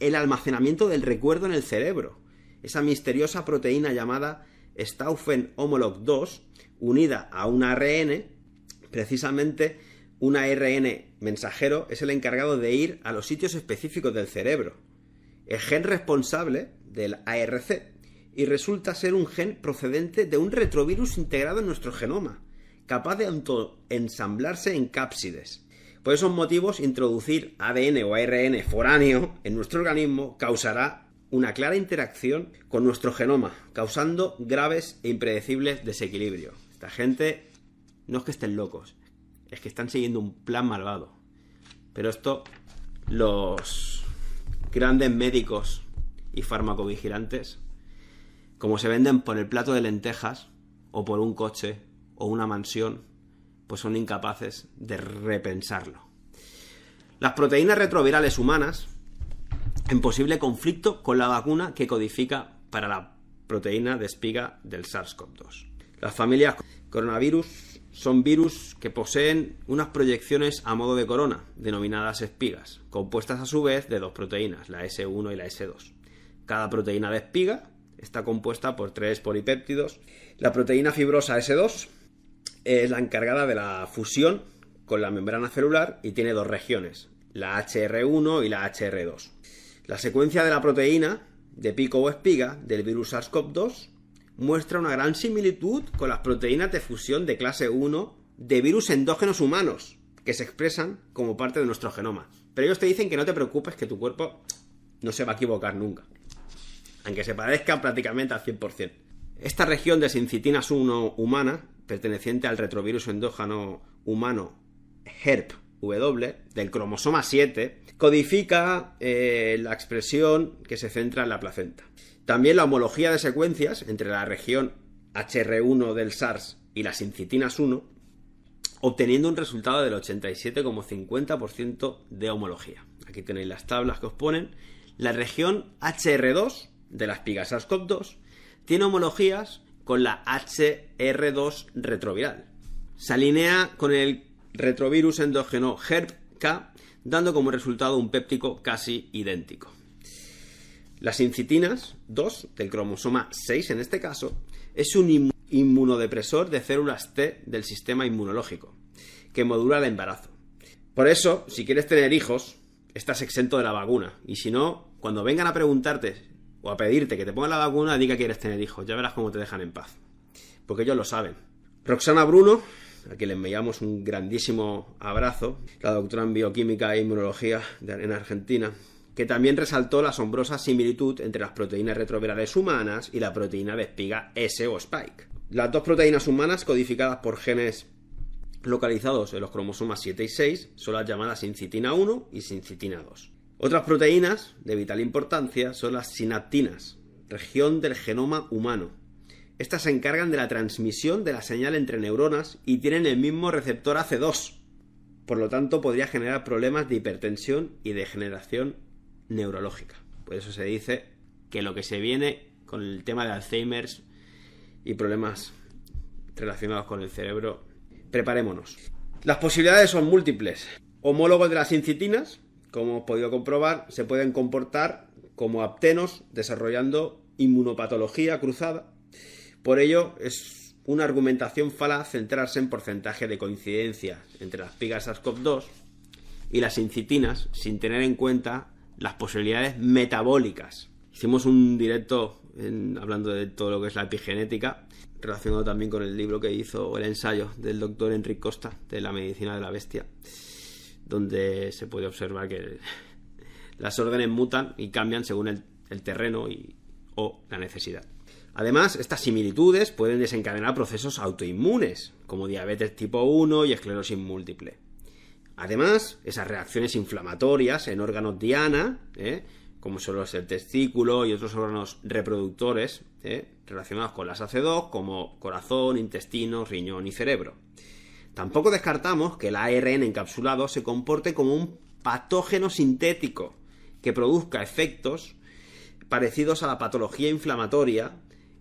el almacenamiento del recuerdo en el cerebro. Esa misteriosa proteína llamada Stauffen Homolog 2, unida a un ARN, precisamente un ARN mensajero es el encargado de ir a los sitios específicos del cerebro el gen responsable del ARC y resulta ser un gen procedente de un retrovirus integrado en nuestro genoma, capaz de ensamblarse en cápsides. Por esos motivos, introducir ADN o ARN foráneo en nuestro organismo causará una clara interacción con nuestro genoma, causando graves e impredecibles desequilibrios. Esta gente no es que estén locos, es que están siguiendo un plan malvado. Pero esto los grandes médicos y farmacovigilantes, como se venden por el plato de lentejas o por un coche o una mansión, pues son incapaces de repensarlo. Las proteínas retrovirales humanas, en posible conflicto con la vacuna que codifica para la proteína de espiga del SARS-CoV-2. Las familias coronavirus son virus que poseen unas proyecciones a modo de corona, denominadas espigas, compuestas a su vez de dos proteínas, la S1 y la S2. Cada proteína de espiga está compuesta por tres polipéptidos. La proteína fibrosa S2 es la encargada de la fusión con la membrana celular y tiene dos regiones, la HR1 y la HR2. La secuencia de la proteína de pico o espiga del virus SARS-CoV-2 muestra una gran similitud con las proteínas de fusión de clase 1 de virus endógenos humanos, que se expresan como parte de nuestro genoma. Pero ellos te dicen que no te preocupes, que tu cuerpo no se va a equivocar nunca. Aunque se parezca prácticamente al 100%. Esta región de sincitinas 1 humana, perteneciente al retrovirus endógeno humano HERP W del cromosoma 7, codifica eh, la expresión que se centra en la placenta. También la homología de secuencias entre la región HR1 del SARS y las incitinas 1, obteniendo un resultado del 87,50% de homología. Aquí tenéis las tablas que os ponen. La región HR2 de la espiga SARS-CoV-2 tiene homologías con la HR2 retroviral. Se alinea con el retrovirus endógeno HERP-K, dando como resultado un péptico casi idéntico. Las incitinas 2 del cromosoma 6 en este caso es un inmunodepresor de células T del sistema inmunológico que modula el embarazo. Por eso, si quieres tener hijos, estás exento de la vacuna. Y si no, cuando vengan a preguntarte o a pedirte que te pongan la vacuna, diga que quieres tener hijos. Ya verás cómo te dejan en paz. Porque ellos lo saben. Roxana Bruno, a quien le enviamos un grandísimo abrazo, la doctora en bioquímica e inmunología en Argentina, que también resaltó la asombrosa similitud entre las proteínas retrovirales humanas y la proteína de espiga S o Spike. Las dos proteínas humanas codificadas por genes localizados en los cromosomas 7 y 6 son las llamadas sincitina 1 y sincitina 2. Otras proteínas de vital importancia son las sinaptinas, región del genoma humano. estas se encargan de la transmisión de la señal entre neuronas y tienen el mismo receptor AC2. Por lo tanto, podría generar problemas de hipertensión y degeneración neurológica. Por eso se dice que lo que se viene con el tema de Alzheimer y problemas relacionados con el cerebro, preparémonos. Las posibilidades son múltiples. Homólogos de las incitinas, como hemos podido comprobar, se pueden comportar como aptenos desarrollando inmunopatología cruzada. Por ello, es una argumentación falaz centrarse en porcentaje de coincidencia entre las pigas SARS-CoV-2 y las incitinas sin tener en cuenta las posibilidades metabólicas. Hicimos un directo hablando de todo lo que es la epigenética, relacionado también con el libro que hizo, el ensayo del doctor Enrique Costa, de la medicina de la bestia, donde se puede observar que las órdenes mutan y cambian según el, terreno y, o la necesidad. Además, estas similitudes pueden desencadenar procesos autoinmunes, como diabetes tipo 1 y esclerosis múltiple. Además, esas reacciones inflamatorias en órganos diana, ¿eh? como son los el testículo y otros órganos reproductores ¿eh? relacionados con las AC2, como corazón, intestino, riñón y cerebro. Tampoco descartamos que el ARN encapsulado se comporte como un patógeno sintético que produzca efectos parecidos a la patología inflamatoria,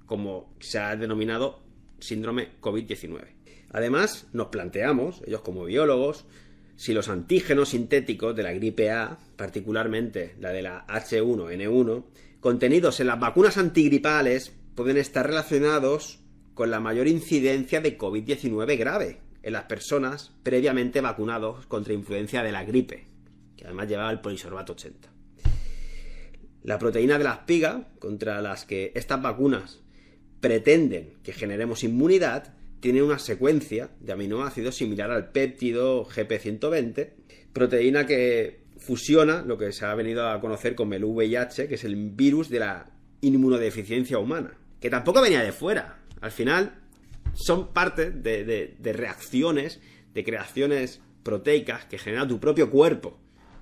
como se ha denominado síndrome COVID-19. Además, nos planteamos, ellos como biólogos, si los antígenos sintéticos de la gripe A, particularmente la de la H1N1, contenidos en las vacunas antigripales, pueden estar relacionados con la mayor incidencia de COVID-19 grave en las personas previamente vacunados contra influencia de la gripe, que además llevaba el polisorbato 80. La proteína de la espiga, contra las que estas vacunas pretenden que generemos inmunidad, tiene una secuencia de aminoácidos similar al péptido GP120, proteína que fusiona lo que se ha venido a conocer como el VIH, que es el virus de la inmunodeficiencia humana, que tampoco venía de fuera. Al final son parte de, reacciones, de creaciones proteicas que genera tu propio cuerpo.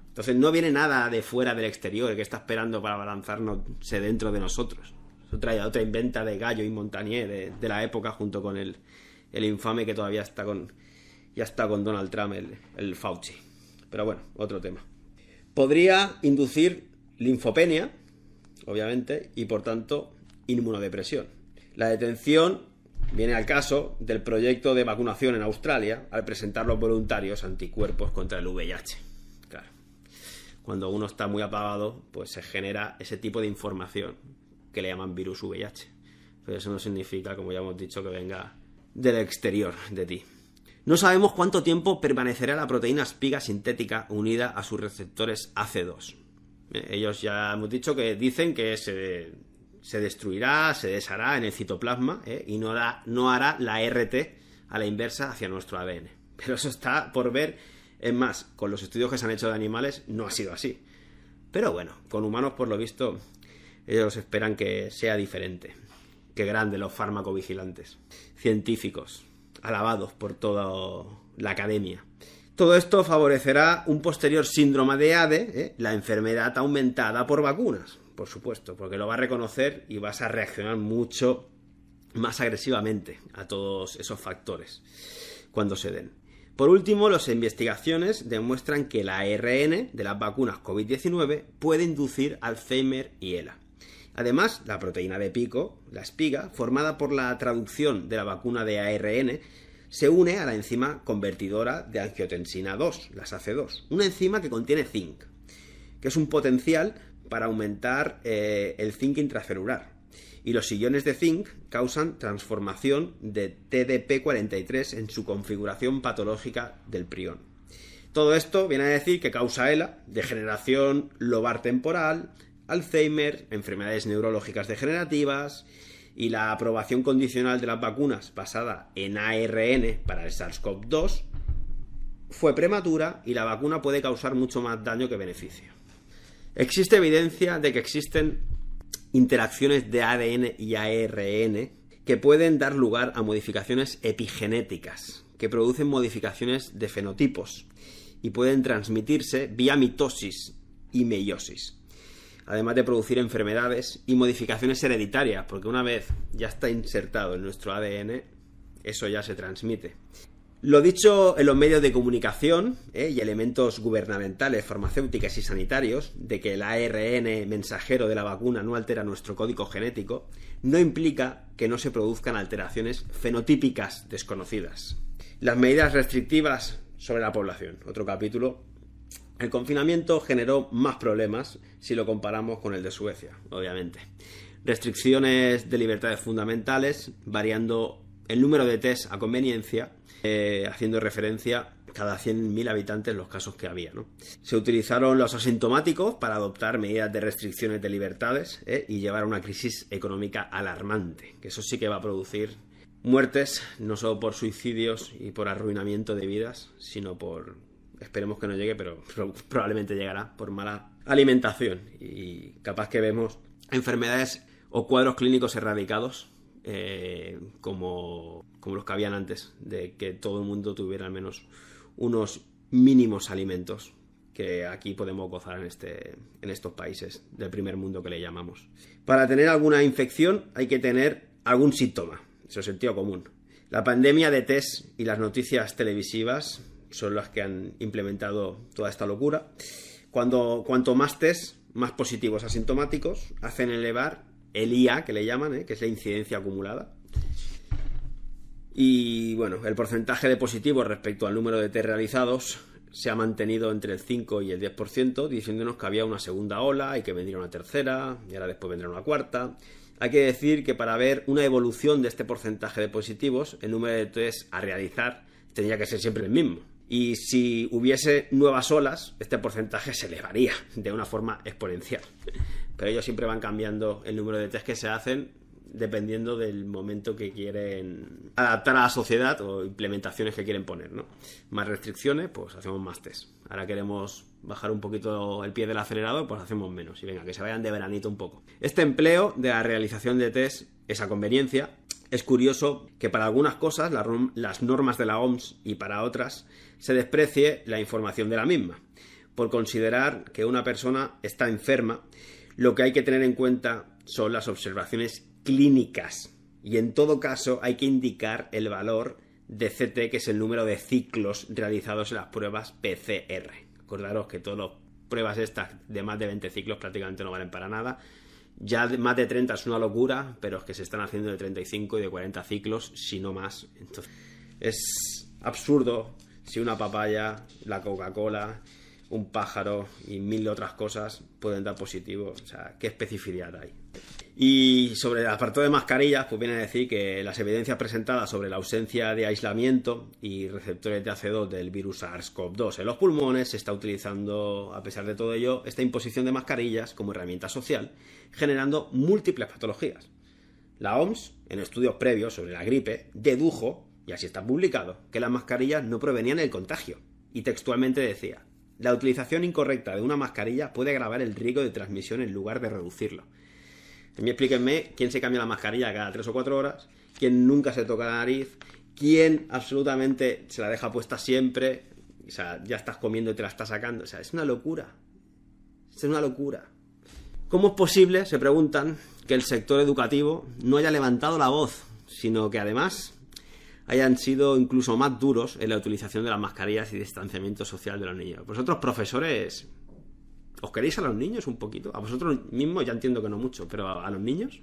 Entonces no viene nada de fuera del exterior que está esperando para balanzarnos dentro de nosotros. Es otra, otra inventa de Gallo y Montagnier de, la época junto con el, el infame que todavía está con, ya está con Donald Trump, el, el Fauci. Pero bueno, otro tema. Podría inducir linfopenia, obviamente, y por tanto inmunodepresión. La detención viene al caso del proyecto de vacunación en Australia al presentar los voluntarios anticuerpos contra el VIH. Claro. Cuando uno está muy apagado, pues se genera ese tipo de información que le llaman virus VIH. Pero eso no significa, como ya hemos dicho, que venga del exterior de ti. No sabemos cuánto tiempo permanecerá la proteína espiga sintética unida a sus receptores AC2. Eh, ellos ya hemos dicho que dicen que se, destruirá, se deshará en el citoplasma eh, y no hará, no hará la RT a la inversa hacia nuestro ADN. Pero eso está por ver. Es más, con los estudios que se han hecho de animales no ha sido así. Pero bueno, con humanos por lo visto ellos esperan que sea diferente. Qué grande los farmacovigilantes. Científicos, alabados por toda la academia. Todo esto favorecerá un posterior síndrome de ADE, ¿eh? la enfermedad aumentada por vacunas, por supuesto, porque lo va a reconocer y vas a reaccionar mucho más agresivamente a todos esos factores cuando se den. Por último, las investigaciones demuestran que la ARN de las vacunas COVID-19 puede inducir Alzheimer y ELA. Además, la proteína de pico, la espiga, formada por la traducción de la vacuna de ARN, se une a la enzima convertidora de angiotensina 2, la SACE2, una enzima que contiene zinc, que es un potencial para aumentar eh, el zinc intracelular. Y los sillones de zinc causan transformación de TDP43 en su configuración patológica del prión. Todo esto viene a decir que causa ELA, degeneración lobar temporal, Alzheimer, enfermedades neurológicas degenerativas y la aprobación condicional de las vacunas basada en ARN para el SARS-CoV-2 fue prematura y la vacuna puede causar mucho más daño que beneficio. Existe evidencia de que existen interacciones de ADN y ARN que pueden dar lugar a modificaciones epigenéticas, que producen modificaciones de fenotipos y pueden transmitirse vía mitosis y meiosis. además de producir enfermedades y modificaciones hereditarias, porque una vez ya está insertado en nuestro ADN, eso ya se transmite. Lo dicho en los medios de comunicación ¿eh? y elementos gubernamentales, farmacéuticas y sanitarios, de que el ARN mensajero de la vacuna no altera nuestro código genético, no implica que no se produzcan alteraciones fenotípicas desconocidas. Las medidas restrictivas sobre la población, otro capítulo. El confinamiento generó más problemas si lo comparamos con el de Suecia, obviamente. Restricciones de libertades fundamentales, variando el número de test a conveniencia, eh, haciendo referencia cada 100.000 habitantes los casos que había. Se utilizaron los asintomáticos para adoptar medidas de restricciones de libertades eh, y llevar a una crisis económica alarmante, que eso sí que va a producir muertes, no solo por suicidios y por arruinamiento de vidas, sino por, esperemos que no llegue, pero probablemente llegará, por mala alimentación. Y capaz que vemos enfermedades o cuadros clínicos erradicados eh, como, como los que habían antes, de que todo el mundo tuviera al menos unos mínimos alimentos que aquí podemos gozar en, este, en estos países del primer mundo que le llamamos. Para tener alguna infección hay que tener algún síntoma, eso es sentido común. La pandemia de test y las noticias televisivas son las que han implementado toda esta locura. Cuando, cuanto más test, más positivos asintomáticos, hacen elevar el IA, que le llaman, ¿eh? que es la incidencia acumulada. Y bueno, el porcentaje de positivos respecto al número de test realizados se ha mantenido entre el 5 y el 10%, diciéndonos que había una segunda ola y que vendría una tercera, y ahora después vendrá una cuarta. Hay que decir que para ver una evolución de este porcentaje de positivos, el número de test a realizar tendría que ser siempre el mismo. Y si hubiese nuevas olas, este porcentaje se elevaría de una forma exponencial pero ellos siempre van cambiando el número de test que se hacen dependiendo del momento que quieren adaptar a la sociedad o implementaciones que quieren poner, ¿no? Más restricciones, pues hacemos más test. Ahora queremos bajar un poquito el pie del acelerador, pues hacemos menos. Y venga, que se vayan de veranito un poco. Este empleo de la realización de test es a conveniencia. Es curioso que para algunas cosas, las normas de la OMS y para otras, se desprecie la información de la misma, por considerar que una persona está enferma lo que hay que tener en cuenta son las observaciones clínicas y en todo caso hay que indicar el valor de CT, que es el número de ciclos realizados en las pruebas PCR. Acordaros que todas las pruebas estas de más de 20 ciclos prácticamente no valen para nada. Ya más de 30 es una locura, pero es que se están haciendo de 35 y de 40 ciclos, si no más. Entonces, es absurdo si una papaya, la Coca-Cola un pájaro y mil otras cosas pueden dar positivo. O sea, ¿qué especificidad hay? Y sobre el apartado de mascarillas, pues viene a decir que las evidencias presentadas sobre la ausencia de aislamiento y receptores de AC2 del virus SARS-CoV-2 en los pulmones se está utilizando, a pesar de todo ello, esta imposición de mascarillas como herramienta social, generando múltiples patologías. La OMS, en estudios previos sobre la gripe, dedujo, y así está publicado, que las mascarillas no provenían del contagio. Y textualmente decía, la utilización incorrecta de una mascarilla puede agravar el riesgo de transmisión en lugar de reducirlo. También explíquenme quién se cambia la mascarilla cada 3 o 4 horas, quién nunca se toca la nariz, quién absolutamente se la deja puesta siempre, o sea, ya estás comiendo y te la estás sacando. O sea, es una locura. Es una locura. ¿Cómo es posible, se preguntan, que el sector educativo no haya levantado la voz, sino que además hayan sido incluso más duros en la utilización de las mascarillas y distanciamiento social de los niños. Vosotros, profesores, ¿os queréis a los niños un poquito? A vosotros mismos ya entiendo que no mucho, pero a, los niños.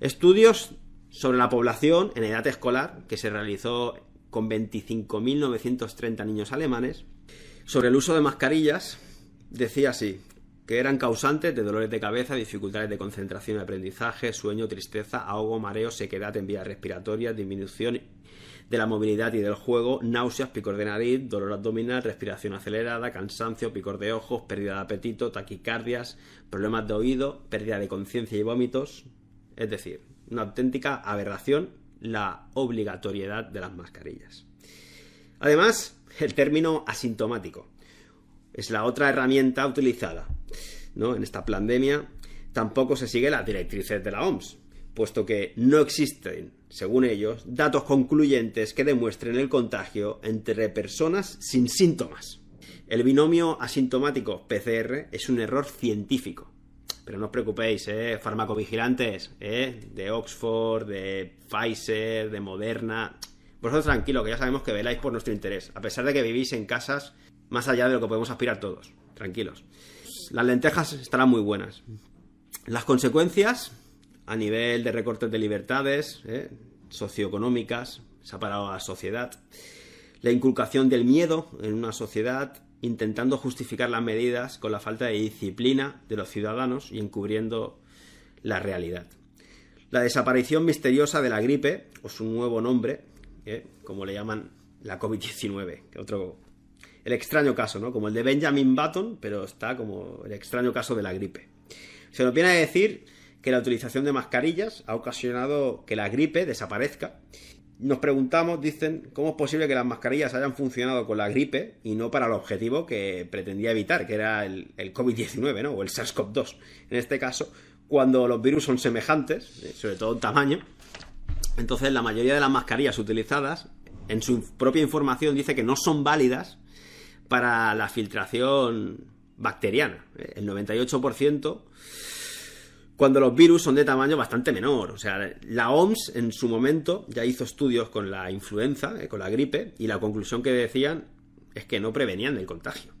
Estudios sobre la población en edad escolar que se realizó con 25.930 niños alemanes sobre el uso de mascarillas decía así que eran causantes de dolores de cabeza, dificultades de concentración y aprendizaje, sueño, tristeza, ahogo, mareo, sequedad en vías respiratorias, disminución de la movilidad y del juego, náuseas, picor de nariz, dolor abdominal, respiración acelerada, cansancio, picor de ojos, pérdida de apetito, taquicardias, problemas de oído, pérdida de conciencia y vómitos. Es decir, una auténtica aberración la obligatoriedad de las mascarillas. Además, el término asintomático es la otra herramienta utilizada. ¿no? En esta pandemia tampoco se sigue las directrices de la OMS puesto que no existen, según ellos, datos concluyentes que demuestren el contagio entre personas sin síntomas. El binomio asintomático PCR es un error científico. pero no os preocupéis, ¿eh? farmacovigilantes ¿eh? de Oxford, de Pfizer, de Moderna. Vosotros tranquilo, que ya sabemos que veláis por nuestro interés, a pesar de que vivís en casas más allá de lo que podemos aspirar todos. Tranquilos. Las lentejas estarán muy buenas. Las consecuencias a nivel de recortes de libertades ¿eh? socioeconómicas, se ha parado a la sociedad. La inculcación del miedo en una sociedad intentando justificar las medidas con la falta de disciplina de los ciudadanos y encubriendo la realidad. La desaparición misteriosa de la gripe, o su nuevo nombre, ¿eh? como le llaman la COVID-19, otro el extraño caso, ¿no? Como el de Benjamin Button, pero está como el extraño caso de la gripe. Se nos viene a decir que la utilización de mascarillas ha ocasionado que la gripe desaparezca. Nos preguntamos, dicen, cómo es posible que las mascarillas hayan funcionado con la gripe y no para el objetivo que pretendía evitar, que era el, COVID-19, ¿no? O el SARS-CoV-2. En este caso, cuando los virus son semejantes, eh, sobre todo en tamaño, entonces la mayoría de las mascarillas utilizadas, en su propia información dice que no son válidas para la filtración bacteriana. El 98% cuando los virus son de tamaño bastante menor. O sea, la OMS en su momento ya hizo estudios con la influenza, eh, con la gripe, y la conclusión que decían es que no prevenían el contagio.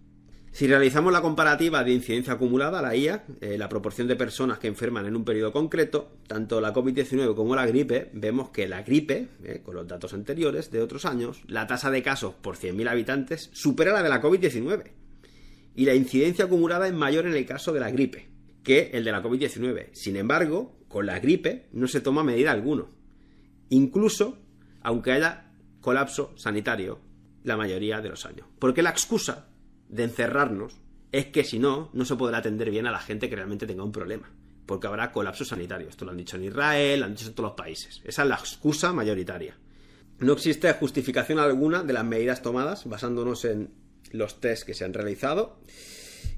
Si realizamos la comparativa de incidencia acumulada, la IA, eh, la proporción de personas que enferman en un periodo concreto, tanto la COVID-19 como la gripe, vemos que la gripe, eh, con los datos anteriores de otros años, la tasa de casos por 100.000 habitantes supera la de la COVID-19. Y la incidencia acumulada es mayor en el caso de la gripe que el de la COVID-19. Sin embargo, con la gripe no se toma medida alguno. Incluso aunque haya colapso sanitario la mayoría de los años. Porque la excusa de encerrarnos es que si no, no se podrá atender bien a la gente que realmente tenga un problema. Porque habrá colapso sanitario. Esto lo han dicho en Israel, lo han dicho en todos los países. Esa es la excusa mayoritaria. No existe justificación alguna de las medidas tomadas basándonos en los test que se han realizado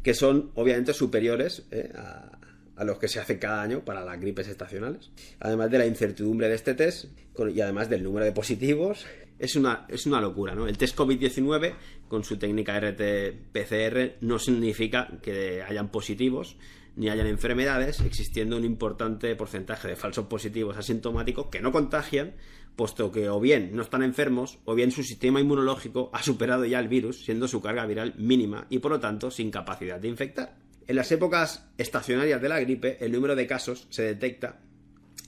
que son obviamente superiores eh, a, los que se hacen cada año para las gripes estacionales. Además de la incertidumbre de este test y además del número de positivos, es una, es una locura, ¿no? El test COVID-19 con su técnica RT-PCR no significa que hayan positivos ni hayan enfermedades, existiendo un importante porcentaje de falsos positivos asintomáticos que no contagian, puesto que o bien no están enfermos o bien su sistema inmunológico ha superado ya el virus, siendo su carga viral mínima y por lo tanto sin capacidad de infectar. En las épocas estacionarias de la gripe, el número de casos se detecta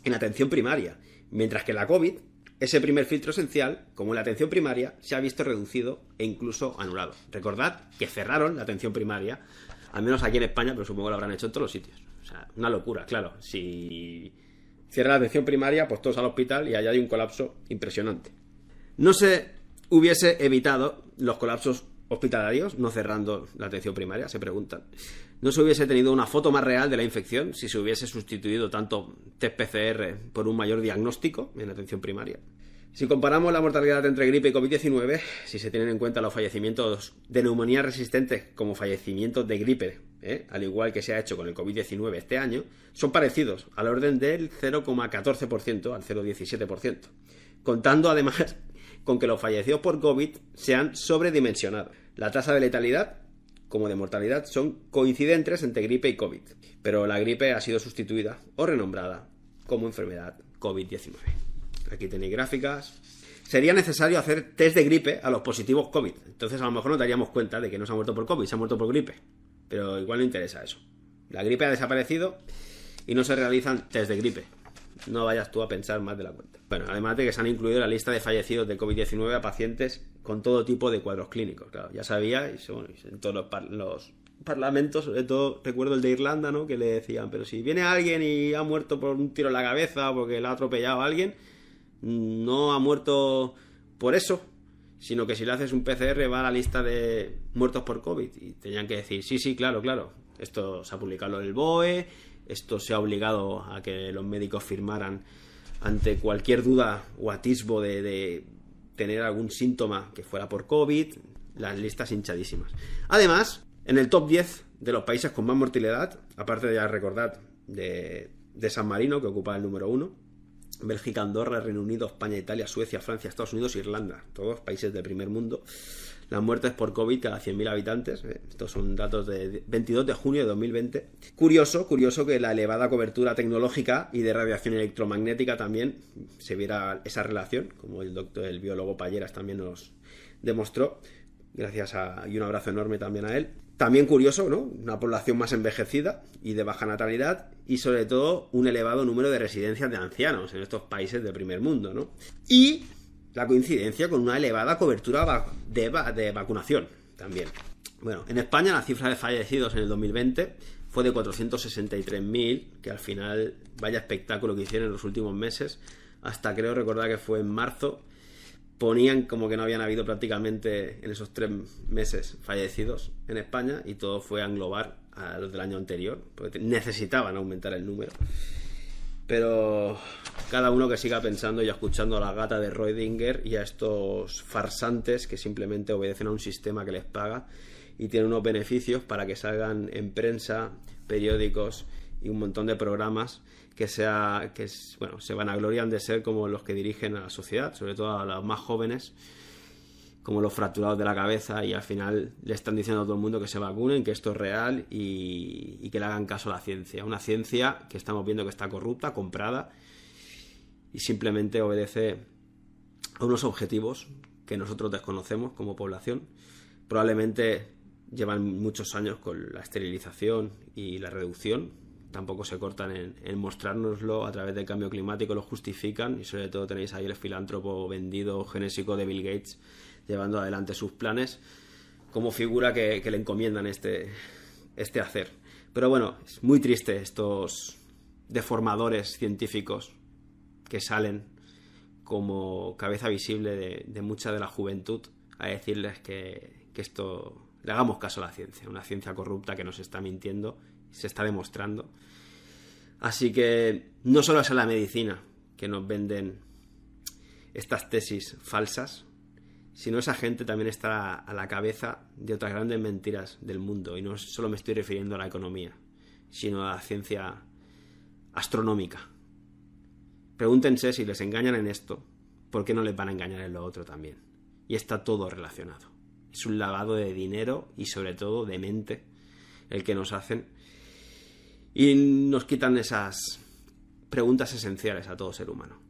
en atención primaria, mientras que la COVID, ese primer filtro esencial, como en la atención primaria, se ha visto reducido e incluso anulado. Recordad que cerraron la atención primaria, al menos aquí en España, pero supongo que lo habrán hecho en todos los sitios. O sea, una locura, claro. Si cierra la atención primaria, pues todos al hospital y allá hay un colapso impresionante. No se hubiese evitado los colapsos hospitalarios, no cerrando la atención primaria, se preguntan. No se hubiese tenido una foto más real de la infección si se hubiese sustituido tanto test PCR por un mayor diagnóstico en atención primaria. Si comparamos la mortalidad entre gripe y COVID-19, si se tienen en cuenta los fallecimientos de neumonía resistentes como fallecimientos de gripe, ¿eh? al igual que se ha hecho con el COVID-19 este año, son parecidos, al orden del 0,14% al 0,17%, contando además con que los fallecidos por COVID se han sobredimensionado. La tasa de letalidad como de mortalidad son coincidentes entre gripe y COVID, pero la gripe ha sido sustituida o renombrada como enfermedad COVID-19. Aquí tenéis gráficas. Sería necesario hacer test de gripe a los positivos COVID. Entonces a lo mejor nos daríamos cuenta de que no se ha muerto por COVID, se ha muerto por gripe. Pero igual no interesa eso. La gripe ha desaparecido y no se realizan test de gripe. No vayas tú a pensar más de la cuenta. Bueno, además de que se han incluido en la lista de fallecidos de COVID-19 a pacientes con todo tipo de cuadros clínicos. Claro, ya sabía, y en todos los, los parlamentos, sobre todo recuerdo el de Irlanda, ¿no? Que le decían, pero si viene alguien y ha muerto por un tiro en la cabeza o porque le ha atropellado a alguien, no ha muerto por eso, sino que si le haces un PCR va a la lista de muertos por COVID. Y tenían que decir, sí, sí, claro, claro. Esto se ha publicado en el BOE, esto se ha obligado a que los médicos firmaran ante cualquier duda o atisbo de, de tener algún síntoma que fuera por COVID, las listas hinchadísimas. Además, en el top 10 de los países con más mortalidad, aparte de ya recordar de, de San Marino, que ocupa el número 1, Bélgica, Andorra, Reino Unido, España, Italia, Suecia, Francia, Estados Unidos, Irlanda, todos países del primer mundo. Las muertes por COVID cada 100.000 habitantes, eh, estos son datos de 22 de junio de 2020. Curioso, curioso que la elevada cobertura tecnológica y de radiación electromagnética también se viera esa relación, como el doctor, el biólogo Palleras también nos demostró. Gracias a, y un abrazo enorme también a él. También curioso, ¿no? Una población más envejecida y de baja natalidad y sobre todo un elevado número de residencias de ancianos en estos países del primer mundo, ¿no? Y la coincidencia con una elevada cobertura de, de vacunación también. Bueno, en España la cifra de fallecidos en el 2020 fue de 463.000, que al final vaya espectáculo que hicieron en los últimos meses, hasta creo recordar que fue en marzo, ponían como que no habían habido prácticamente en esos tres meses fallecidos en España y todo fue a englobar a los del año anterior, porque necesitaban aumentar el número. Pero cada uno que siga pensando y escuchando a la gata de Reudinger y a estos farsantes que simplemente obedecen a un sistema que les paga y tienen unos beneficios para que salgan en prensa, periódicos y un montón de programas que sea que bueno se van a gloriar de ser como los que dirigen a la sociedad sobre todo a los más jóvenes como los fracturados de la cabeza y al final le están diciendo a todo el mundo que se vacunen, que esto es real y, y, que le hagan caso a la ciencia. Una ciencia que estamos viendo que está corrupta, comprada y simplemente obedece a unos objetivos que nosotros desconocemos como población. Probablemente llevan muchos años con la esterilización y la reducción tampoco se cortan en, en mostrárnoslo a través del cambio climático, lo justifican y sobre todo tenéis ahí el filántropo vendido genésico de Bill Gates llevando adelante sus planes como figura que, le encomiendan este, este hacer. Pero bueno, es muy triste estos deformadores científicos que salen como cabeza visible de, de mucha de la juventud a decirles que esto le hagamos caso a la ciencia, una ciencia corrupta que nos está mintiendo se está demostrando. Así que no solo es a la medicina que nos venden estas tesis falsas, sino esa gente también está a la cabeza de otras grandes mentiras del mundo. Y no solo me estoy refiriendo a la economía, sino a la ciencia astronómica. Pregúntense si les engañan en esto, ¿por qué no les van a engañar en lo otro también? Y está todo relacionado. Es un lavado de dinero y sobre todo de mente el que nos hacen y nos quitan esas preguntas esenciales a todo ser humano.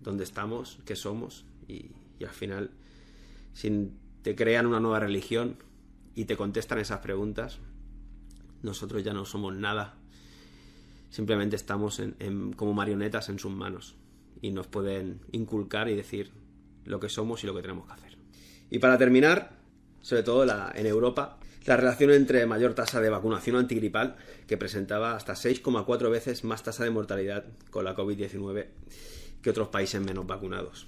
¿Dónde estamos? ¿Qué somos? Y, al final, si te crean una nueva religión y te contestan esas preguntas, nosotros ya no somos nada. Simplemente estamos en, como marionetas en sus manos y nos pueden inculcar y decir lo que somos y lo que tenemos que hacer. Y para terminar, sobre todo en Europa, la relación entre mayor tasa de vacunación antigripal, que presentaba hasta 6,4 veces más tasa de mortalidad con la COVID-19 que otros países menos vacunados.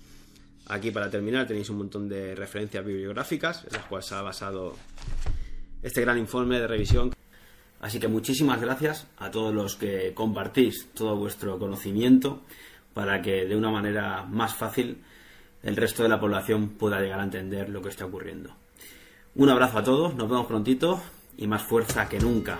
Aquí para terminar tenéis un montón de referencias bibliográficas en las cuales se ha basado este gran informe de revisión. Así que muchísimas gracias a todos los que compartís todo vuestro conocimiento para que de una manera más fácil el resto de la población pueda llegar a entender lo que está ocurriendo. Un abrazo a todos, nos vemos prontito y más fuerza que nunca.